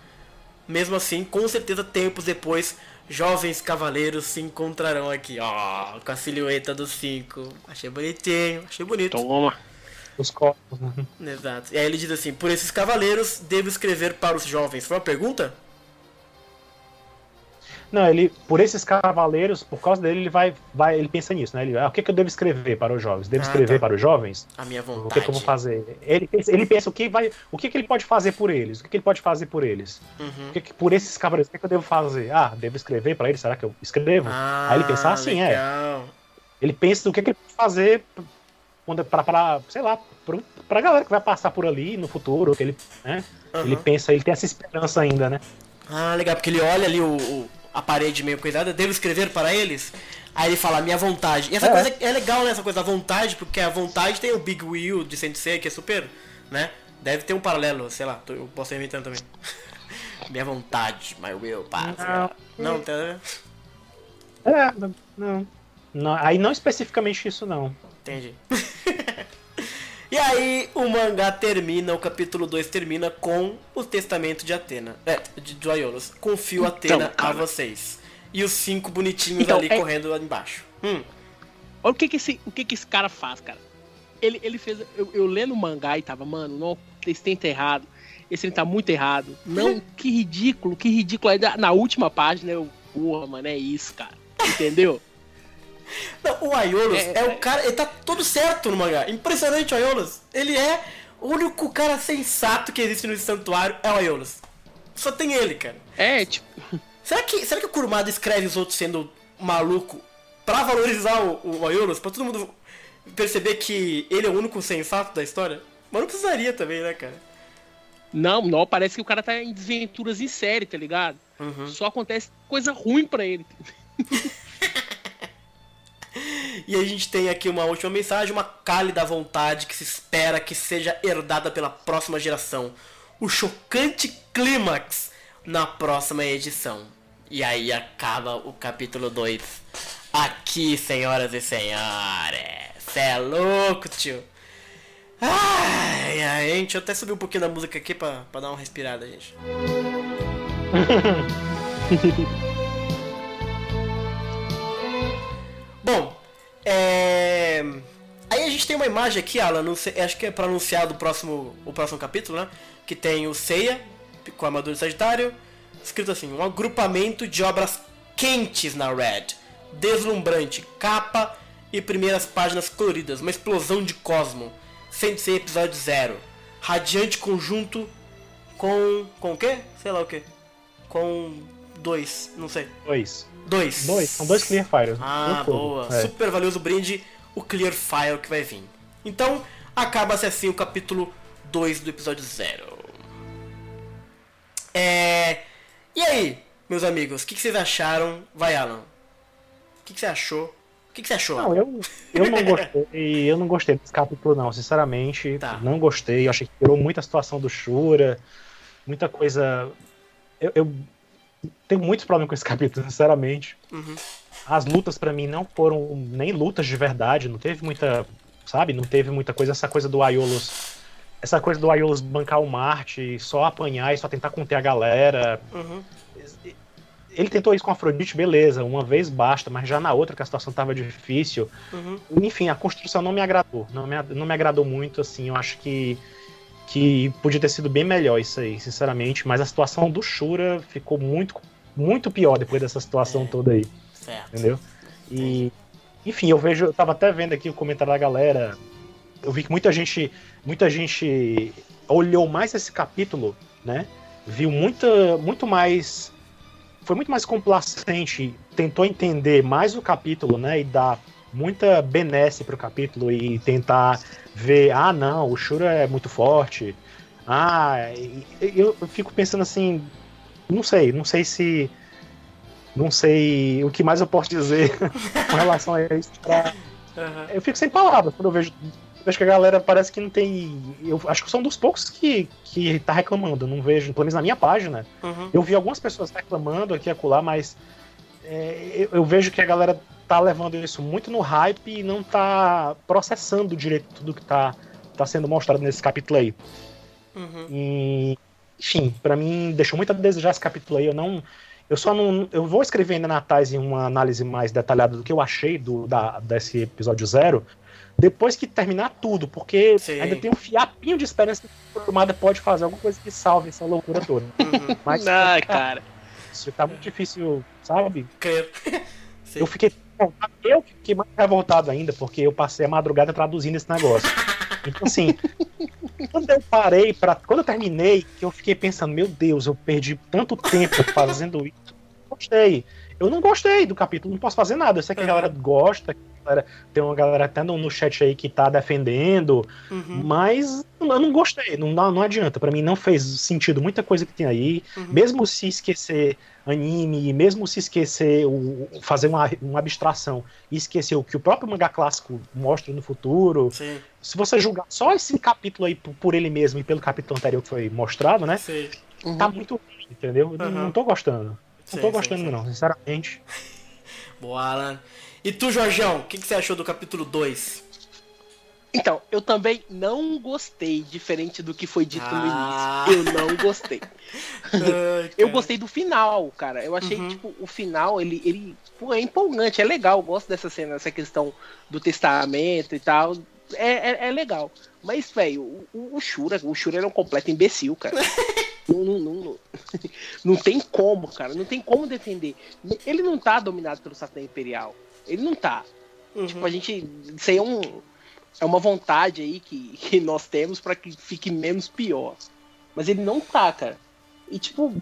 Mesmo assim, com certeza tempos depois, jovens cavaleiros se encontrarão aqui, ó, com a silhueta dos cinco. Achei bonitinho, achei bonito. Toma. Os corpos, né? Exato. E aí ele diz assim: Por esses cavaleiros, devo escrever para os jovens. Foi uma pergunta? Não, ele, por esses cavaleiros, por causa dele, ele vai, vai ele pensa nisso, né? Ele, ah, o que, que eu devo escrever para os jovens? Devo ah, escrever tá. para os jovens? A minha vontade. O que, que, eu vou fazer? Ele pensa, ele pensa o que vai, o que, que ele pode fazer por eles? O que, que ele pode fazer por eles? Uhum. O que, que por esses cavaleiros, o que, que eu devo fazer? Ah, devo escrever para eles? Será que eu escrevo? Ah, Aí ele pensa assim, é. Ele pensa o que, que ele pode fazer para, sei lá, para a galera que vai passar por ali no futuro, que ele, né? Uhum. Ele pensa, ele tem essa esperança ainda, né? Ah, legal, porque ele olha ali o, o a parede meio cuidada, devo escrever para eles? Aí ele fala, minha vontade. E essa é. coisa é legal, né? Essa coisa da vontade, porque a vontade tem o Big Wheel de Sensei, que é super, né? Deve ter um paralelo, sei lá, eu posso ir inventando também. [LAUGHS] minha vontade, my will, passa. Não, não tá... É, não, não. Aí não especificamente isso, não. Entendi. [LAUGHS] E aí o mangá termina, o capítulo 2 termina com o testamento de Atena. É, de, de Aiolos. Confio então, Atena a vocês. E os cinco bonitinhos então, ali é... correndo lá embaixo. Hum. Olha o que que esse, o que que esse cara faz, cara. Ele, ele fez. Eu, eu lendo o mangá e tava, mano, não, esse tem tá errado. Esse tá muito errado. Não, que ridículo, que ridículo. Aí na última página eu, porra, mano, é isso, cara. Entendeu? [LAUGHS] [LAUGHS] Não, o Aiolos é, é, o cara. Ele tá todo certo no mangá. Impressionante o Aiolos. Ele é o único cara sensato que existe no santuário é o Aiolos. Só tem ele, cara. É, tipo. [LAUGHS] Será que, será que o Kurumada escreve os outros sendo maluco pra valorizar o, o Aiolos? Pra todo mundo perceber que ele é o único sensato da história? Mas não precisaria também, né, cara? Não, não, parece que o cara tá em desventuras em série, tá ligado? Uhum. Só acontece coisa ruim pra ele. [LAUGHS] E a gente tem aqui uma última mensagem, uma cálida vontade que se espera que seja herdada pela próxima geração. O chocante clímax na próxima edição. E aí acaba o capítulo 2. Aqui, senhoras e senhores. Cê é louco, tio. Ai, ai, gente, eu até subi um pouquinho da música aqui pra, pra dar uma respirada, gente. [LAUGHS] Bom, é... Aí a gente tem uma imagem aqui, Alan, acho que é para anunciar do próximo, o próximo capítulo, né? Que tem o Seiya, com a armadura de Sagitário, escrito assim, um agrupamento de obras quentes na Red, deslumbrante, capa e primeiras páginas coloridas, uma explosão de cosmo, ser episódio zero, radiante conjunto com... com o quê? Sei lá o quê. Com dois, não sei. Dois. Dois. Dois. São dois Clear Fires. Ah, boa. É. Super valioso brinde, o Clear File que vai vir. Então, acaba-se assim o capítulo 2 do episódio 0. É... E aí, meus amigos, o que, que, vocês acharam? Vai, Alan. O que, que, você achou? O que, que, você achou? Não, eu, eu não gostei. eu não gostei desse capítulo, não. Sinceramente, tá. não gostei. Eu achei que tirou muita situação do Shura. Muita coisa. Eu, eu tenho muitos problemas com esse [LAUGHS] capítulo, sinceramente. Uhum. As lutas para mim não foram nem lutas de verdade, não teve muita, sabe, não teve muita coisa, essa coisa do Aiolos, essa coisa do Aiolos bancar o Marte, só apanhar e só tentar conter a galera. Uhum. Ele tentou isso com a Afrodite, beleza, uma vez basta, mas já na outra que a situação tava difícil. Uhum. Enfim, a construção não me agradou, não me, não me agradou muito, assim, eu acho que que podia ter sido bem melhor isso aí, sinceramente, mas a situação do Shura ficou muito muito pior depois dessa situação é. toda aí. Certo. Entendeu? E, enfim, eu vejo, eu tava até vendo aqui o comentário da galera. Eu vi que muita gente, muita gente olhou mais esse capítulo, né? Viu muita, muito mais, foi muito mais complacente, tentou entender mais o capítulo, né? E dar muita benesse pro capítulo e tentar ver, ah, não, o Shura é muito forte. Ah, eu, eu fico pensando assim, não sei, não sei se não sei o que mais eu posso dizer [LAUGHS] com relação a isso. Pra... Uhum. Eu fico sem palavras quando eu vejo, vejo que a galera parece que não tem. Eu acho que são dos poucos que, que tá reclamando. Eu não vejo, pelo menos na minha página. Uhum. Eu vi algumas pessoas reclamando aqui e acolá, mas é, eu, eu, vejo que a galera tá levando isso muito no hype e não tá processando direito tudo que tá, tá sendo mostrado nesse capítulo aí. Uhum. E, enfim, para mim deixou muito a desejar esse capítulo aí. Eu não. Eu só não. Eu vou escrever ainda na Tais em uma análise mais detalhada do que eu achei do, da, desse episódio zero. Depois que terminar tudo, porque Sim. ainda tem um fiapinho de esperança que a formada pode fazer alguma coisa que salve essa loucura toda. Uhum. Mas, Ai, cara. Isso tá muito difícil, sabe? [LAUGHS] Eu fiquei eu fiquei mais revoltado ainda, porque eu passei a madrugada traduzindo esse negócio. Então, assim, [LAUGHS] quando eu parei para Quando eu terminei, que eu fiquei pensando, meu Deus, eu perdi tanto tempo fazendo isso. Gostei. Eu não gostei do capítulo, não posso fazer nada. Eu sei que a galera gosta, galera, tem uma galera até no, no chat aí que tá defendendo, uhum. mas eu não gostei, não, não adianta. para mim não fez sentido muita coisa que tem aí, uhum. mesmo se esquecer anime, mesmo se esquecer, o, fazer uma, uma abstração e esquecer o que o próprio mangá clássico mostra no futuro, Sim. se você julgar só esse capítulo aí por, por, ele mesmo e pelo capítulo anterior que foi mostrado, né? Sim. Uhum. Tá muito ruim, entendeu? Uhum. Não, não tô gostando. Não tô gostando, não, sinceramente. [LAUGHS] Boa, Alan. E tu, Jorjão, o que, que você achou do capítulo 2? Então, eu também não gostei, diferente do que foi dito ah. no início. Eu não gostei. Ai, eu gostei do final, cara. Eu achei, uhum. tipo, o final, ele, ele pô, é empolgante, é legal. Eu gosto dessa cena, essa questão do testamento e tal. É, é, é legal. Mas, velho, o, o Shura, o Shura era um completo imbecil, cara. [LAUGHS] não, não, não, não, tem como, cara. Não tem como defender. Ele não tá dominado pelo Satã Imperial. Ele não tá. Uhum. Tipo, a gente. Isso aí é, um, é uma vontade aí que, que nós temos para que fique menos pior. Mas ele não tá, cara. E tipo,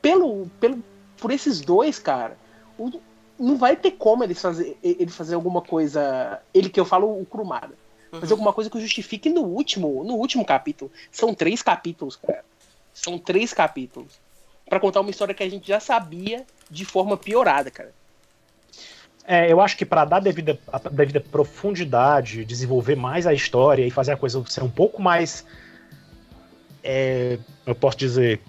pelo, pelo, por esses dois, cara, o, não vai ter como ele fazer, ele fazer alguma coisa. Ele que eu falo o Crumada. Uhum. Fazer alguma coisa que justifique no último, no último capítulo. São três capítulos, cara. São três capítulos. para contar uma história que a gente já sabia de forma piorada, cara. É, eu acho que para dar devida, devida profundidade, desenvolver mais a história e fazer a coisa ser um pouco mais. É, eu posso dizer.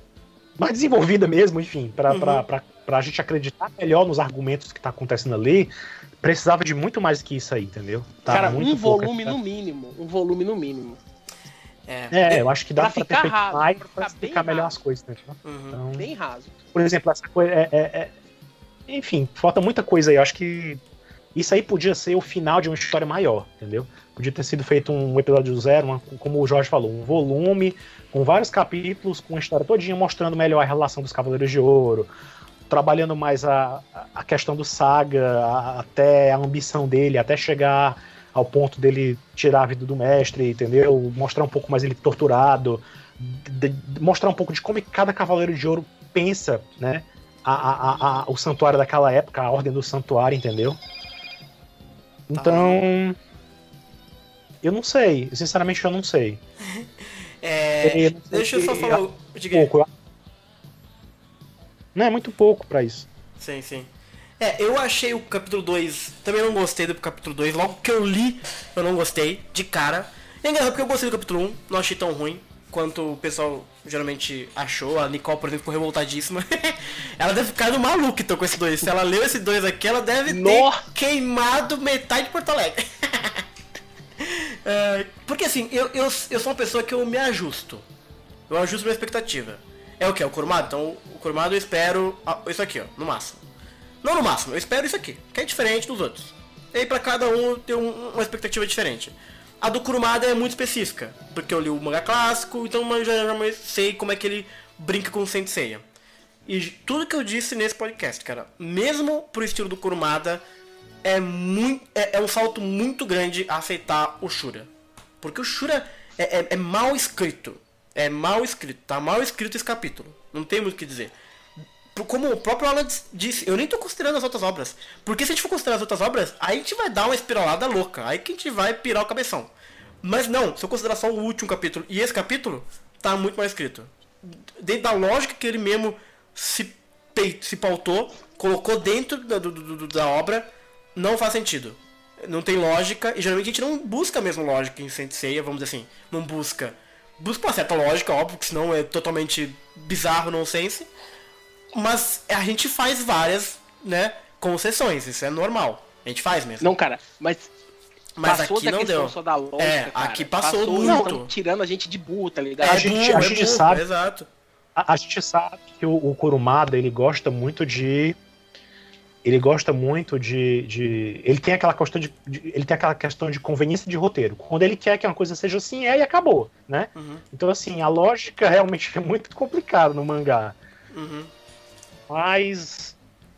Mais desenvolvida mesmo, enfim, para uhum. a gente acreditar melhor nos argumentos que tá acontecendo ali, precisava de muito mais que isso aí, entendeu? Tá Cara, um volume no mínimo. Um volume no mínimo. É, é eu acho que dá pra, pra ter feito raso, mais pra explicar melhor as coisas, né? Uhum. Então, bem raso. Por exemplo, essa coisa. É, é, é enfim, falta muita coisa aí. Eu acho que isso aí podia ser o final de uma história maior, entendeu? Podia ter sido feito um episódio zero, uma, como o Jorge falou, um volume com vários capítulos, com a história todinha mostrando melhor a relação dos Cavaleiros de Ouro, trabalhando mais a, a questão do Saga, a, até a ambição dele, até chegar ao ponto dele tirar a vida do mestre, entendeu? Mostrar um pouco mais ele torturado, de, de, mostrar um pouco de como cada Cavaleiro de Ouro pensa, né? A, a, o santuário daquela época, a ordem do santuário, entendeu? Então. Eu não sei. Sinceramente, eu não sei. [LAUGHS] é, eu não sei deixa eu só falar. É pouco. Não, é muito pouco para isso. Sim, sim. É, eu achei o capítulo 2. Também não gostei do capítulo 2. Logo que eu li, eu não gostei, de cara. É engraçado porque eu gostei do capítulo 1, um, não achei tão ruim quanto o pessoal geralmente achou. A Nicole, por exemplo, ficou revoltadíssima. [LAUGHS] ela deve ficar no maluco então com esse dois. Se ela leu esse dois aqui, ela deve ter queimado metade de Porto Alegre. [LAUGHS] é, porque assim, eu, eu, eu sou uma pessoa que eu me ajusto. Eu ajusto minha expectativa. É o que? É o Curmado? Então, o Curmado eu espero isso aqui, ó, no máximo. Não no máximo, eu espero isso aqui, que é diferente dos outros. E aí pra cada um ter um, uma expectativa diferente. A do Kurumada é muito específica, porque eu li o mangá clássico, então eu já, já sei como é que ele brinca com o Senseiya. E tudo que eu disse nesse podcast, cara, mesmo pro estilo do Kurumada, é, muito, é, é um salto muito grande aceitar o Shura. Porque o Shura é, é, é mal escrito. É mal escrito, tá mal escrito esse capítulo. Não tem muito o que dizer. Como o próprio Alan disse, eu nem tô considerando as outras obras. Porque se a gente for considerar as outras obras, aí a gente vai dar uma espiralada louca. Aí que a gente vai pirar o cabeção. Mas não, se eu considerar só o último capítulo e esse capítulo, tá muito mal escrito. Dentro da lógica que ele mesmo se, se pautou, colocou dentro da, do, do, da obra, não faz sentido. Não tem lógica, e geralmente a gente não busca mesmo lógica em Senseiya, vamos dizer assim. Não busca. Busca uma certa lógica, óbvio, que senão é totalmente bizarro, nonsense. Mas a gente faz várias, né, concessões, isso é normal. A gente faz mesmo. Não, cara, mas mas passou aqui não deu. Só da lógica, é, cara. aqui passou, passou muito. Não, tirando a gente de burro, tá ligado? É, a gente, a gente sabe. Exato. A, a, gente sabe que o, o Kurumada, ele gosta muito de ele gosta muito de, de, ele tem aquela questão de, de, ele tem aquela questão de conveniência de roteiro quando ele quer que uma coisa seja assim é e acabou né uhum. então assim a lógica realmente é muito complicada no mangá uhum. Mas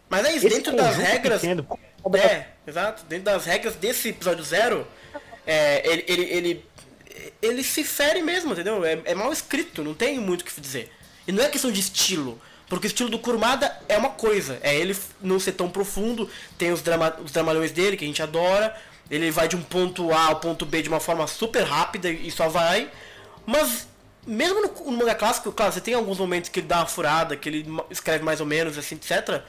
mas é isso dentro das regras pequeno, é exato. Dentro das regras desse episódio zero é, ele, ele, ele ele se fere mesmo entendeu? É, é mal escrito não tem muito o que dizer. E não é questão de estilo porque o estilo do Kurumada é uma coisa, é ele não ser tão profundo, tem os, drama, os dramalhões dele que a gente adora, ele vai de um ponto A ao ponto B de uma forma super rápida e só vai. Mas mesmo no, no manga clássico, claro, você tem alguns momentos que ele dá uma furada, que ele escreve mais ou menos, assim, etc.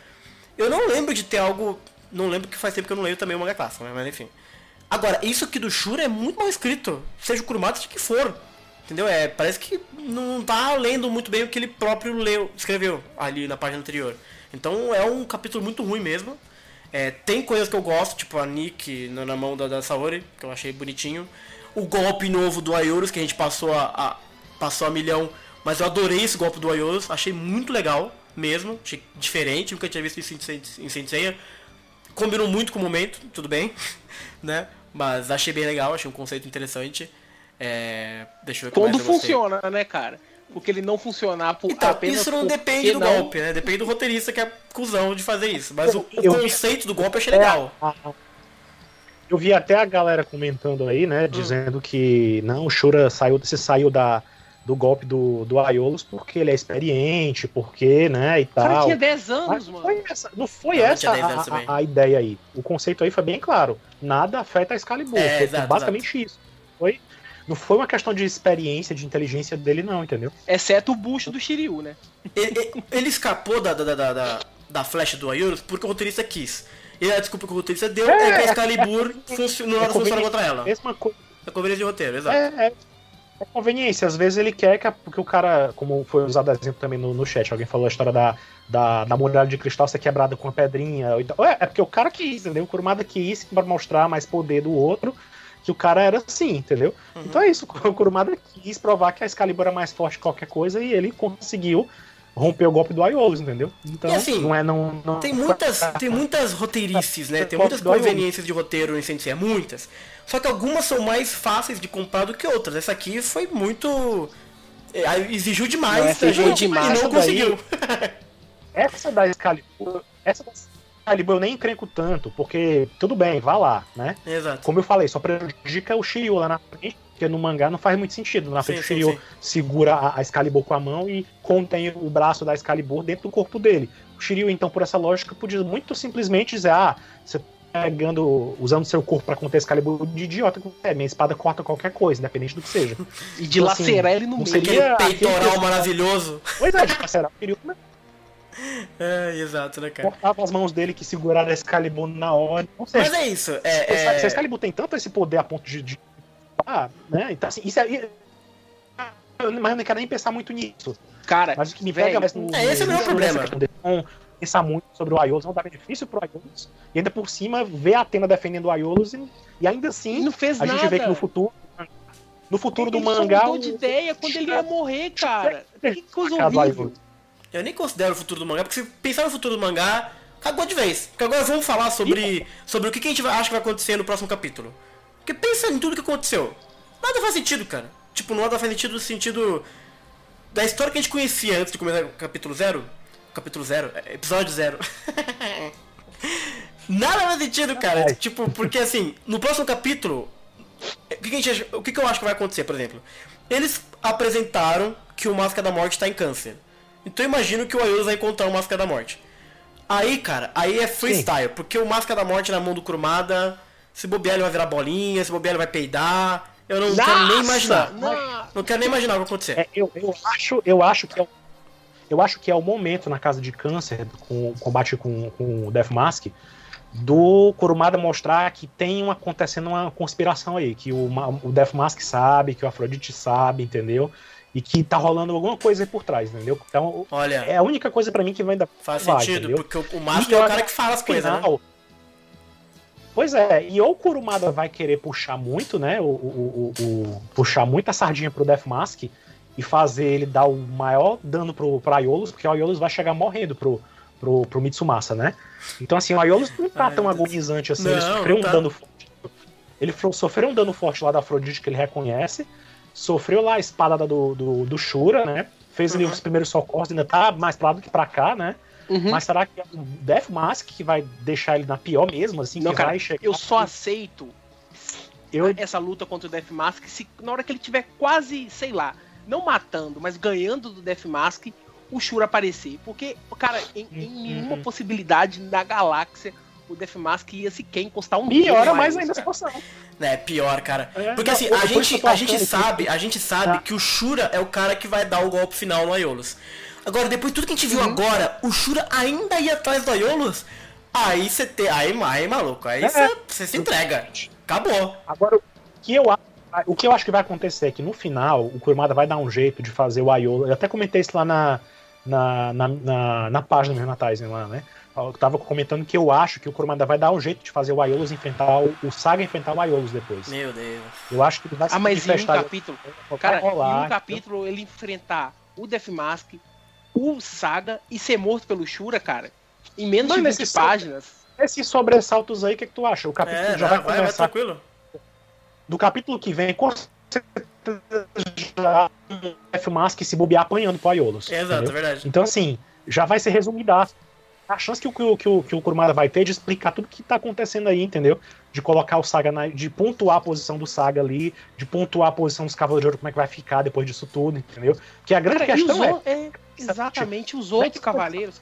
Eu não lembro de ter algo. Não lembro que faz tempo que eu não leio também o manga clássico, né? mas enfim. Agora, isso aqui do Shura é muito mal escrito, seja o Kurumada, seja o que for. Entendeu? É, parece que não tá lendo muito bem o que ele próprio leu, escreveu ali na página anterior. Então é um capítulo muito ruim mesmo. É, tem coisas que eu gosto, tipo a Nick na, mão da, da Saori, que eu achei bonitinho. O golpe novo do Ayorus, que a gente passou a, a, passou a milhão, mas eu adorei esse golpe do Ayorus, achei muito legal mesmo, achei diferente, nunca tinha visto isso em Senseiya. Combinou muito com o momento, tudo bem, [LAUGHS] né? Mas achei bem legal, achei um conceito interessante. É, deixa eu ver Quando funciona, né, cara? Porque ele não funcionar por então, apenas isso não depende do não... golpe, né? Depende do roteirista que é cuzão de fazer isso. Mas o, o conceito do golpe eu achei legal. Eu vi até a galera comentando aí, né? Hum. Dizendo que não, o Shura saiu, se saiu da, do golpe do, do Aiolos porque ele é experiente, porque, né, e tal. Cara, tinha 10 anos, mano. Foi essa, não foi não, essa a, a, a, ideia aí. O conceito aí foi bem claro. Nada afeta a Excalibur. É, foi exato, basicamente exato. isso. Foi não foi uma questão de experiência, de inteligência dele, não, entendeu? Exceto o bucho do Shiryu, né? Ele, ele escapou da, da, da, da, da flecha do Ayurus porque o roteirista quis. E a desculpa que o roteirista deu é, é que a Excalibur [LAUGHS] é, funciona, é funciona contra ela. Mesma coisa. É conveniência de roteiro, exato. É, é, é, conveniência. Às vezes ele quer que, porque o cara, como foi usado exemplo também no, no chat, alguém falou a história da, da, da muralha de cristal ser quebrada com uma pedrinha. É, é porque o cara quis, entendeu? O Kurumada quis para mostrar mais poder do outro que o cara era assim, entendeu? Uhum. Então é isso, [LAUGHS] o Kurumada quis provar que a Excalibur era mais forte que qualquer coisa e ele conseguiu romper o golpe do Aiolos, entendeu? Então, e assim, não é não, não tem muitas tem muitas roteirices, né? Tem muitas conveniências de roteiro em Sensei, muitas. Só que algumas são mais fáceis de comprar do que outras. Essa aqui foi muito é, exigiu demais, não, gente, demais e não conseguiu. [LAUGHS] essa da Excalibur, essa da Calibre eu nem encrenco tanto, porque tudo bem, vá lá, né? Exato. Como eu falei, só prejudica o Shiryu lá na frente, porque no mangá não faz muito sentido. Na frente sim, o Shiryu sim, sim. segura a, a Excalibur com a mão e contém o braço da Excalibur dentro do corpo dele. O Shiryu, então, por essa lógica, podia muito simplesmente dizer, ah, você tá pegando, usando seu corpo para conter Excalibur de idiota que é, minha espada corta qualquer coisa, independente do que seja. [LAUGHS] e de então, lacerar assim, ele no meio. Seria aquele peitoral maravilhoso. Pois é, de lacerar o Shiryu [LAUGHS] é, exato, né, cara? Cortava as mãos dele que seguraram a Excalibur na hora. Seja, Mas é isso. É, é... Se a Excalibur tem tanto esse poder a ponto de. de ah, né? Então, assim, isso é. Mas eu não quero nem pensar muito nisso. Cara, mas o que me pega mais no. É, esse é o meu problema. Não pensar muito sobre o Aiolos, não dá benefício pro Aiolos. E ainda por cima, ver a Atena defendendo o Aiolos e, e ainda assim. não fez a nada. gente vê que no futuro. No futuro ele do mangá. Ele de ideia quando ele ia morrer, cara. Que coisa horrível. Eu nem considero o futuro do mangá, porque se pensar no futuro do mangá, acabou de vez. Porque agora vamos falar sobre, sobre o que, a gente acha que vai acontecer no próximo capítulo. Porque pensa em tudo que aconteceu. Nada faz sentido, cara. Tipo, nada faz sentido no sentido da história que a gente conhecia antes de começar o capítulo zero. capítulo zero, é, episódio zero. [LAUGHS] Nada faz sentido, cara. É. Tipo, porque assim, no próximo capítulo, o que, gente, o que, eu acho que vai acontecer, por exemplo? Eles apresentaram que o Máscara da Morte tá em câncer. Então eu imagino que o Ayuso vai encontrar o Máscara da Morte. Aí, cara, aí é freestyle, Sim. porque o Máscara da Morte na mão do Kurumada, se bobear ele vai virar bolinha, se bobear ele vai peidar. Eu não Nossa, quero nem imaginar. Não, não quero nem imaginar o que vai acontecer. É, eu, eu, acho, eu acho que é eu acho que é o momento na casa de câncer, com o combate com, com o Death Mask, do Kurumada mostrar que tem uma, acontecendo uma conspiração aí, que o, o Death Mask sabe, que o Afrodite sabe, entendeu? E que tá rolando alguma coisa aí por trás, entendeu? Então, Olha, é a única coisa para mim que vai dar. Faz vai, sentido, entendeu? porque o Mask é o cara que fala as coisas, né? Pois é, e ou o Kurumada vai querer puxar muito, né? O, o, o, o puxar muita sardinha pro Death Mask e fazer ele dar o maior dano pro, pro Aiolos, porque o Aiolos vai chegar morrendo pro, pro, pro Mitsumasa, né? Então, assim, o Aiolos não tá Ai, tão agonizante assim, não, ele sofreu tá... um dano forte. Ele sofreu um dano forte lá da Afrodite que ele reconhece, sofreu lá a espada do, do, do Shura, né? Fez ali uhum. os primeiros socorros, ainda tá mais pra lá do que pra cá, né? Uhum. Mas será que é o Death Mask que vai deixar ele na pior mesmo, assim? Não, que cara, eu só aceito eu... essa luta contra o Death Mask se na hora que ele tiver quase, sei lá, não matando, mas ganhando do Death Mask, o Shura aparecer. Porque, cara, em, em uhum. nenhuma uhum. possibilidade na galáxia o Death Mask ia sequer encostar um Piora mais ainda a situação. É, pior, cara. É, Porque assim, a gente, a gente sabe, a gente sabe que o Shura é o cara que vai dar o golpe final no Aiolos. Agora, depois de tudo que a gente viu uhum. agora, o Shura ainda ia atrás do Aiolos? Aí você tem. Aí, aí, maluco, aí você é. se entrega. Acabou. Agora, o que eu acho o que eu acho que vai acontecer é que no final o Kurumada vai dar um jeito de fazer o Aiolos. Eu até comentei isso lá na, na, na, na, na página do Renataizen lá, né? Eu tava comentando que eu acho que o Kurumada vai dar um jeito de fazer o Aiolos enfrentar o, o Saga enfrentar o Aiolos depois. Meu Deus. Eu acho que ele vai se Ah, mas em um capítulo. Cara, rolar, em um capítulo ele enfrentar o Death Mask, o Saga e ser morto pelo Shura, cara. Em menos de 20 páginas. Esses sobressaltos aí, o que, que tu acha? O capítulo é, já não, vai, vai começar. Vai, tranquilo do capítulo que vem, com certeza já F Mask se bobear apanhando pro Aiolos. Exato, é verdade. Então, assim, já vai ser resumida a chance que o, que, o, que, o, que o Kurumada vai ter de explicar tudo que tá acontecendo aí, entendeu? De colocar o Saga na, de pontuar a posição do Saga ali, de pontuar a posição dos Cavaleiros de Ouro, como é que vai ficar depois disso tudo, entendeu? Que a grande Cara, questão é, é, Exatamente, os outros cavaleiros.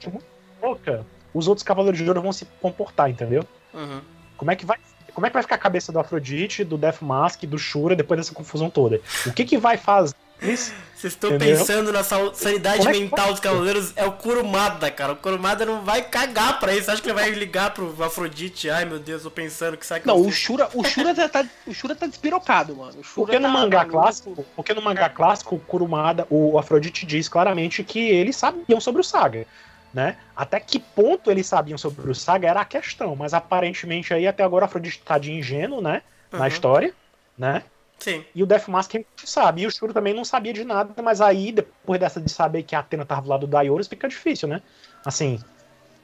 Louca, os outros Cavaleiros de Ouro vão se comportar, entendeu? Uhum. Como é que vai como é que vai ficar a cabeça do Afrodite, do Death Mask, do Shura depois dessa confusão toda? O que que vai fazer Vocês estão pensando na sanidade é mental dos cavaleiros, é o Kurumada, cara. O Kurumada não vai cagar pra isso. Acho que ele vai ligar pro Afrodite. Ai meu Deus, tô pensando que sabe que Não, o Shura, o Shura tá, o Shura tá despirocado, mano. O porque no tá mangá clássico, porque no mangá clássico, o Kurumada, o Afrodite diz claramente que eles sabiam sobre o Saga né? Até que ponto eles sabiam sobre o Saga era a questão, mas aparentemente aí até agora a Afrodite tá de ingênuo, né? Uhum. Na história, né? Sim. E o Death Mask a gente sabe, e o Shuro também não sabia de nada, mas aí, depois dessa de saber que a Atena tava do lado do Daioros, fica difícil, né? Assim.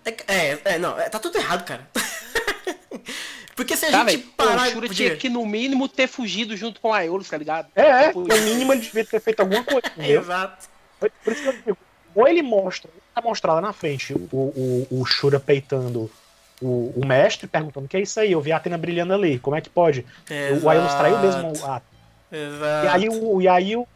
É, é, é não, é, tá tudo errado, cara. [LAUGHS] Porque se a tá, gente parar. O Shura tinha que, no mínimo, ter fugido junto com o Aiolos, tá ligado? É, é no mínimo ele devia ter feito alguma coisa. [LAUGHS] Exato. Por isso que eu digo, ou ele mostra, tá mostrado lá na frente o, o, o Shura peitando o, o, mestre, perguntando o que é isso aí, eu vi a Atena brilhando ali, como é que pode? Exato. O Aeolus traiu mesmo a Exato. E aí, o, e aí o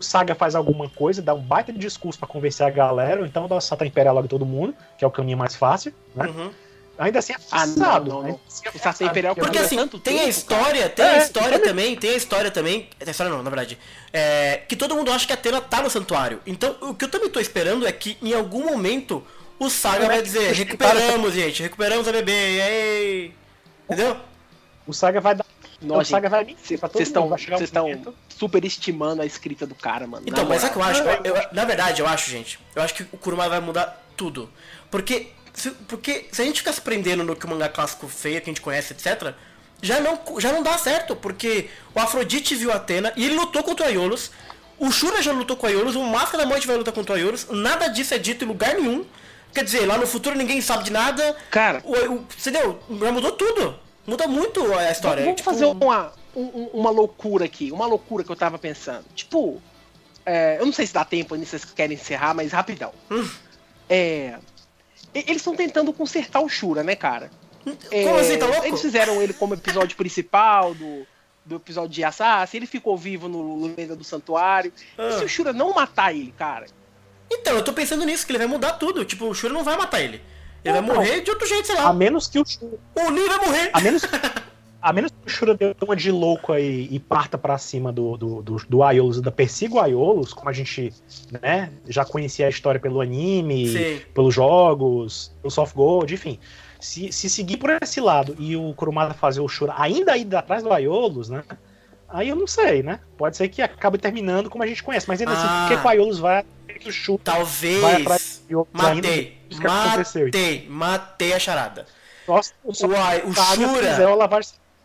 Saga faz alguma coisa, dá um baita de discurso para convencer a galera, ou então dá Satan Imperial logo todo mundo, que é o caminho mais fácil, né? Uhum. Ainda assim é ah, não, não, não. Assim é Imperial Porque assim, tem tempo, a história, cara. tem é, a história também, tem a história também. Tem a história não, na verdade. É, que todo mundo acha que a Atena tá no santuário. Então, o que eu também tô esperando é que em algum momento o Saga vai dizer, recuperamos, gente, recuperamos a bebê, ei! Entendeu? O Saga vai dar. Nossa, o Saga vai mentir pra todo Vocês estão Vocês estão superestimando a escrita do cara, mano. Então, mas é que eu acho? Eu, eu, na verdade, eu acho, gente. Eu acho que o Kuruma vai mudar tudo. Porque se, porque se a gente ficar se prendendo no que o mangá clássico feio, que a gente conhece, etc., já não, já não dá certo, porque o Afrodite viu Atena e ele lutou contra o Aiolos. O Shura já lutou com o Aiolos, o Máscara da Morte vai lutar contra o Aiolos. Nada disso é dito em lugar nenhum. Quer dizer, lá no futuro ninguém sabe de nada. Cara, o, o, entendeu? Já mudou tudo. Muda muito a história. Vamos tipo... fazer uma, um, uma loucura aqui. Uma loucura que eu tava pensando. Tipo, é, eu não sei se dá tempo ainda, vocês querem encerrar, mas rapidão. Hum. É. Eles estão tentando consertar o Shura, né, cara? Como é, assim, tá louco? Eles fizeram ele como episódio principal do, do episódio de Assassin, ele ficou vivo no Lenda do Santuário. Ah. E se o Shura não matar ele, cara? Então, eu tô pensando nisso, que ele vai mudar tudo. Tipo, o Shura não vai matar ele. Ele vai morrer de outro jeito, sei lá. A menos que o Shura. O Lee vai morrer. A menos. A menos que o Shura dê uma de louco aí e parta para cima do, do, do, do Aiolos, da persiga o Aiolos, como a gente né, já conhecia a história pelo anime, Sim. pelos jogos, pelo soft gold, enfim. Se, se seguir por esse lado e o Kurumada fazer o Shura ainda ir atrás do Aiolos, né? Aí eu não sei, né? Pode ser que acabe terminando como a gente conhece, mas ainda assim, ah, assim, por que o Aiolos vai o Shura Talvez. Do matei, ainda, matei, matei a charada. Nossa, o, Shura.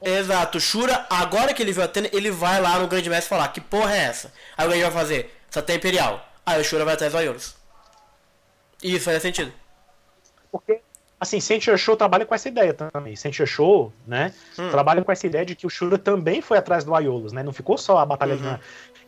Exato, o Shura, agora que ele viu a Atena, ele vai lá no Grande Mestre falar: Que porra é essa? Aí o Grande vai fazer: Satã Imperial. Aí o Shura vai atrás do Aiolos. E isso faz sentido. Porque, assim, Sentia Show trabalha com essa ideia também. Sentia Show, né? Hum. Trabalha com essa ideia de que o Shura também foi atrás do Aiolos, né? Não ficou só a batalha uhum. de.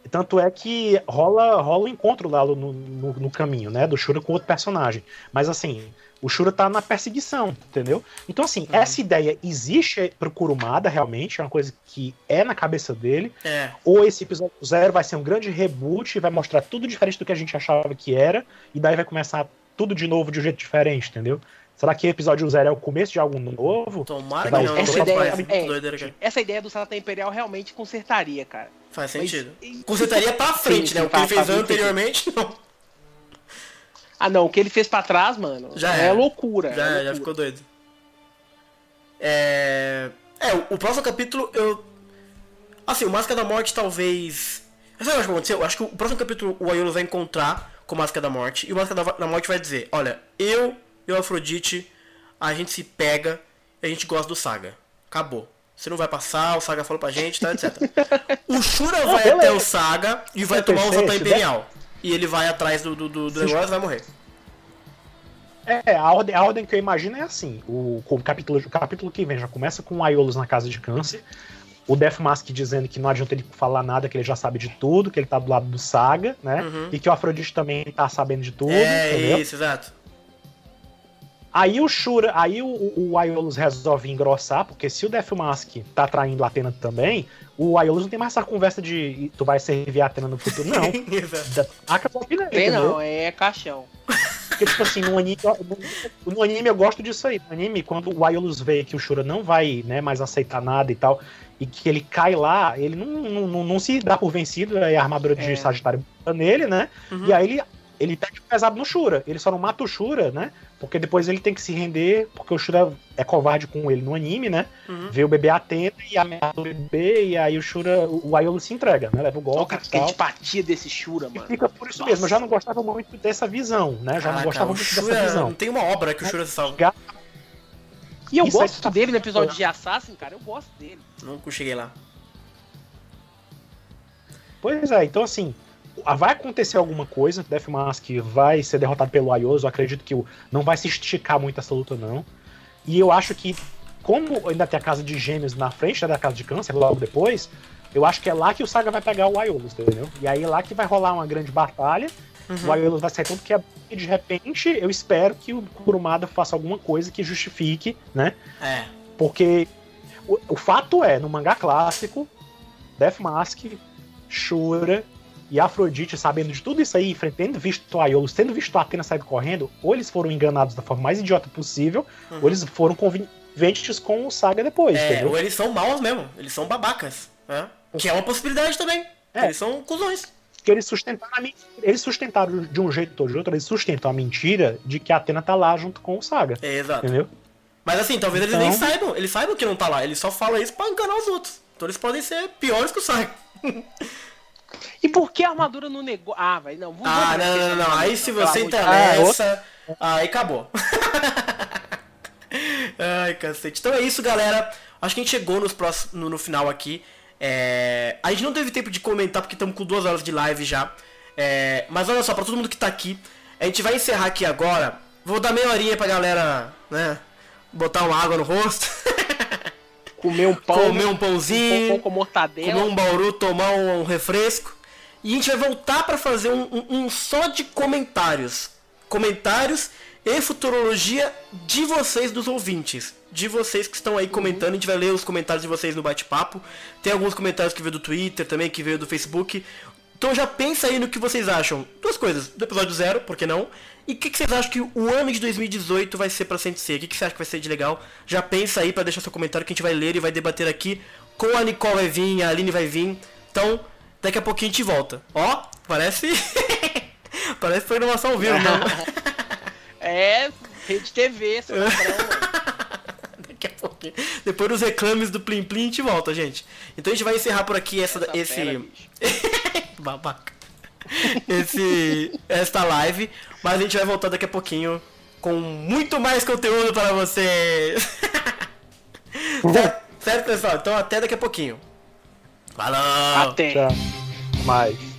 Tanto é que rola, rola o um encontro lá no, no, no, caminho, né? Do Shura com outro personagem. Mas assim, o Shura tá na perseguição, entendeu? Então, assim, uhum. essa ideia existe pro Kurumada, realmente, é uma coisa que é na cabeça dele. É. Ou esse episódio zero vai ser um grande reboot e vai mostrar tudo diferente do que a gente achava que era, e daí vai começar tudo de novo de um jeito diferente, entendeu? Será que episódio zero é o começo de algo novo? Tomara que não. Essa ideia, é, essa ideia do Satan Imperial realmente consertaria, cara. Faz sentido. Mas, consertaria pra frente, sim, né? O que ele fez anteriormente, não. Ah, não, o que ele fez pra trás, mano, já é, é loucura. Já, é loucura. já ficou doido. É. É, o, próximo capítulo eu. Assim, o Máscara da Morte talvez. Sabe o que vai acontecer? Eu acho que o próximo capítulo o Aiolo vai encontrar com o Máscara da Morte. E o Máscara da, Morte vai dizer: Olha, eu e o Afrodite, a gente se pega e a gente gosta do Saga. Acabou. Você não vai passar, o Saga falou pra gente, tá, etc. [LAUGHS] o Shura vai até o Saga e vai tomar o Zatan Imperial e ele vai atrás do, do, do, do negócio e vai morrer. É, a ordem, a ordem que eu imagino é assim: o, o, capítulo, o capítulo que vem já começa com o Aiolos na casa de câncer, o Death Mask dizendo que não adianta ele falar nada, que ele já sabe de tudo, que ele tá do lado do Saga, né? Uhum. E que o Afrodite também tá sabendo de tudo. É, entendeu? isso, exato. Aí o Shura, aí o, o resolve engrossar, porque se o Death Mask tá traindo a Atena também, o Aiolos não tem mais essa conversa de tu vai servir a Atena no futuro, não. [LAUGHS] Acabou a Tem não, é caixão. Porque, tipo assim, no anime, no, no, anime eu gosto disso aí. No anime, quando o Aiolos vê que o Shura não vai né, mais aceitar nada e tal, e que ele cai lá, ele não, não, não, não se dá por vencido, aí a armadura de é. Sagitário nele, né? Uhum. E aí ele, ele pega pesado no Shura. Ele só não mata o Shura, né? Porque depois ele tem que se render, porque o Shura é covarde com ele no anime, né? Uhum. Vê o bebê atento e ameaça o bebê, e aí o Shura, o Aiolo se entrega, né? Leva o golpe. Cara, que antipatia desse Shura, mano. E fica por isso Nossa. mesmo. Eu já não gostava muito dessa visão, né? Já não gostava muito Shura, dessa visão. Não tem uma obra que o Shura salva. E eu isso gosto tá dele no episódio de Assassin, cara. Eu gosto dele. Não cheguei lá. Pois é, então assim, vai acontecer alguma coisa, Death Mask vai ser derrotado pelo Ayoso, acredito que não vai se esticar muito essa luta não. E eu acho que como ainda tem a casa de gêmeos na frente né, da casa de câncer logo depois, eu acho que é lá que o Saga vai pegar o Aiolos, entendeu? E aí é lá que vai rolar uma grande batalha. Uhum. O Aiolos vai sair tudo que é e de repente eu espero que o Kurumada faça alguma coisa que justifique, né? É. Porque o, o fato é, no mangá clássico, Death Mask, Shura e Afrodite, sabendo de tudo isso aí, tendo visto a Iolus, tendo visto a Atena sair correndo, ou eles foram enganados da forma mais idiota possível, uhum. ou eles foram convenientes com o Saga depois, é, entendeu? Ou eles são maus mesmo, eles são babacas, né? Que é uma possibilidade também. É. Eles são cuzões. Que eles sustentaram, eles sustentaram de um jeito ou de outro, eles sustentam a mentira de que a Atena tá lá junto com o Saga. É, exato. Entendeu? Mas assim, talvez então... eles nem então- saibam, eles saibam que não tá lá, eles só falam isso pra enganar os outros. Então eles podem ser piores que o Saga. [LAUGHS] E por que a armadura no negócio? Ah, vai, não. Vou ah, não, não, não, não. Aí se você entra nessa, ah, aí acabou. [LAUGHS] Ai, cacete. Então é isso, galera. Acho que a gente chegou nos próximos, no, no final aqui. É... A gente não teve tempo de comentar porque estamos com duas horas de live já. É... Mas olha só, pra todo mundo que tá aqui, a gente vai encerrar aqui agora. Vou dar meia horinha pra galera, né? Botar uma água no rosto. [LAUGHS] Comer um pão. Comer um pãozinho. Um pão com mortadela. Comer um bauru, tomar um, um refresco. E a gente vai voltar para fazer um, um, um, só de comentários. comentários e futurologia de vocês, dos ouvintes. De vocês que estão aí comentando. A gente vai ler os comentários de vocês no bate-papo. Tem alguns comentários que veio do Twitter também, que veio do Facebook. Então já pensa aí no que vocês acham. Duas coisas. Do episódio zero, por que não? E o que, que, vocês acham que o ano de 2018 vai ser pra Sensei? O que, que você acha que vai ser de legal? Já pensa aí para deixar seu comentário que a gente vai ler e vai debater aqui. Com a Nicole vai vir, a Aline vai vir. Então, daqui a pouquinho a gente volta. Ó, parece. [LAUGHS] parece programação ao vivo, não. [LAUGHS] é, rede TV, seu [LAUGHS] Daqui a pouquinho. Depois dos reclames do Plim Plim, a gente volta, gente. Então a gente vai encerrar por aqui essa, essa esse. Babaca. esse, esta live. Mas a gente vai voltar daqui a pouquinho com muito mais conteúdo para vocês. certo, certo, pessoal? Então até daqui a pouquinho. Falou! Até! Tchau. Mais.